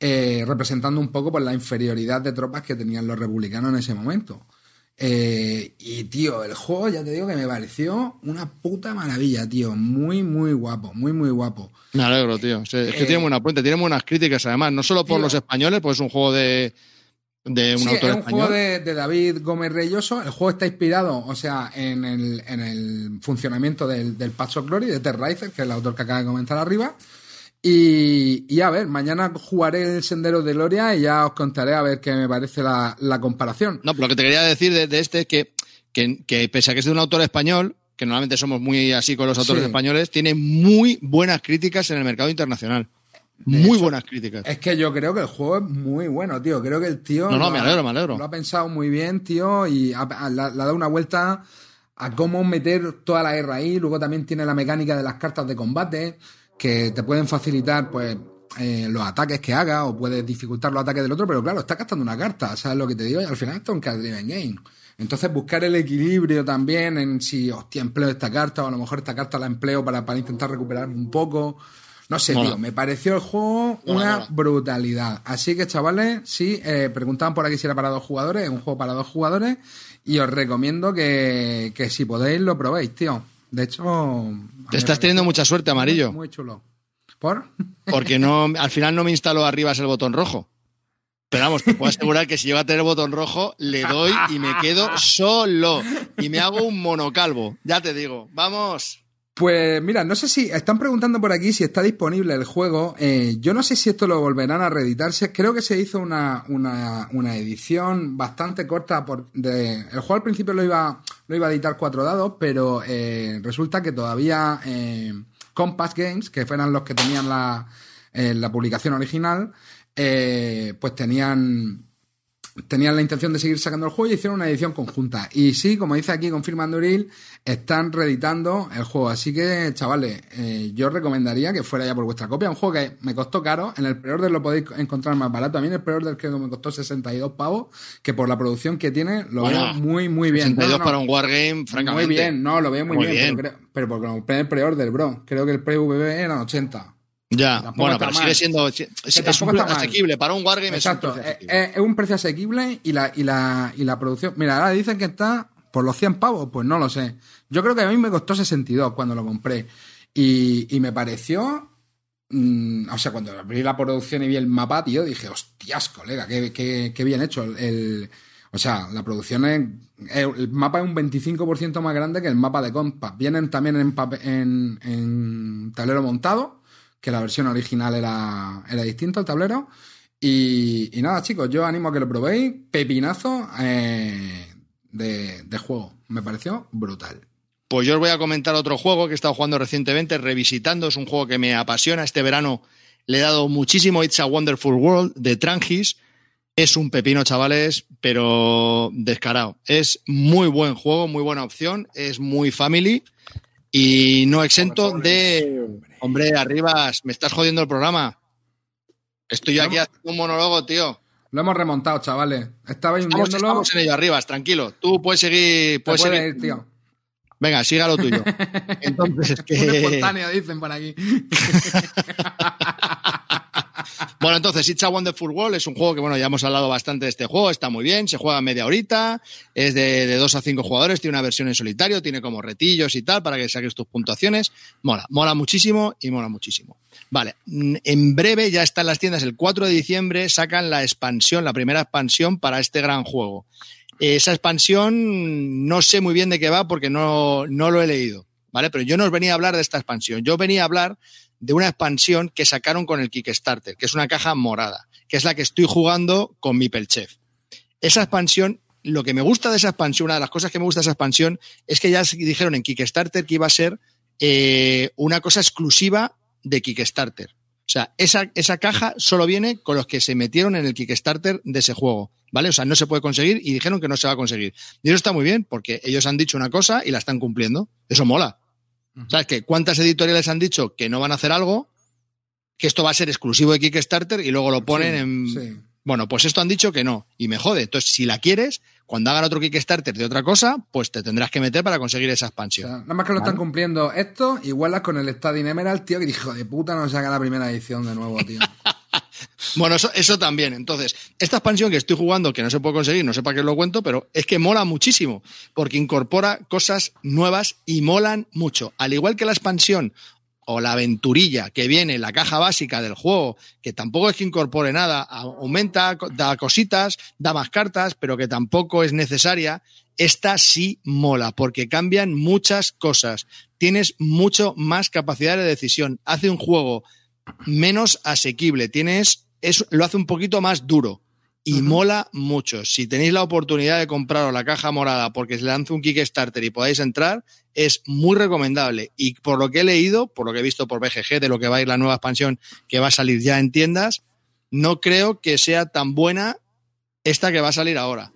Eh, representando un poco pues, la inferioridad de tropas que tenían los republicanos en ese momento. Eh, y tío, el juego ya te digo que me pareció una puta maravilla, tío. Muy, muy guapo, muy, muy guapo. Me alegro, tío. Es que Eh, tiene buena puente, tiene buenas críticas además, no solo por tío. los españoles, pues es un juego de, de un Sí, autor es un español. juego de, de David Gómez Reyoso. El juego está inspirado, o sea, en el, en el funcionamiento del, del Path of Glory de Ted Reiser, que es el autor que acaba de comentar arriba. Y, y a ver, mañana jugaré el Sendero de Gloria y ya os contaré a ver qué me parece la, la comparación. No, pero lo que te quería decir de, de este es que, que, que pese a que es de un autor español, que normalmente somos muy así con los autores Sí. españoles, tiene muy buenas críticas en el mercado internacional. Muy buenas críticas. Es que yo creo que el juego es muy bueno, tío. Creo que el tío. No, no, me ha- alegro, me alegro. Lo ha pensado muy bien, tío, y ha- ha- le ha le ha dado una vuelta a cómo meter toda la guerra ahí. Luego también tiene la mecánica de las cartas de combate, que te pueden facilitar, pues, eh, los ataques que haga o puedes dificultar los ataques del otro, pero claro, estás gastando una carta, ¿sabes lo que te digo? Y al final esto es un card driven game. Entonces buscar el equilibrio también en si, hostia, empleo esta carta o a lo mejor esta carta la empleo para, para intentar recuperar un poco. No sé, Mola. tío, me pareció el juego Mola, una mola. brutalidad. Así que, chavales, sí, eh, preguntaban por aquí si era para dos jugadores, es un juego para dos jugadores y os recomiendo que, que si podéis lo probéis, tío. De hecho... Te estás teniendo mucha suerte, amarillo. Muy chulo. ¿Por? [laughs] Porque no, al final no me instaló arriba el botón rojo. Pero vamos, te puedo asegurar que si llego a tener el botón rojo, le doy y me quedo solo. Y me hago un monocalvo. Ya te digo. Vamos. Pues mira, no sé si están preguntando por aquí si está disponible el juego. Eh, yo no sé si esto lo volverán a reeditarse. Creo que se hizo una, una, una edición bastante corta. Por, de, el juego al principio lo iba, lo iba a editar cuatro dados, pero eh, resulta que todavía eh, Compass Games, que fueran los que tenían la, eh, la publicación original, pues tenían tenían la intención de seguir sacando el juego y hicieron una edición conjunta. Y sí, como dice aquí, confirma Anduril, están reeditando el juego. Así que, chavales, eh, yo recomendaría que fuera ya por vuestra copia. Un juego que me costó caro. En el pre-order lo podéis encontrar más barato. A mí en el pre-order creo que me costó 62 pavos, que por la producción que tiene lo Bueno, veo muy, muy bien. 62 No, no, para un wargame, francamente. Muy bien, no, lo veo muy, Muy bien. bien. Pero, creo- pero porque compré el pre-order, bro. Creo que el pre-VB eran 80. Ya, bueno, pero mal. sigue siendo. Es, es un asequible. Para un wargame Exacto, es un precio es, un precio asequible y la, y, la, y la producción. Mira, ahora dicen que está por los 100 pavos, pues no lo sé. Yo creo que a mí me costó 62 cuando lo compré. Y, y me pareció. mm, o sea, cuando abrí la producción y vi el mapa, tío, dije, hostias, colega, qué, qué- qué bien hecho. El, el- o sea, la producción es. El mapa es un 25% más grande que el mapa de Compass. Vienen también en, en, en tablero montado, que la versión original era, era distinto el tablero. Y, y nada, chicos, yo animo a que lo probéis. Pepinazo eh, de, de juego. Me pareció brutal. Pues yo os voy a comentar otro juego que he estado jugando recientemente, revisitando. Es un juego que me apasiona. Este verano le he dado muchísimo It's a Wonderful World de Trangis. Es un pepino, chavales, pero descarado. Es muy buen juego, muy buena opción. Es muy family y no exento de. Hombre, Arribas, me estás jodiendo el programa. Estoy yo aquí haciendo un monólogo, tío. Lo hemos remontado, chavales. Estabais Estamos, hundiéndolo. estamos en ello, Arribas, tranquilo. Tú puedes seguir. Puedes puedes seguir. ir, tío. Venga, siga lo tuyo. [laughs] Entonces, que... Un espontáneo, dicen por aquí. [laughs] Bueno, entonces, It's a Wonderful World es un juego que, bueno, ya hemos hablado bastante de este juego, está muy bien, se juega media horita, es de, de 2 a 5 jugadores, tiene una versión en solitario, tiene como retillos y tal para que saques tus puntuaciones. Mola, mola muchísimo y mola muchísimo. Vale, mm, en breve ya está en las tiendas, el 4 de diciembre sacan la expansión, la primera expansión para este gran juego. Esa expansión no sé muy bien de qué va porque no, no lo he leído, ¿vale? Pero yo no os venía a hablar de esta expansión, yo venía a hablar de una expansión que sacaron con el Kickstarter, que es una caja morada, que es la que estoy jugando con mi Pelchef. Esa expansión, lo que me gusta de esa expansión, una de las cosas que me gusta de esa expansión, es que ya dijeron en Kickstarter que iba a ser eh, una cosa exclusiva de Kickstarter. O sea, esa, esa caja solo viene con los que se metieron en el Kickstarter de ese juego, ¿vale? O sea, no se puede conseguir y dijeron que no se va a conseguir. Y eso está muy bien, porque ellos han dicho una cosa y la están cumpliendo. Eso mola. ¿Sabes que ¿Cuántas editoriales han dicho que no van a hacer algo? Que esto va a ser exclusivo de Kickstarter y luego lo ponen Sí, en. sí. Bueno, pues esto han dicho que no. Y me jode. Entonces, si la quieres, cuando hagan otro Kickstarter de otra cosa, pues te tendrás que meter para conseguir esa O expansión. sea, nada más que lo están cumpliendo esto, igualas con el Stadium Emerald, tío, que hijo de puta no saca la primera edición de nuevo, tío. [laughs] Bueno, eso, también. Entonces, esta expansión que estoy jugando, que no se puede conseguir, no sé para qué lo cuento, pero es que mola muchísimo, porque incorpora cosas nuevas y molan mucho. Al igual que la expansión o la aventurilla que viene en la caja básica del juego, que tampoco es que incorpore nada, aumenta, da cositas, da más cartas, pero que tampoco es necesaria, esta sí mola, porque cambian muchas cosas. Tienes mucho más capacidad de decisión. Hace un juego menos asequible, tienes, es, lo hace un poquito más duro y mola mucho. Si tenéis la oportunidad de compraros la caja morada porque se lanza un Kickstarter y podáis entrar, es muy recomendable. Y por lo que he leído, por lo que he visto por BGG, de lo que va a ir la nueva expansión que va a salir ya en tiendas, no creo que sea tan buena esta que va a salir ahora.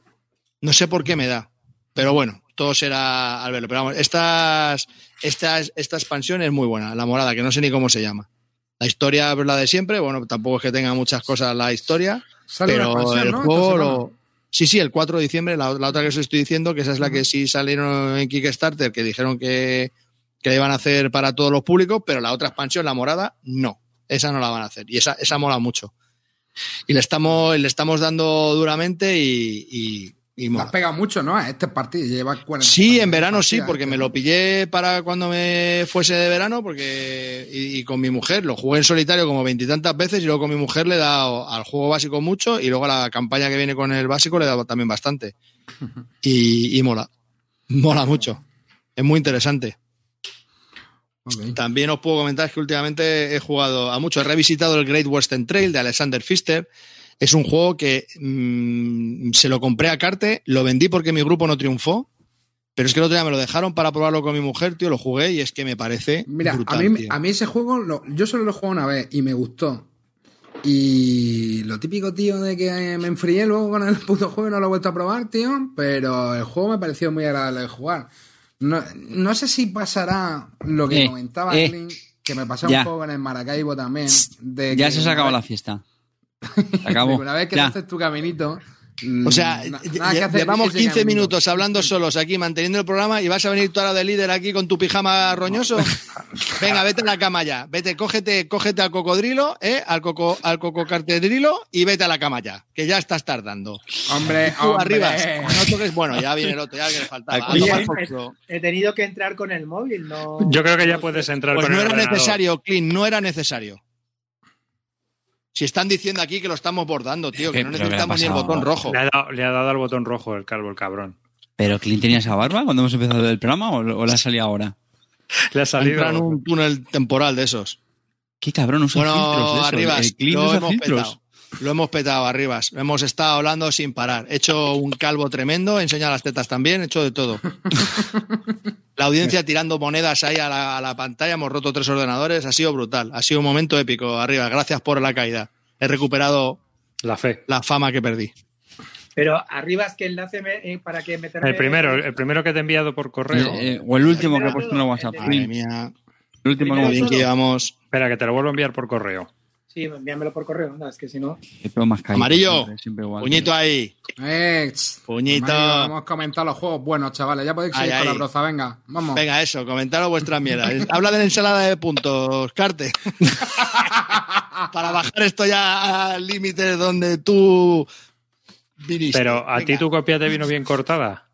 No sé por qué me da. Pero bueno, todo será al verlo. Pero vamos, estas, estas, esta expansión es muy buena, la morada, que no sé ni cómo se llama. La historia es la de siempre, bueno, tampoco es que tenga muchas cosas la historia, Sale pero expansión, el ¿no? juego lo... Sí, sí, el 4 de diciembre, la, la otra que os estoy diciendo, que esa es la que sí salieron en Kickstarter, que dijeron que, que la iban a hacer para todos los públicos, pero la otra expansión, la morada, no. Esa no la van a hacer. Y esa, esa mola mucho. Y le estamos, le estamos dando duramente y, y, y Te has pegado mucho, ¿no? A este partido. Lleva 40 Sí, en verano sí, porque este. me lo pillé para cuando me fuese de verano, porque y, y con mi mujer lo jugué en solitario como veintitantas veces y luego con mi mujer le he dado al juego básico mucho y luego a la campaña que viene con el básico le he dado también bastante. [laughs] Y, y mola, mola mucho. Es muy interesante. También os puedo comentar que últimamente he jugado a mucho. He revisitado el Great Western Trail de Alexander Pfister. Es un juego que mm, se lo compré a Carte, lo vendí porque mi grupo no triunfó, pero es que el otro día me lo dejaron para probarlo con mi mujer, tío, lo jugué y es que me parece Mira, brutal, a, mí, tío. a mí ese juego, lo- yo solo lo jugué una vez y me gustó. Y lo típico, tío, de que me enfrié luego con el puto juego y no lo he vuelto a probar, tío. Pero el juego me pareció muy agradable de jugar. No, no sé si pasará lo que Eh, comentaba eh, Clint, que me pasó ya. un poco en el Maracaibo también. De Ya que se os acabó la fiesta. [laughs] Acabó. Una vez que Ya. haces tu caminito. O sea, mm, na- que hacer llevamos ese 15 caminito. minutos hablando solos aquí, manteniendo el programa y vas a venir tú ahora de líder aquí con tu pijama roñoso. [laughs] Venga, vete a la cama ya. Vete, cógete, cógete al cocodrilo, ¿eh? Al coco, al cococartedrilo y vete a la cama ya, que ya estás tardando. Hombre, Tú hombre. arriba, no toques, bueno, ya viene el otro, ya que le faltaba. Aquí- he, tenido que entrar con el móvil, no. Yo creo que ya puedes entrar Pues con no el era ordenador. necesario, Clint, no era necesario. Si están diciendo aquí que lo estamos bordando, tío, que no Pero ¿qué le ha necesitamos ni el botón rojo. Le ha, dado, le ha dado al botón rojo el calvo, el cabrón. ¿Pero Clint tenía esa barba cuando hemos empezado el programa o, o la salía ahora? Le ha salido. [laughs] En un túnel temporal de esos. Qué cabrón, usa filtros de Bueno, eso. arriba, El Clint lo usa hemos filtros. petado. Lo hemos petado, arribas. Lo hemos estado hablando sin parar. He hecho un calvo tremendo, he enseñado las tetas también, he hecho de todo. [laughs] La audiencia tirando monedas ahí a la, a la pantalla, hemos roto tres ordenadores, ha sido brutal. Ha sido un momento épico, arriba. Gracias por la caída. He recuperado La fe. la fama que perdí. Pero arriba es que enlace me- eh, para que meterme. El primero, el primero que te he enviado por correo. Eh, eh, o el último que Espera, puesto en el WhatsApp. el El último que llevamos. Espera, que te lo vuelvo a enviar por correo. Sí, envíamelo por correo, no, es que si no. Más caído, Amarillo, siempre, siempre igual. puñito ahí. Eh. Puñito. Amigo, Hemos comentado los juegos buenos, chavales. Ya podéis seguir con la broza. Venga, vamos. Venga, eso, comentaros vuestra mierda. [laughs] Habla de la ensalada de puntos, Carte. [laughs] Para bajar esto ya al límite donde tú viniste. Pero a ti tu copia te vino bien cortada.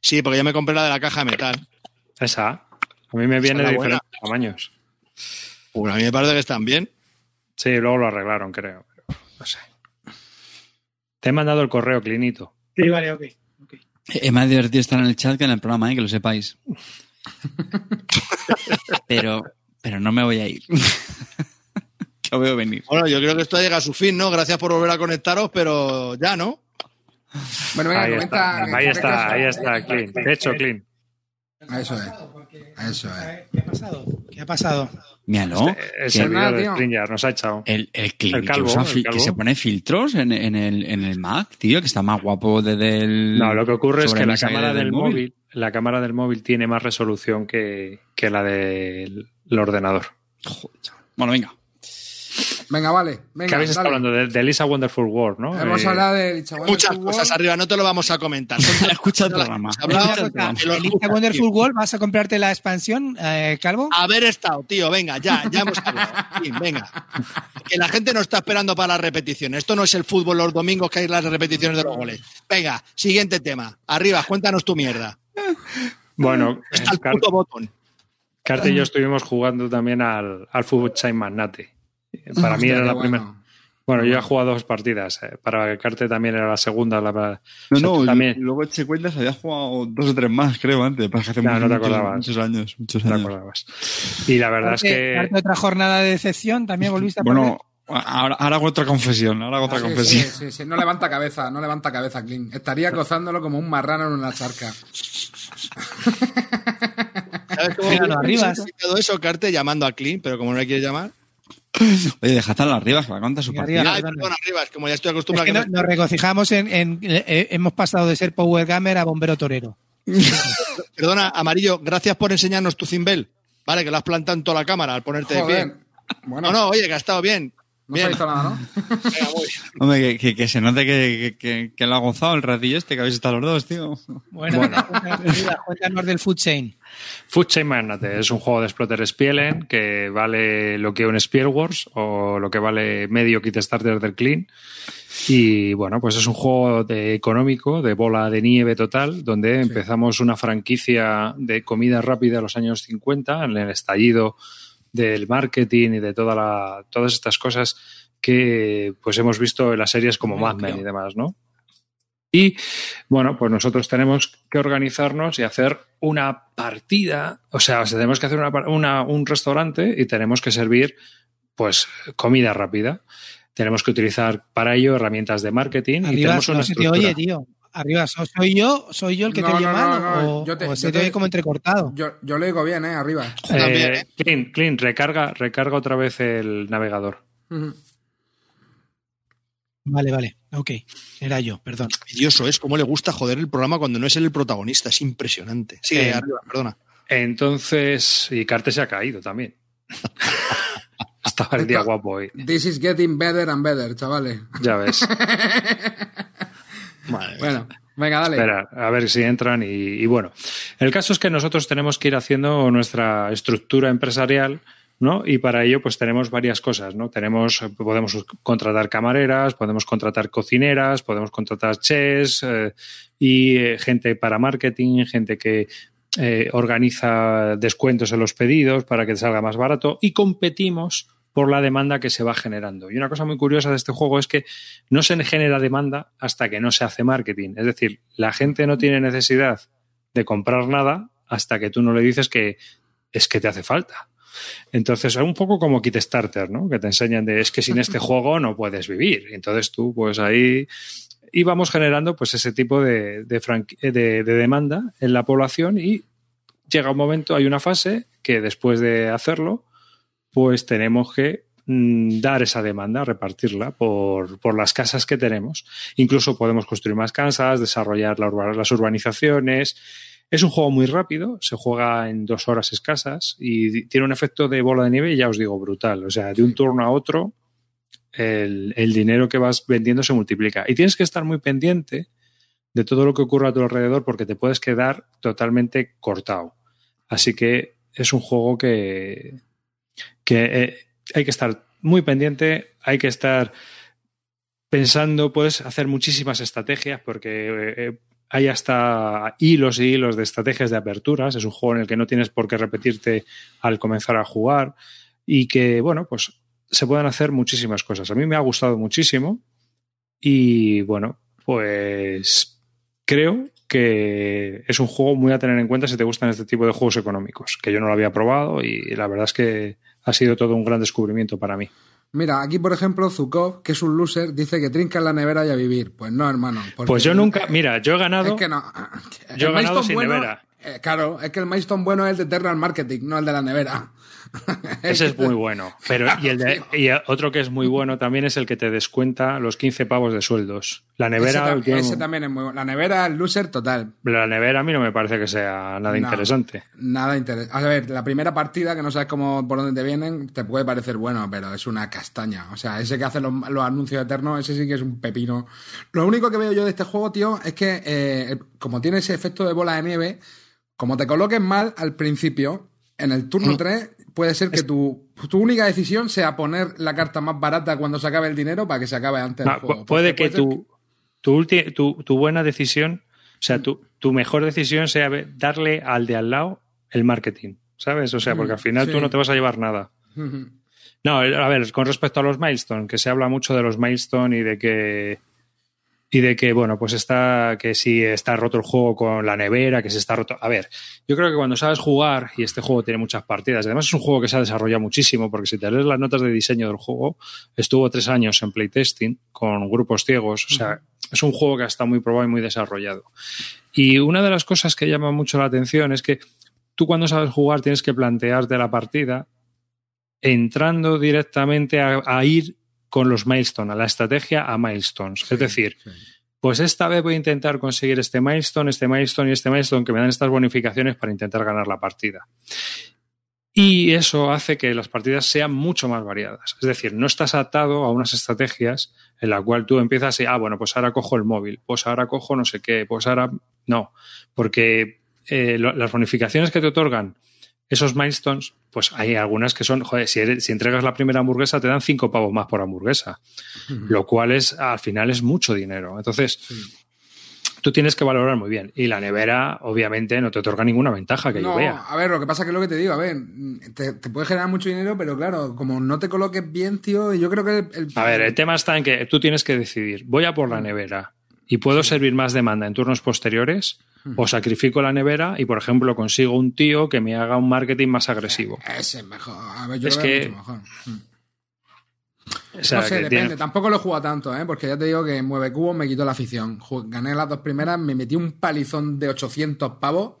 Sí, porque yo me compré la de la caja de metal. Esa. A mí me viene de buena. diferentes tamaños. Pues a mí me parece que están bien. Sí, luego lo arreglaron, creo. Pero no sé. Te he mandado el correo, Clinito. Sí, vale, ok. ok. Es más divertido estar en el chat que en el programa, ¿eh? que lo sepáis. [laughs] pero, pero no me voy a ir. [laughs] que lo veo venir. Bueno, yo creo que esto llega a su fin, ¿no? Gracias por volver a conectaros, pero ya, ¿no? Bueno, venga, Ahí comenta. está, ahí está, ahí está, Clint. De hecho, Clint. Eso es. Eso es. ¿Qué ha pasado? ¿Qué ha pasado? Míralo. Nada, de tío. Stringer nos ha echado. el, el El calvo, que, usa el fi- calvo. que se pone filtros en, en el, en el Mac, tío, que está más guapo desde el. No, lo que ocurre es que la cámara del el móvil, la cámara del móvil tiene más resolución que, que la del el ordenador. Joder. Bueno, venga. Venga, vale. Venga, que habéis estado hablando de, de Lisa Wonderful World, ¿no? Hemos Eh, hablado del chaval. Muchas del fútbol. cosas arriba, no te lo vamos a comentar. [laughs] Escucha el de programa. que hemos hablado, Escucha el programa. que lo ¿El escuchas, Insta Wonderful. World vas a comprarte la expansión, eh, Calvo? Haber estado, tío, venga, ya, ya hemos hablado. Venga. Que la gente no está esperando para las repeticiones. Esto no es el fútbol los domingos que hay las repeticiones de los goles. Venga, siguiente tema. Arriba, cuéntanos tu mierda. Bueno, Está el puto botón. Carte y yo estuvimos jugando también al, al Fútbol Chain Magnate. [laughs] Para mí Hostia, era qué la bueno. primera. Bueno, yo he jugado dos partidas. eh, Para Carte también era la segunda. La, No, o sea, no, también luego eché cuentas, había jugado dos o tres más, creo, antes. Para que hace No, no te muchos, acordabas. muchos años. Muchos te años. acordabas. Y la verdad es Darte- que. darte otra jornada de decepción, también volviste a Bueno, ahora, ahora hago otra confesión. Ahora hago otra Ah, sí, confesión. sí, sí, sí. No levanta cabeza, no levanta cabeza, Clint. Estaría gozándolo como un marrano en una charca. ¿Sabes cómo arribas. significado eso, Carte, llamando a Clean, pero como no le quieres llamar. [laughs] Oye, dejad a las arriba, que va a contar su partida. arriba. Ay, perdón, arriba, es como ya estoy Es acostumbrado que a no- que nos regocijamos en, en- eh, hemos pasado de ser Power Gamer a bombero torero. [laughs] Perdona, Amarillo, gracias por enseñarnos tu cimbel. Vale, que lo has plantado en toda la cámara al ponerte de pie. Bueno, No, no, oye, que ha estado bien. No se ha bien. visto nada, ¿no? Hombre, que, que- que se note que, que, que lo ha gozado el ratillo este que habéis estado los dos, tío. Bueno, cuéntanos, Arribas, cuéntanos del Food Chain. Food Chain Magnate es un juego de exploter Spielen que vale lo que un Spiel Wars o lo que vale medio kit starter del Clean. Y bueno, pues es un juego de económico, de bola de nieve total, donde empezamos una franquicia de comida rápida en los años 50, en el estallido del marketing y de toda la, todas estas cosas que pues hemos visto en las series como Mad Men y demás, ¿no? Y bueno, pues nosotros tenemos que organizarnos y hacer una partida, o sea, o sea, tenemos que hacer una, una- un restaurante y tenemos que servir pues comida rápida. Tenemos que utilizar para ello herramientas de marketing y tenemos una no oye, tío. Arriba, ¿so- ¿soy yo? ¿Soy yo el que te No, oye no, mal? no, no, o, yo te- o se yo te te- oye como entrecortado? Yo, yo lo digo bien, ¿eh? Arriba. [laughs] También, Eh, ¿eh? Clean, Clean, recarga, recarga otra vez el navegador. Vale, vale. Ok. Era yo, perdón. Envidioso es cómo le gusta joder el programa cuando no es él el protagonista. Es impresionante. Sí, Eh, arriba, perdona. Entonces, y Carte se ha caído también. [laughs] Estaba el día guapo hoy, This is getting better and better, chavales. ya ves. [laughs] Bueno, venga, dale. Espera, a ver si entran y, y bueno. El caso es que nosotros tenemos que ir haciendo nuestra estructura empresarial, ¿no? Y para ello, pues tenemos varias cosas, ¿no? Tenemos, podemos contratar camareras, podemos contratar cocineras, podemos contratar chefs eh, y eh, gente para marketing, gente que eh, organiza descuentos en los pedidos para que salga más barato y competimos por la demanda que se va generando. Y una cosa muy curiosa de este juego es que no se genera demanda hasta que no se hace marketing. Es decir, la gente no tiene necesidad de comprar nada hasta que tú no le dices que es que te hace falta. Entonces, es un poco como Kit Starter, ¿no? Que te enseñan de es que sin este [laughs] juego no puedes vivir. Entonces tú, pues ahí íbamos generando pues ese tipo de, de, franqui- de- de demanda en la población y llega un momento, hay una fase que después de hacerlo, pues tenemos que mm, dar esa demanda, repartirla por, por las casas que tenemos. Incluso podemos construir más casas, desarrollar las urbanizaciones. Es un juego muy rápido, se juega en dos horas escasas y tiene un efecto de bola de nieve, ya os digo, brutal. O sea, de un turno a otro, el, el dinero que vas vendiendo se multiplica. Y tienes que estar muy pendiente de todo lo que ocurra a tu alrededor porque te puedes quedar totalmente cortado. Así que es un juego que, que eh, hay que estar muy pendiente, hay que estar pensando, puedes hacer muchísimas estrategias porque eh, eh, hay hasta hilos y hilos de estrategias de aperturas. Es un juego en el que no tienes por qué repetirte al comenzar a jugar y que, bueno, pues se pueden hacer muchísimas cosas. A mí me ha gustado muchísimo y, bueno, pues creo que es un juego muy a tener en cuenta si te gustan este tipo de juegos económicos, que yo no lo había probado y la verdad es que ha sido todo un gran descubrimiento para mí. Mira, aquí por ejemplo, Zukov, que es un loser, dice que trinca en la nevera y a vivir. Pues no, hermano. Pues yo nunca, mira, yo he ganado, Es que no. Yo he ganado sin bueno- nevera. eh, claro, es que el milestone bueno es el de Eternal Marketing, no el de la nevera. [laughs] ese es muy bueno. Pero y, el de- y otro que es muy bueno también es el que te descuenta los 15 pavos de sueldos. La ese, nevera, tam- ese también es muy bueno. La nevera loser total. la nevera a mí no me parece que sea nada No. interesante. Nada interesante. A ver, la primera partida, que no sabes cómo por dónde te vienen, te puede parecer bueno, pero es una castaña. O sea, ese que hace los, los anuncios eternos, ese sí que es un pepino. Lo único que veo yo de este juego, tío, es que eh, como tiene ese efecto de bola de nieve, como te coloques mal al principio, en el Mm. turno 3, puede ser que tu, tu única decisión sea poner la carta más barata cuando se acabe el dinero para que se acabe antes Ah, el juego. pu- puede que tu, tu, ulti- tu, tu buena decisión, o sea, tu, tu mejor decisión sea darle al de al lado el marketing, ¿sabes? O sea, porque al final Sí. tú no te vas a llevar nada. No, a ver, con respecto a los milestone, que se habla mucho de los milestone y de que y de que bueno, pues está que si está roto el juego con la nevera, que se está roto. A ver, yo creo que cuando sabes jugar y este juego tiene muchas partidas, además es un juego que se ha desarrollado muchísimo, porque si te lees las notas de diseño del juego, estuvo tres años en playtesting con grupos ciegos, o sea, es un juego que ha estado muy probado y muy desarrollado. Y una de las cosas que llama mucho la atención es que tú cuando sabes jugar tienes que plantearte la partida entrando directamente a, a ir con los milestone, a la estrategia a milestones. es decir, sí. pues esta vez voy a intentar conseguir este milestone, este milestone y este milestone que me dan estas bonificaciones para intentar ganar la partida. Y eso hace que las partidas sean mucho más variadas. Es decir, no estás atado a unas estrategias en la cual tú empiezas y, ah, bueno, pues ahora cojo el móvil, pues ahora cojo no sé qué, pues ahora no. Porque eh, lo- las bonificaciones que te otorgan esos milestones, pues hay algunas que son, joder, si, eres- si entregas la primera hamburguesa te dan cinco pavos más por hamburguesa, lo cual es, al final es mucho dinero. Entonces, tú tienes que valorar muy bien. Y la nevera, obviamente, no te otorga ninguna ventaja que yo vea. a ver, lo que pasa es que es lo que te digo, a ver, te, te puede generar mucho dinero, pero claro, como no te coloques bien, tío, yo creo que el- A ver, el tema está en que tú tienes que decidir, voy a por la nevera y puedo servir más demanda en turnos posteriores o sacrifico la nevera y, por ejemplo, consigo un tío que me haga un marketing más agresivo. ese es mejor. A ver, yo Es lo veo que- mucho mejor. Mm. O sea, no sé, depende. tiene- Tampoco lo he jugado tanto, ¿eh? porque ya te digo que Mueve Cubos me quitó la afición. Gané las dos primeras, me metí un palizón de 800 pavos.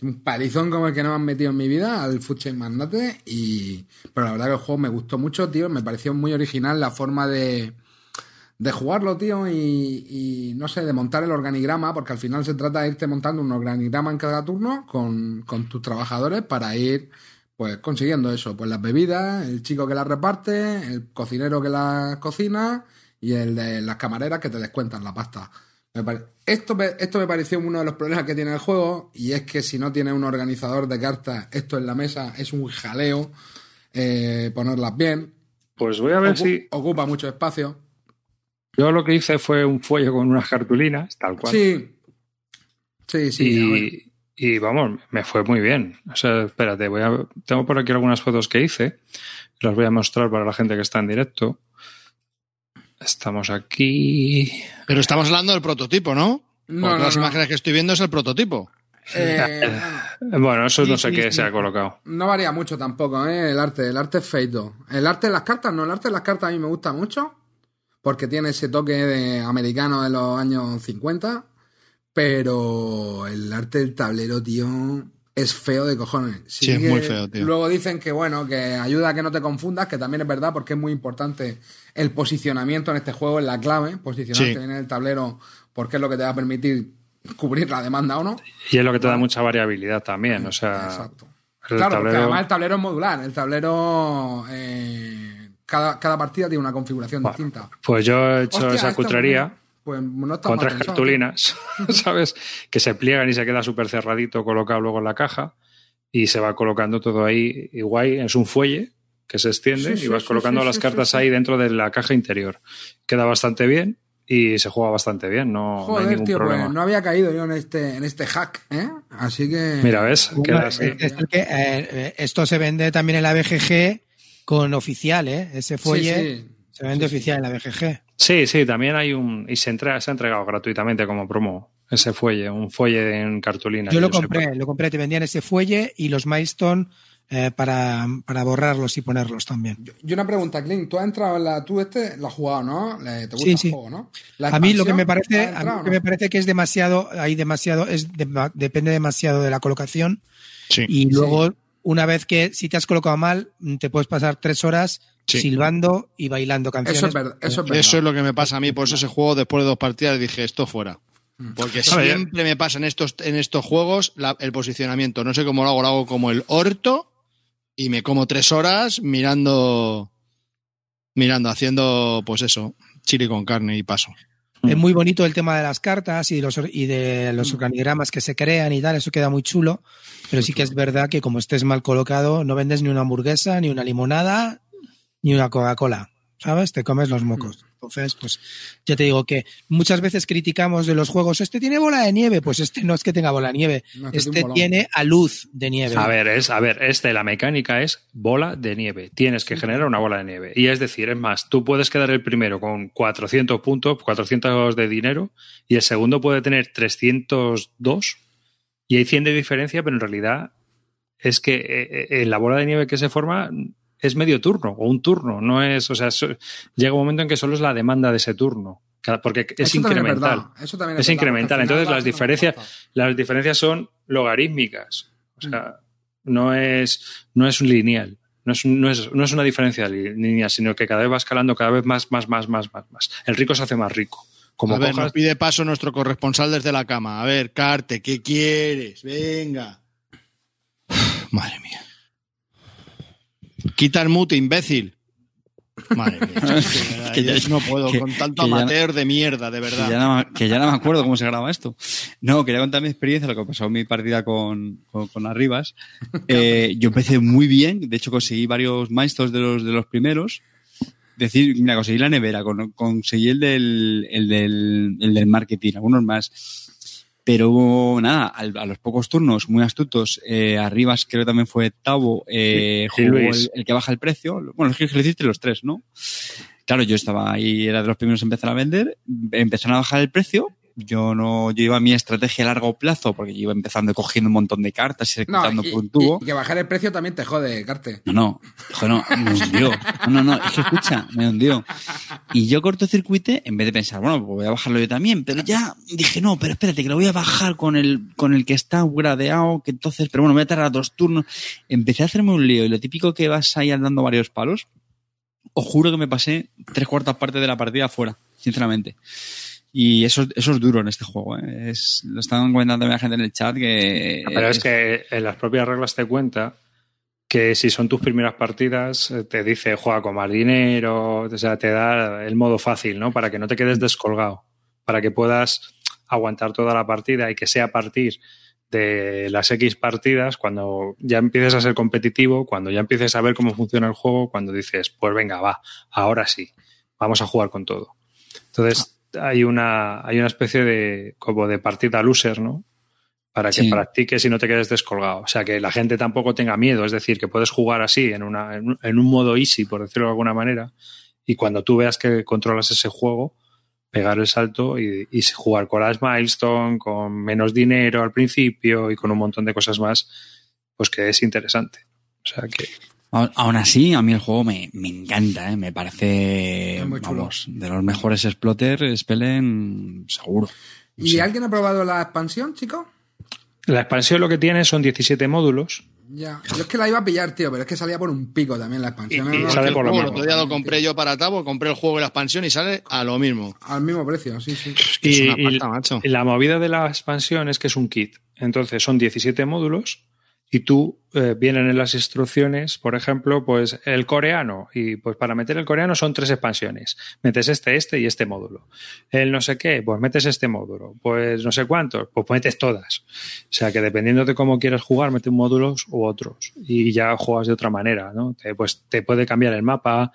Un palizón como el que no me han metido en mi vida al Food Chain Magnate. Y... Pero la verdad que el juego me gustó mucho, tío. Me pareció muy original la forma de, de jugarlo, tío. Y, y, no sé, de montar el organigrama, porque al final se trata de irte montando un organigrama en cada turno con, con tus trabajadores para ir pues consiguiendo eso, pues las bebidas, el chico que las reparte, el cocinero que las cocina y el de las camareras que te descuentan la pasta. Me pare- esto, me, esto me pareció uno de los problemas que tiene el juego y es que si no tienes un organizador de cartas, esto en la mesa es un jaleo eh, ponerlas bien, Pues voy a ver Ocu- si ocupa mucho espacio. Yo lo que hice fue un fuelle con unas cartulinas, tal cual. Sí, sí, sí. y, y, vamos, me fue muy bien. O sea, espérate, voy a, tengo por aquí algunas fotos que hice. Las voy a mostrar para la gente que está en directo. Estamos aquí. Pero estamos hablando del prototipo, ¿no? No, Porque no, las no. imágenes que estoy viendo es el prototipo. Eh, [laughs] Bueno, eso no sé sí, qué sí. se ha colocado. No varía mucho tampoco, ¿eh? El arte, el arte es feito. El arte de las cartas, no, el arte de las cartas a mí me gusta mucho, porque tiene ese toque de americano de los años 50, pero el arte del tablero, tío, es feo de cojones. Sí, es que muy feo, tío. Luego dicen que, bueno, que ayuda a que no te confundas, que también es verdad, porque es muy importante el posicionamiento en este juego, es la clave, posicionarte Sí. bien en el tablero, porque es lo que te va a permitir cubrir la demanda o no. Y es lo que te da mucha variabilidad también. O sea, Exacto. el claro, porque además el tablero es modular. El tablero. eh, cada, cada partida tiene una configuración Bueno, distinta. Pues yo he hecho Hostia, esa cutrería Pues no con tres pensado, cartulinas, [laughs] ¿sabes? Que se pliegan y se queda súper cerradito colocado luego en la caja y se va colocando todo ahí igual. Es un fuelle que se extiende Sí, y vas sí, colocando sí, las sí, cartas sí, sí. ahí dentro de la caja interior. Queda bastante bien y se juega bastante bien, no, no hay Joder, ningún tío, problema. pues no había caído yo en este, en este hack, ¿eh? Así que. Mira, ¿ves? Queda así. es que, eh, eh, esto se vende también en la BGG con oficial, ¿eh? Ese Sí, fuelle sí. se vende Sí, sí. oficial en la BGG. Sí, sí, también hay un. Y se, entrega, se ha entregado gratuitamente como promo ese fuelle, un fuelle en cartulina. Yo lo compré, lo compré, te vendían ese fuelle y los milestone eh, para, para borrarlos y ponerlos también. Y una pregunta, Clint, tú has entrado en la. Tú este lo has jugado, ¿no? Le- ¿Te gusta Sí, el sí. juego, no? ¿La A mí lo que me parece, ¿Has a mí entrado lo que no? me parece que es demasiado, hay demasiado, es de- depende demasiado de la colocación Sí. y luego una vez que si te has colocado mal te puedes pasar tres horas Sí. silbando y bailando canciones. Eso es verdad. Eso es verdad. Eso es lo que me pasa a mí. Por eso ese juego, después de dos partidas, dije esto fuera. Porque siempre me pasa en estos, en estos juegos la- el posicionamiento. No sé cómo lo hago, lo hago como el orto y me como tres horas mirando, mirando, haciendo, pues eso, chile con carne y paso. Es muy bonito el tema de las cartas y de los, y de Mm. los organigramas que se crean y tal, eso queda muy chulo, pero sí que es verdad que como estés mal colocado, no vendes ni una hamburguesa, ni una limonada, ni una Coca-Cola, ¿sabes? Te comes los mocos. Entonces, pues ya te digo que muchas veces criticamos de los juegos, este tiene bola de nieve, pues este no es que tenga bola de nieve, No, este tiene este a luz de nieve. A ver, es, a ver, este, la mecánica es bola de nieve. Tienes que generar una bola de nieve. Y es decir, es más, tú puedes quedar el primero con 400 puntos, 400 de dinero, y el segundo puede tener 302, y hay 100 de diferencia, pero en realidad es que eh, eh, la bola de nieve que se forma es medio turno o un turno, no es, o sea, so- llega un momento en que solo es la demanda de ese turno, porque es Eso también incremental. verdad, Eso también Es verdad, incremental. Entonces, las diferencias-. Las diferencias son logarítmicas. O sea, no es, no es un lineal. No es, no, es, no es una diferencia li- lineal, sino que cada vez va escalando cada vez más, más, más, más, más, más. El rico se hace más rico. Como a ver, cojas- nos pide paso nuestro corresponsal desde la cama. A ver, Carte, ¿qué quieres? Venga. [sighs] Madre mía. Quita el mute, imbécil. Madre mía, [laughs] que, ya- no puedo que- con tanto amateur de mierda, de Que verdad. ya, no, me- que ya no me acuerdo cómo se graba esto. No, quería contar mi experiencia, lo que pasó en mi partida con, con, con Arribas. [laughs] Eh, yo empecé muy bien, de hecho conseguí varios maestros de los, de los primeros. Decir, mira, conseguí la nevera, con- conseguí el del, el del, el del marketing, algunos más. Pero nada, al- a los pocos turnos, muy astutos, eh, Arribas creo que también fue Tavo, eh, jugó el, el que baja el precio. Bueno, es que lo hiciste los tres, ¿no? Claro, yo estaba ahí, era de los primeros en empezar a vender, empezaron a bajar el precio. Yo no, yo iba a mi estrategia a largo plazo, porque yo iba empezando cogiendo un montón de cartas y No, reclutando y, por un tubo. y- y que bajar el precio también te jode, Carte. No, no, joder, no, me hundió. No, no, no, es que escucha, me hundió. Y yo cortocircuité en vez de pensar, bueno, pues voy a bajarlo yo también, pero ya dije, no, pero espérate, que lo voy a bajar con el, con el que está gradeado, que entonces, pero bueno, voy a tardar dos turnos. Empecé a hacerme un lío y lo típico que vas ahí dando varios palos, os juro que me pasé tres cuartas partes de la partida fuera, sinceramente. Y eso, eso es duro en este juego, ¿eh? Es, lo estaban comentando la gente en el chat que... Pero es que en las propias reglas te cuenta que si son tus primeras partidas, eh, te dice juega con más dinero, o sea, te da el modo fácil, ¿no? Para que no te quedes descolgado, para que puedas aguantar toda la partida y que sea a partir de las X partidas, cuando ya empieces a ser competitivo, cuando ya empieces a ver cómo funciona el juego, cuando dices, pues venga, va, ahora sí, vamos a jugar con todo. Entonces, hay una, hay una especie de, como de partida loser, ¿no? Para que Sí. practiques y no te quedes descolgado. O sea, que la gente tampoco tenga miedo. Es decir, que puedes jugar así, en, una, en, un- modo easy, por decirlo de alguna manera, y cuando tú veas que controlas ese juego, pegar el salto y, y jugar con las milestone, con menos dinero al principio y con un montón de cosas más, pues que es interesante. O sea que Aún así, a mí el juego me, me encanta, ¿eh? me parece Es muy chulo. vamos, de los mejores exploter, Spelen, seguro. ¿Y Sí. alguien ha probado la expansión, chico? la expansión lo que tiene son 17 módulos. Ya. Yo es que la iba a pillar, tío, pero es que salía por un pico también la expansión. Y- y No, sale que por lo juego el otro día lo compré yo para Tavo, compré el juego y la expansión y sale a lo mismo. Al mismo precio, sí, sí. Que es Y- una y- macho. Y La movida de la expansión es que es un kit. Entonces son 17 módulos y tú eh, vienen en las instrucciones, por ejemplo, pues el coreano. Y pues para meter el coreano son tres expansiones. Metes este, este y este módulo. El no sé qué, pues metes este módulo. Pues no sé cuántos, pues metes todas. O sea que dependiendo de cómo quieras jugar, metes módulos u otros. Y ya juegas de otra manera, ¿no? Te, pues te puede cambiar el mapa,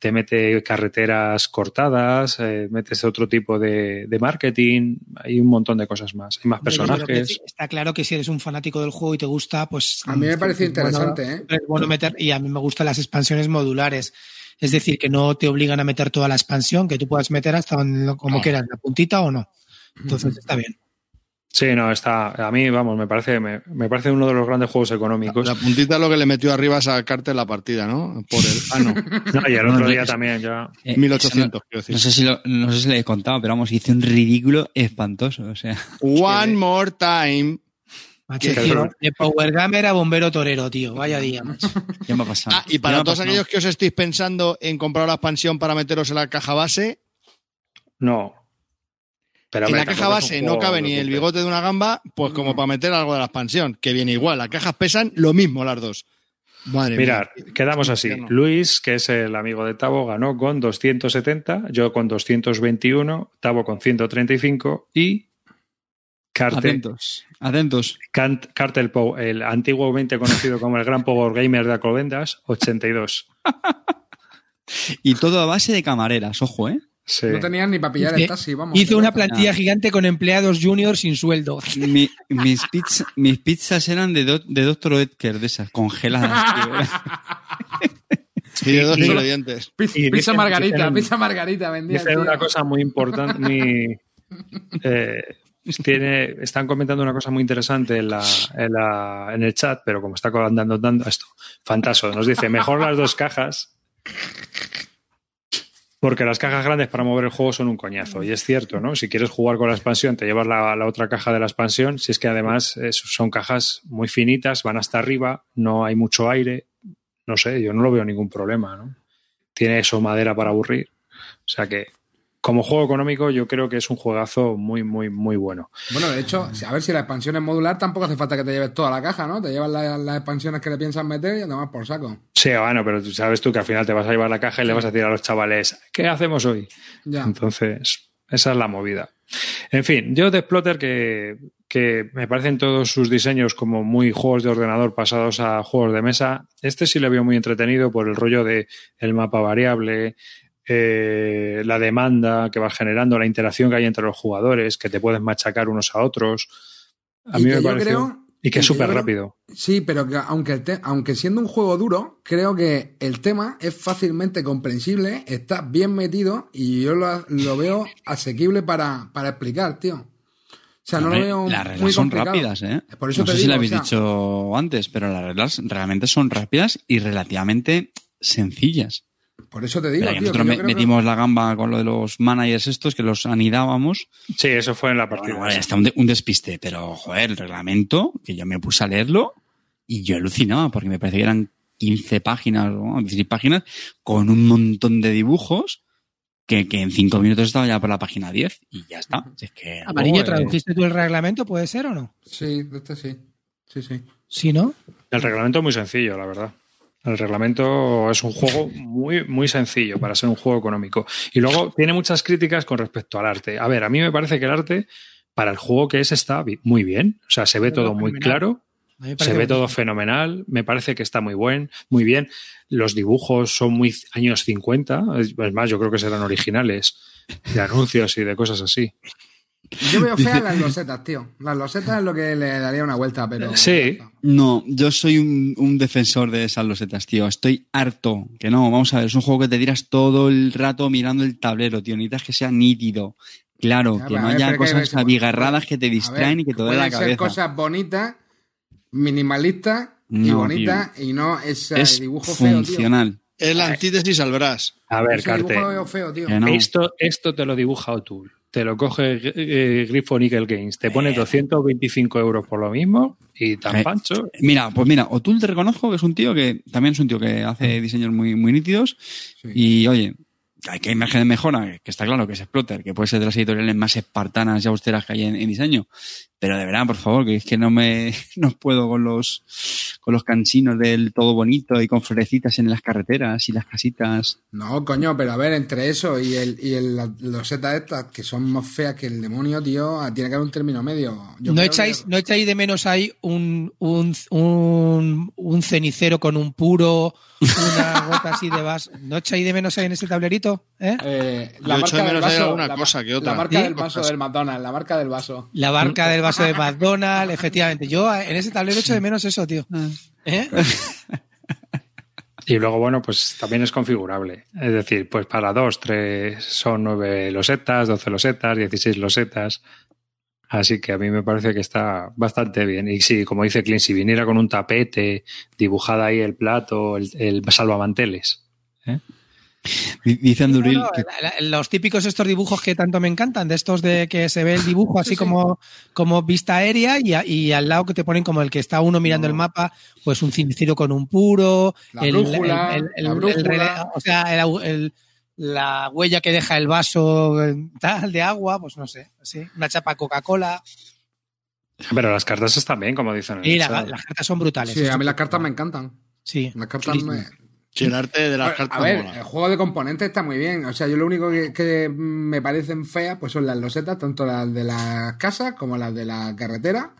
te mete carreteras cortadas, eh, metes otro tipo de, de marketing, hay un montón de cosas más. Hay más personajes. Está claro que si eres un fanático del juego y te gusta, pues. A mí me bueno- interesante, ¿eh? Es bueno meter, y a mí me gustan las expansiones modulares. Es decir, que no te obligan a meter toda la expansión, que tú puedas meter hasta como No. quieras, la puntita o no. Entonces está bien. Sí, no, está. A mí, vamos, me parece, me, me parece uno de los grandes juegos económicos. La puntita es lo que le metió arriba a sacarte la partida, ¿no? Por el. Ah, no. [laughs] No, y el otro no, día es- también ya. Eh, 1800, quiero No decir. sé, si lo- no sé si le he contado, pero vamos, hice un ridículo espantoso. O sea, [laughs] One more time. Macho, tío, de Power Gamer a bombero torero, tío. Vaya día, macho. [laughs] ya me ha pasado. Ah, y para todos pasado. aquellos que os estéis pensando en comprar la expansión para meteros en la caja base, No. Pero, en hombre, la caja base no cabe ni el bigote de una gamba, pues como para meter algo de la expansión, que viene igual. Las cajas pesan lo mismo las dos. Madre Mirad, mía. quedamos así. Luis, que es el amigo de Tavo, ganó con 270, yo con 221, Tavo con 135 y Cartel, Atentos, atentos. Cant- Cartel Pow, el antiguamente conocido como el gran Power Gamer de Alcobendas, 82. [laughs] Y todo a base de camareras, ojo, ¿eh? Sí. No tenían ni para pillar el taxi, vamos. Hizo una plantilla gigante con empleados juniors sin sueldo. Mi- [laughs] mis, pizza- mis pizzas eran de, do- de Dr. Oetker, de esas, congeladas. tío. [laughs] Y de dos y- ingredientes. Pizza, Y pizza dicen- margarita, dicen- pizza margarita vendía. Tío. una cosa muy importante, muy, [laughs] eh, tiene, están comentando una cosa muy interesante en, la, en, la- en el chat, pero como está andando dando esto, Fantaso nos dice, mejor las dos cajas, porque las cajas grandes para mover el juego son un coñazo. Y es cierto, ¿no? Si quieres jugar con la expansión, te llevas la, la otra caja de la expansión, si es que además eh, son cajas muy finitas, van hasta arriba, no hay mucho aire, no sé, yo no lo veo ningún problema, ¿no? Tiene eso madera para aburrir. O sea que, como juego económico, yo creo que es un juegazo muy, muy, muy bueno. Bueno, de hecho, a ver si la expansión es modular, tampoco hace falta que te lleves toda la caja, ¿no? Te llevas la- las expansiones que le piensas meter y además por saco. Sí, bueno, pero tú sabes tú que al final te vas a llevar la caja y le vas a decir a los chavales, ¿qué hacemos hoy? Ya. Entonces, esa es la movida. En fin, yo de Splotter que, que me parecen todos sus diseños como muy juegos de ordenador pasados a juegos de mesa. Este sí le veo muy entretenido por el rollo de el mapa variable, eh, la demanda que vas generando, la interacción que hay entre los jugadores, que te puedes machacar unos a otros. A Y mí que me parece. y que es súper rápido. Sí, pero que aunque, el te- aunque siendo un juego duro, creo que el tema es fácilmente comprensible, está bien metido y yo lo, lo veo asequible para, para explicar, tío. O sea, no lo veo las muy reglas son rápidas, ¿eh? Por eso no te sé si lo habéis o sea, dicho antes, pero las reglas realmente son rápidas y relativamente sencillas. Por eso te digo, tío, nosotros me- que- metimos la gamba con lo de los managers estos, que los anidábamos. Sí, eso fue en la partida. Bueno, vale, está un, de- un despiste, pero joder, el reglamento, que yo me puse a leerlo y yo alucinaba, porque me parece que eran 15 páginas o 16 páginas con un montón de dibujos que, que en 5 minutos estaba ya por la página 10 y ya está. Es que, Amarillo, oh, eh, ¿tradujiste tú el reglamento? ¿Puede ser o no? Sí, de este sí. Sí, sí. Sí, ¿no? El reglamento es muy sencillo, la verdad. El reglamento es un juego muy, muy sencillo para ser un juego económico. Y luego tiene muchas críticas con respecto al arte. A ver, a mí me parece que el arte, para el juego que es, está muy bien. O sea, se ve Pero todo muy claro. Se ve todo fenomenal, me parece que está muy buen, muy bien. Los dibujos son muy años 50, es es más, yo creo que serán originales, de anuncios y de cosas así. Yo veo feas las losetas, tío. Las losetas es lo que le daría una vuelta, pero. Sí. No, yo soy un, un defensor de esas losetas, tío. Estoy harto. Que no, vamos a ver, es un juego que te tiras todo el rato mirando el tablero, tío. Necesitas que sea nítido. Claro, Ya, que no ver, haya cosas que- abigarradas que te ver, distraen y que te duele la pueden ser cabeza. cosas bonitas, minimalistas y No, bonitas y no ese Es dibujo feo, tío. funcional. Es la antítesis al Brass. A ver, Carte, feo, tío. No. esto, esto te lo dibuja O'Toole, te lo coge eh, Grifo Nickel Games, te pone 225 euros por lo mismo y tan Eh, pancho. Mira, pues mira, O'Toole te reconozco que es un tío que también es un tío que hace diseños muy, muy nítidos. Sí. Y oye, hay que margen de mejora, que está claro que es Exploter, que puede ser de las editoriales más espartanas y austeras que hay en, en diseño. Pero de verdad, por favor, que es que no me [laughs] no puedo con los con los canchinos del todo bonito y con florecitas en las carreteras y las casitas. No, coño, pero a ver, entre eso y el, y el la loseta estas, que son más feas que el demonio, tío, tiene que haber un término medio. Yo ¿No echáis, que- ¿No echáis de menos ahí un, un, un, un cenicero con un puro, una gota así de vaso? ¿No echáis de menos ahí en ese tablerito? ¿Eh? Eh, Yo echo de del vaso, alguna la, cosa que otra. La marca ¿Sí? del vaso del McDonald's, la marca del vaso. La barca del vaso de McDonald's, efectivamente. Yo en ese tablero echo de menos eso, tío. ¿Eh? Y luego, bueno, pues también es configurable. Es decir, pues para dos, tres son nueve losetas, 12 losetas, 16 losetas. Así que a mí me parece que está bastante bien. Y sí, como dice Clint, si viniera con un tapete, dibujada ahí el plato, el, el salvamanteles. Di- Dice Anduril No, no, que la- la- los típicos estos dibujos que tanto me encantan, de estos de que se ve el [laughs] dibujo así como, como vista aérea y, a- y al lado que te ponen como el que está uno mirando el mapa, pues un cinciro con un puro, La el, brújula, el- el- la brújula. o sea, huella que deja el vaso eh, tal de agua, pues no sé, así, una chapa Coca-Cola. Pero las cartas están bien, como dicen. en el las cartas son brutales. Sí, a mí las cartas me encantan. Sí. Las cartas me... El arte de las cartas A ver, mola. el juego de componentes está muy bien. O sea, yo lo único que, que me parecen feas pues son las losetas, tanto las de las casas como las de la carretera.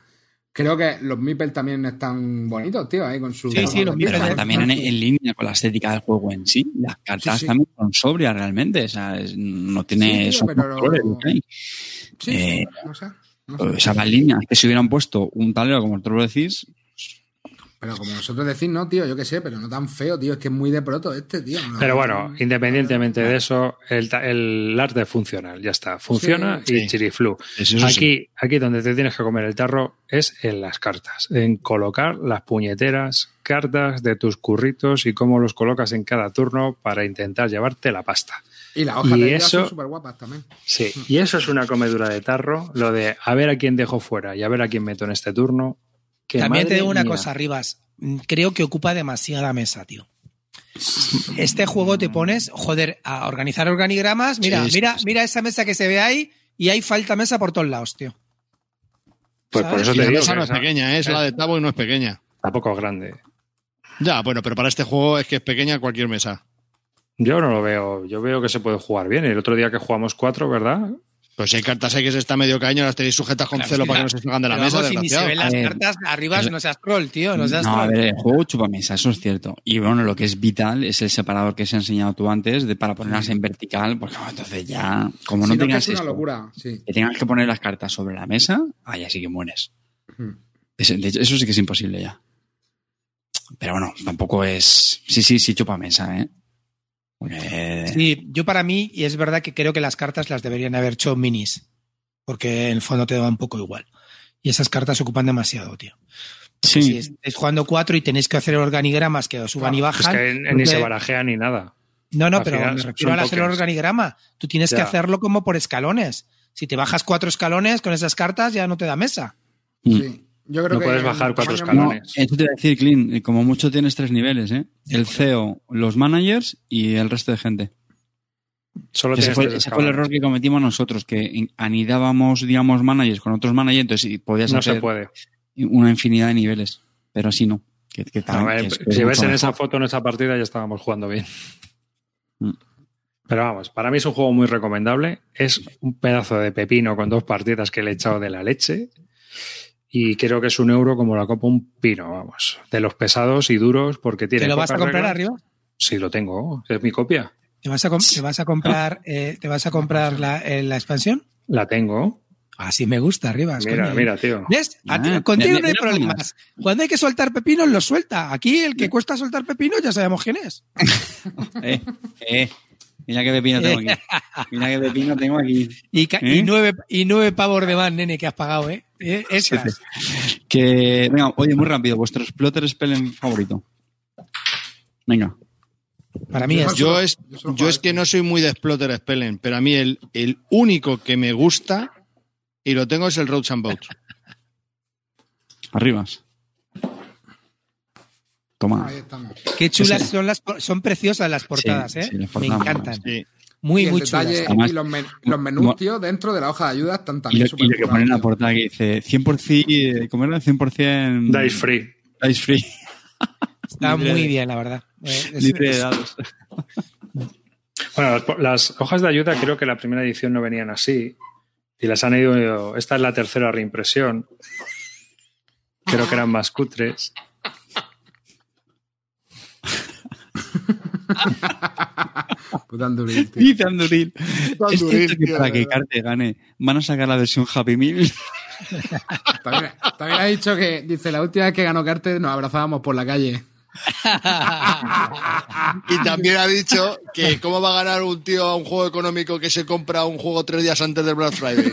Creo que los Mipel también están bonitos, tío, ahí con su. Sí, sí, los pero Mira, también en, en línea con la estética del juego en sí. Las cartas Sí, sí. también son sobrias realmente. O sea, es- no tiene Sí, pero- colores. Sí, Eh, no sé. no sé. O sea, va en línea. Es que si hubieran puesto un tablero como vosotros lo decís, Pero como vosotros decís, no, tío, yo qué sé, pero no tan feo, tío. Es que es muy de proto este, tío. No, Pero no, bueno, no, independientemente de eso, el, ta- el arte es funcional, ya está. Funciona Sí, y sí. chiriflu. Eso sí. Aquí, aquí donde te tienes que comer el tarro es en las cartas, en colocar las puñeteras cartas de tus curritos y cómo los colocas en cada turno para intentar llevarte la pasta. Y las hojas y de vida eso- son súper guapas también. Sí, y eso es una comedura de tarro, lo de a ver a quién dejo fuera y a ver a quién meto en este turno. Que También te digo una mía. cosa, Rivas. Mm, Creo que ocupa demasiada mesa, tío. Este juego te pones, joder, a organizar organigramas. Mira, Sí, sí, mira, sí. mira esa mesa que se ve ahí y hay falta mesa por todos lados, tío. Pues por eso Y te la digo mesa que no es pequeña, ¿eh? es la de Tabo y no es pequeña. tampoco es grande. Ya, bueno, pero para este juego es que es pequeña cualquier mesa. Yo no lo veo. Yo veo que se puede jugar bien. El otro día que jugamos cuatro, ¿verdad? Pues si hay cartas ahí que se está medio caño, las tenéis sujetas con Claro, celo para que no se salgan de la mesa, si ni se ven las A ver, cartas arriba, no seas troll, tío, no seas No, a troll. ver, el juego chupa mesa, eso es cierto. Y bueno, lo que es vital es el separador que se ha enseñado tú antes de para ponerlas en vertical, porque entonces ya, como Si no no, que tengas es una esto, locura, sí. que tengas que poner las cartas sobre la mesa, ahí así que mueres. Hmm. Es- de hecho, eso sí que es imposible ya. Pero bueno, tampoco es. Sí, sí, sí, chupa mesa, ¿eh? Porque- Sí, yo para mí, y es verdad que creo que las cartas las deberían haber hecho minis, porque en el fondo te da un poco igual. Y esas cartas ocupan demasiado, tío. Sí. Si estáis jugando cuatro y tenéis que hacer organigramas que os suban y Es bajan. que ni porque- se barajea ni nada. No, no, al pero final me refiero al hacer el organigrama. Tú tienes que hacerlo como por escalones. Si te bajas cuatro escalones con esas cartas, ya no te da mesa. Mm. Sí. Yo creo No que puedes bajar cuatro tamaño- No, escalones. eso te voy a decir, Clean, como mucho tienes tres niveles, ¿eh? El CEO, los managers y el resto de gente. Solo Ese tienes fue, ese fue el escalones. error que cometimos nosotros, que anidábamos, digamos, managers con otros managers, entonces y podías No hacer se puede. una infinidad de niveles. Pero así no. Que, que A tal- ver, que es- que es si ves en esa foto, en esa partida, ya estábamos jugando bien. Mm. Pero vamos, para mí es un juego muy recomendable. Es un pedazo de pepino con dos partidas que le he echado de la leche. Y creo que es un euro como la copa un pino, vamos. De los pesados y duros, porque tiene. ¿Te lo vas a comprar reglas. arriba? Sí, lo tengo. Es mi copia. ¿Te vas a, com- te vas a comprar, eh, ¿te vas a comprar la, eh, la expansión? La tengo. Así me gusta, arriba. Mira, mira, tío. Ah, contigo mira, no hay mira problemas. Cuando hay que soltar pepinos, los suelta. Aquí el que cuesta soltar pepinos ya sabemos quién es. [laughs] Eh, eh, mira qué pepino tengo aquí. [laughs] Mira qué pepino tengo aquí. ¿Eh? y nueve, y nueve pavos de más, nene, que has pagado, ¿eh? Eh, Extras. Que, venga, oye, muy rápido, vuestro Splotter Spellen favorito. Venga. Para mí es. Yo es, Yo es que no soy muy de Splotter Spellen, pero a mí el, el único que me gusta y lo tengo es el Roads and Boats. [laughs] Arribas. Toma. Qué chulas son las son preciosas las portadas, Sí, ¿eh? sí, las Me portadas encantan. Sí. Muy, y muy detalle chulas. Además- y los, men- los menús, no- tío, dentro de la hoja de ayuda están Y también lo, súper y lo que pone en la portada que dice 100%, ¿cómo era? 100% Dice free. Dice free. [laughs] [laughs] Está muy bien, la verdad. Eh, es- Libre de dados. [laughs] Bueno, las, las hojas de ayuda creo que la primera edición no venían así. Y las han ido. Esta es la tercera reimpresión. Creo que eran más cutres. [laughs] Puta Anduril, tío. Dice Anduril. Anduril, Es cierto que tío, para que. Carte gane van a sacar la versión Happy Meal. [laughs] También, también ha dicho que, dice, la última vez que ganó Carter nos abrazábamos por la calle. [laughs] Y también ha dicho que cómo va a ganar un tío a un juego económico que se compra un juego tres días antes del Black Friday.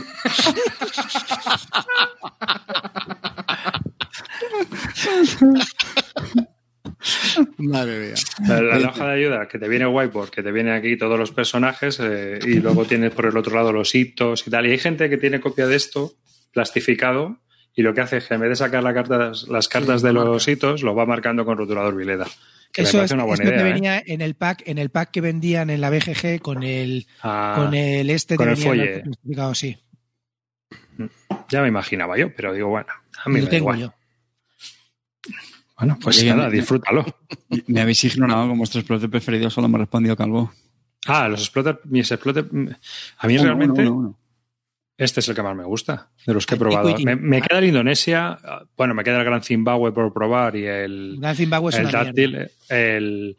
[laughs] Madre mía. La, la- la hoja de ayuda que te viene whiteboard, que te viene aquí todos los personajes eh, y luego tienes por el otro lado los hitos y tal. Y hay gente que tiene copia de esto plastificado y lo que hace es que en vez de sacar la carta- las cartas de lo los marca. hitos, lo va marcando con rotulador Vileda. Que me Eso es, parece una buena esto que idea. ¿eh? venía en el pack, en el pack que vendían en la BGG con el, Ah, con el este con el plastificado, sí. Ya me imaginaba yo, pero digo, bueno, a mí Lo me da tengo igual. yo. Bueno, pues Oye, nada, me- disfrútalo. Me habéis ignorado con vuestro Splotter preferido, solo me ha respondido Calvo. Ah, los exploter, mis exploter. A mí Uno, realmente uno, uno, uno. este es el que más me gusta de los que he probado. Me, me queda el Indonesia, bueno, me queda el Gran Zimbabue por probar y el, Gran Zimbabue es el mierda. Dáctil, el,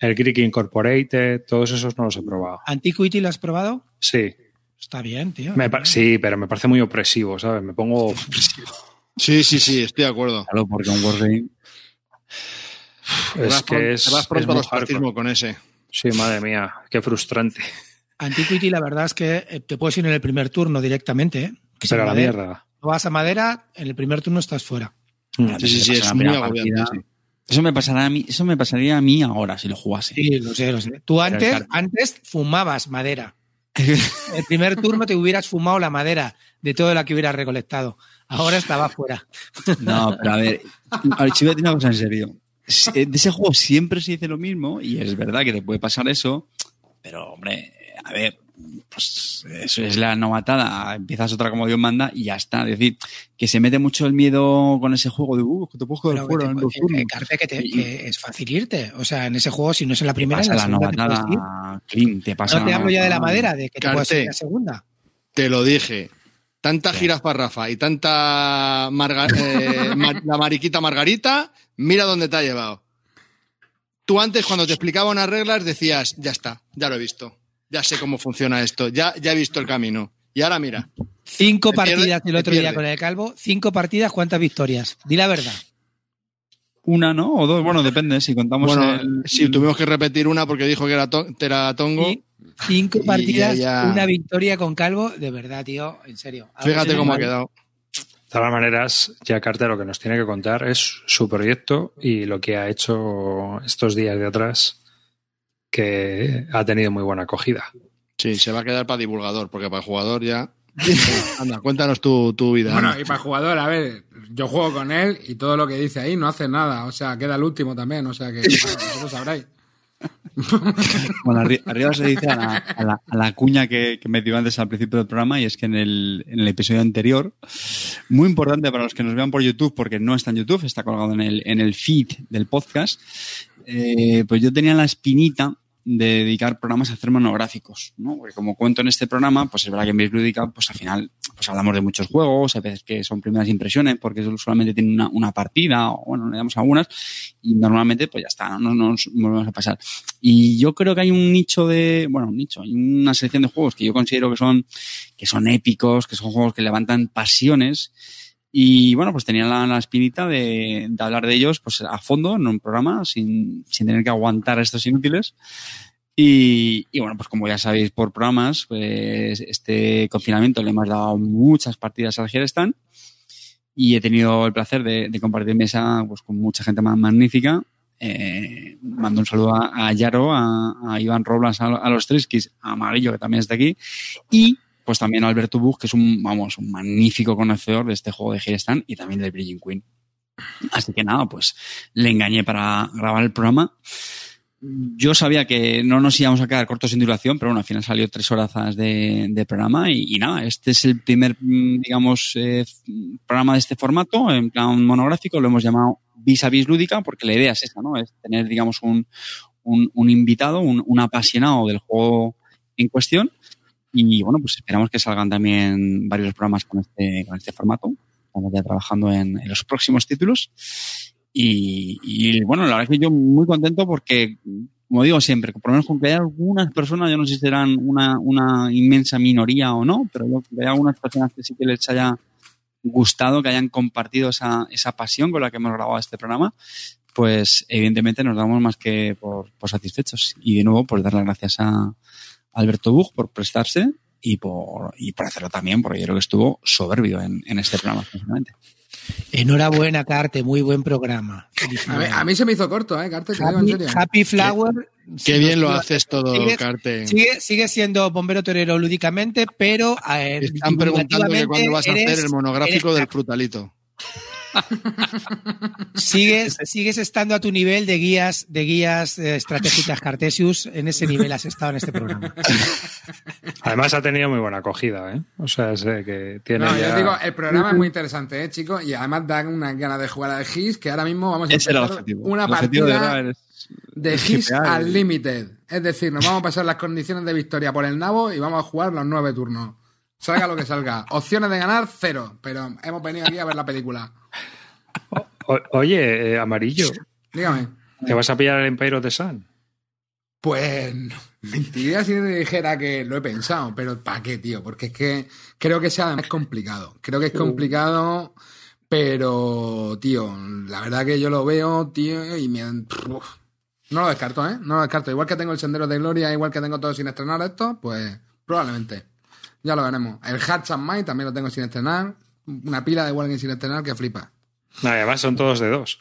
el Greek Incorporated, todos esos no los he probado. ¿Antiquity lo has probado? Sí, Está bien, tío. me sí, pero me parece muy opresivo, ¿sabes? Me pongo. Sí, sí, sí, estoy de acuerdo. Claro, porque un Wargame. Te vas Es pron- que es. te vas es pronto muy al fascismo con ese. Sí, madre mía, qué frustrante. [laughs] Antiquity, la verdad es que eh, te puedes ir en el primer turno directamente, ¿eh? Que Pero sin la madera. mierda. No vas a madera, en el primer turno estás fuera. Mm. Sí, sí, sí, es muy agobiante. Eso me pasará a mí, eso me pasaría a mí ahora si lo jugase. Sí, lo sé, lo sé. Tú antes, antes fumabas madera. [laughs] El primer turno te hubieras fumado la madera de todo la que hubieras recolectado. Ahora estaba fuera. No, pero a ver, a ver, si voy a decir una cosa en serio. Si- De ese juego siempre se dice lo mismo y es verdad que te puede pasar eso, pero hombre, a ver, pues eso es la novatada, empiezas otra como Dios manda y ya está. Es decir, que se mete mucho el miedo con ese juego de, uh, que te puedo jugar que fuera te- en dos que- turnos. que, Carte, que, te- que es fácil irte. O sea, en ese juego, si no es en la primera, en la la segunda te puedes ir. novatada, Clint, te pasa No te la hablo ya de la madera, de que te puedes ir en la segunda. Te lo dije. Tanta jirafa Rafa y tanta marga- eh, [laughs] la mariquita Margarita, mira dónde te ha llevado. Tú antes, cuando te explicaba unas reglas, decías, ya está, ya lo he visto. Ya sé cómo funciona esto, ya, ya he visto el camino. Y ahora mira, Cinco pierde- partidas el otro día con el calvo. Cinco partidas, ¿cuántas victorias? Di la verdad. Una, ¿no? O dos, bueno, depende, si contamos bueno, el- si tuvimos que repetir una porque dijo que era, to- era tongo, Y cinco Y partidas, ella- una victoria con calvo. De verdad, tío, en serio. Fíjate cómo ha quedado. De todas maneras, ya Carter lo que nos tiene que contar es su proyecto y lo que ha hecho estos días de atrás, que ha tenido muy buena acogida. Sí, se va a quedar para divulgador, porque para el jugador ya. [laughs] Anda, cuéntanos tu, tu vida. Bueno, anda. y para el jugador, a ver, yo juego con él y todo lo que dice ahí no hace nada. O sea, queda el último también. O sea que bueno, vosotros sabréis. [laughs] Bueno, arri- arriba se dice a la, a la- a la cuña que, que metió antes al principio del programa y es que en el, en el episodio anterior, muy importante para los que nos vean por YouTube, porque no está en YouTube, está colgado en el, en el feed del podcast, eh, pues yo tenía la espinita de dedicar programas a hacer monográficos, ¿no? Porque como cuento en este programa, pues es verdad que en Base Lúdica, pues al final, pues hablamos de muchos juegos, a veces que son primeras impresiones, porque solamente tienen una, una partida, o bueno, le damos algunas, y normalmente, pues ya está, no no nos volvemos a pasar. Y yo creo que hay un nicho de, bueno, un nicho, hay una selección de juegos que yo considero que son, que son épicos, que son juegos que levantan pasiones. Y bueno, pues tenía la, la espinita de, de hablar de ellos pues a fondo en un programa, sin, sin tener que aguantar a estos inútiles. Y, y bueno, pues como ya sabéis por programas, pues este confinamiento le hemos dado muchas partidas al Herestan y he tenido el placer de, de compartir mesa pues, con mucha gente más magnífica. Eh, mando un saludo a, a Yaro, a, a Iván Roblas, a, a los Triskis, a Amarillo, que también está aquí, y pues también Alberto Bug, que es un, vamos, un magnífico conocedor de este juego de Herestan y también del Bridging Queen. Así que nada, pues le engañé para grabar el programa. Yo sabía que no nos íbamos a quedar cortos en duración, pero bueno, al final salió tres horas de, de programa y, nada, este es el primer, mm, digamos, eh, programa de este formato, en plan monográfico, lo hemos llamado Vis a Vis Lúdica, porque la idea es esa, ¿no? Es tener, digamos, un, un, invitado, un apasionado del juego en cuestión y bueno, pues esperamos que salgan también varios programas con este, con este formato. Estamos ya trabajando en, en los próximos títulos. Y, y, bueno, la verdad es que yo muy contento porque, como digo siempre, por lo menos con que haya algunas personas, yo no sé si serán una, una inmensa minoría o no, pero yo, que haya algunas personas que sí que les haya gustado, que hayan compartido esa, esa pasión con la que hemos grabado este programa, pues evidentemente nos damos más que por, por satisfechos. Y de nuevo, pues dar las gracias a Alberto Bug por prestarse y por, y por hacerlo también, porque yo creo que estuvo soberbio en, en este programa, sinceramente. Enhorabuena, Carte, muy buen programa. A mí, a mí se me hizo corto, ¿eh, Carte? Te digo en Happy, serio. Happy Flower. Qué bien lo haces todo, Sigue- Carte. Sigue, sigue siendo bombero torero lúdicamente, pero eh, Están preguntando que cuándo vas a hacer eres- el monográfico eres- del frutalito. Sigues, sigues estando a tu nivel de guías, de guías eh, estratégicas Cartesius. En ese nivel has estado en este programa. Además ha tenido muy buena acogida, ¿eh? O sea, sé que tiene No, ya... yo digo, el programa es muy interesante, ¿eh, chicos? Y además dan una ganas de jugar al GIS que ahora mismo vamos a objetivo. una El de partida verdad es- de es GIS al Limited. Es decir, nos vamos a pasar las condiciones de victoria por el nabo y vamos a jugar los nueve turnos. Salga lo que salga. Opciones de ganar, cero. Pero hemos venido aquí a ver la película. O- oye, eh, Amarillo, Dígame. ¿te vas a pillar el Empire of the Sun? Pues no. mentiría si te dijera que lo he pensado, pero ¿para qué, tío? Porque es que creo que sea es complicado. Creo que es complicado, pero, tío, la verdad que yo lo veo, tío, y me... Uf. No lo descarto, ¿eh? No lo descarto. Igual que tengo el Sendero de Gloria, igual que tengo todo sin estrenar esto, pues probablemente. Ya lo veremos. El Hatch and Might también lo tengo sin estrenar. Una pila de Wargame sin estrenar que flipa. No, además son todos de dos.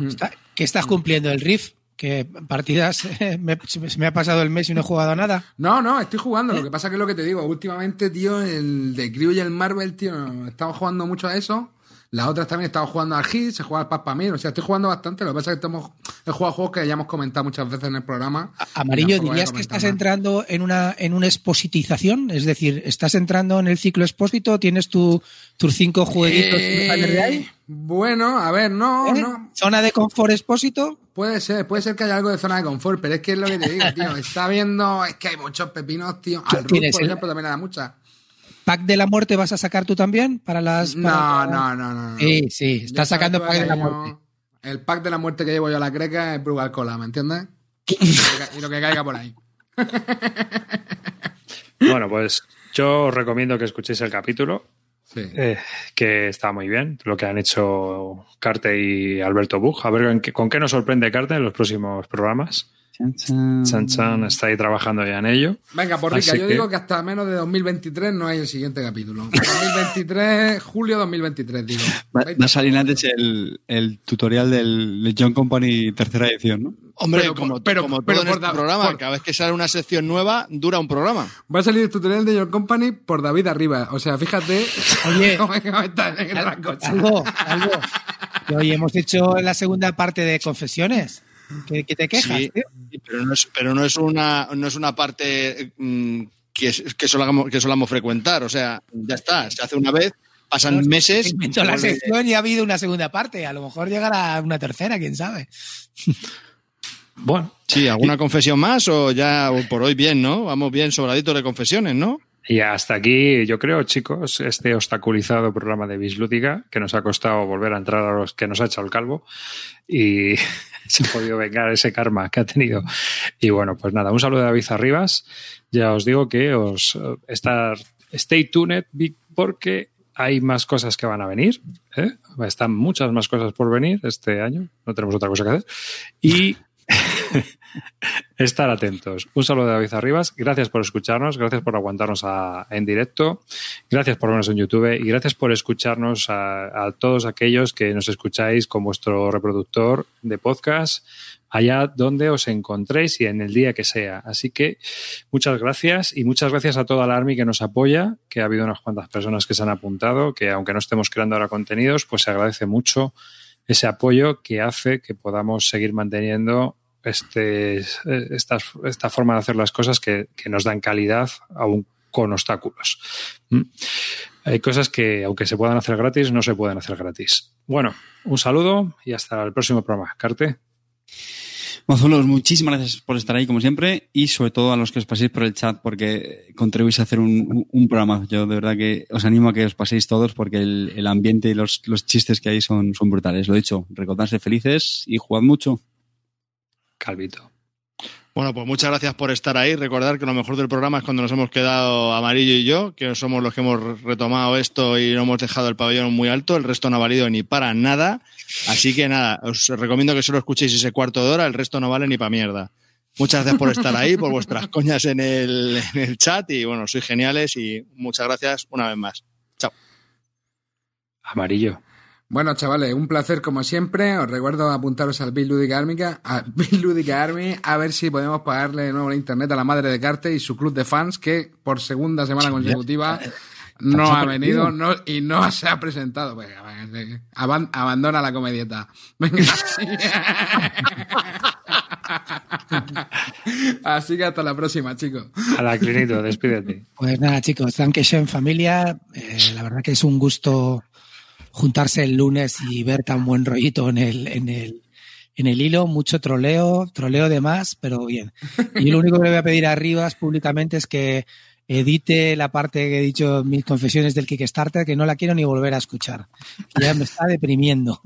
Está- que estás cumpliendo el riff, que partidas [laughs] eh, me, se me ha pasado el mes y no he jugado a nada. No, no, estoy jugando. Lo que pasa que es lo que te digo, últimamente, tío, el de Crew y el Marvel, tío, estamos jugando mucho a eso. Las otras también he estado jugando al Hit, se juega al Papa Mir, o sea, estoy jugando bastante. Lo que pasa es que estamos, he jugado juegos que ya hemos comentado muchas veces en el programa. Amarillo, ¿dirías que estás más. entrando en una, en una expositización? Es decir, ¿estás entrando en el ciclo expósito? ¿Tienes tu, tus cinco jueguitos Eh, ahí? bueno, a ver, no, ¿Eh? no. ¿Zona de confort expósito? Puede ser, puede ser que haya algo de zona de confort, pero es que es lo que te digo, [laughs] tío. Está viendo, es que hay muchos pepinos, tío. Al ¿Tienes por el- ejemplo, también le da muchas. ¿Pack de la muerte vas a sacar tú también? Para las. No, para- no, no, no. no. Sí, sí, estás sacando pack de la yo- muerte. El pack de la muerte que llevo yo a la greca es Brugal Cola, ¿me entiendes? y, lo que, y lo que caiga por ahí. [laughs] Bueno, pues yo os recomiendo que escuchéis el capítulo, Sí. eh, que está muy bien, lo que han hecho Carte y Alberto Bug. A ver con qué, con qué nos sorprende Carte en los próximos programas. Chan, chan. Chan Chan está ahí trabajando ya en ello. Venga, por rica, Así yo que- digo que hasta menos de 2023 no hay el siguiente capítulo. 2023, julio 2023, digo. Va, va a salir antes el, el tutorial del de John Company tercera edición, ¿no? Hombre, Pero como, pero- como pero todo en este da- programa, por- cada vez que sale una sección nueva, dura un programa. Va a salir el tutorial de Your Company por David Arriba. O sea, fíjate [laughs] Oye. [laughs] cómo, está en. Algo, algo. Hoy hemos hecho la segunda parte de confesiones. ¿Qué, qué te quejas? Sí, tío? pero no es, pero no es una, no es una parte mm, que, que, solamos, que solamos frecuentar. O sea, ya está, se hace una vez, pasan No, meses. Inventó la sección y ha habido una segunda parte. A lo mejor llegará una tercera, quién sabe. [laughs] Bueno, Sí, ¿alguna confesión más o ya por hoy bien, no? Vamos bien sobraditos de confesiones, ¿no? y hasta aquí, yo creo, chicos, este obstaculizado programa de Bislúdica, que nos ha costado volver a entrar a los que nos ha echado el calvo y [laughs] [laughs] se ha podido vengar ese karma que ha tenido. Y bueno, pues nada, un saludo de David Arribas. Ya os digo que os eh, estar, stay tuned porque hay más cosas que van a venir. ¿eh? Están muchas más cosas por venir este año. No tenemos otra cosa que hacer. Y [laughs] estar atentos. Un saludo de David Arribas. Gracias por escucharnos, gracias por aguantarnos en directo, gracias por vernos en YouTube y gracias por escucharnos a, a todos aquellos que nos escucháis con vuestro reproductor de podcast allá donde os encontréis y en el día que sea. Así que muchas gracias y muchas gracias a toda la Army que nos apoya, que ha habido unas cuantas personas que se han apuntado, que aunque no estemos creando ahora contenidos, pues se agradece mucho ese apoyo que hace que podamos seguir manteniendo este, esta, esta forma de hacer las cosas que, que nos dan calidad aún con obstáculos. ¿Mm? Hay cosas que, aunque se puedan hacer gratis, no se pueden hacer gratis. Bueno, un saludo y hasta el próximo programa. Carte. Mozuelos, muchísimas gracias por estar ahí, como siempre, y sobre todo a los que os paséis por el chat, porque contribuís a hacer un, un- programa. Yo de verdad que os animo a que os paséis todos, porque el, ambiente y los, los chistes que hay son, son brutales. Lo dicho, recordadse felices y jugad mucho. Calvito. Bueno, pues muchas gracias por estar ahí. Recordar que lo mejor del programa es cuando nos hemos quedado Amarillo y yo, que somos los que hemos retomado esto y no hemos dejado el pabellón muy alto. El resto no ha valido ni para nada. Así que nada, os recomiendo que solo escuchéis ese cuarto de hora. El resto no vale ni para mierda. Muchas gracias por estar ahí, por vuestras coñas en el, en el chat y bueno, sois geniales y muchas gracias una vez más. Chao. Amarillo. Bueno, chavales, un placer como siempre. Os recuerdo apuntaros al Bill Ludic Army, a [laughs] Bill Ludic Army, a ver si podemos pagarle de nuevo la internet a la madre de Carte y su club de fans, que por segunda semana consecutiva [laughs] no ha venido no, y no [laughs] se ha presentado. Aban- abandona la comedieta. Venga. Así que hasta la próxima, chicos. A la Clinito, despídete. Pues nada, chicos, en familia. Eh, la verdad que es un gusto juntarse el lunes y ver tan buen rollito en el, en el, en el hilo. Mucho troleo, troleo de más, pero bien. Y lo único que voy a pedir a Rivas públicamente es que edite la parte que he dicho mis confesiones del Kickstarter, que no la quiero ni volver a escuchar. Ya me está deprimiendo.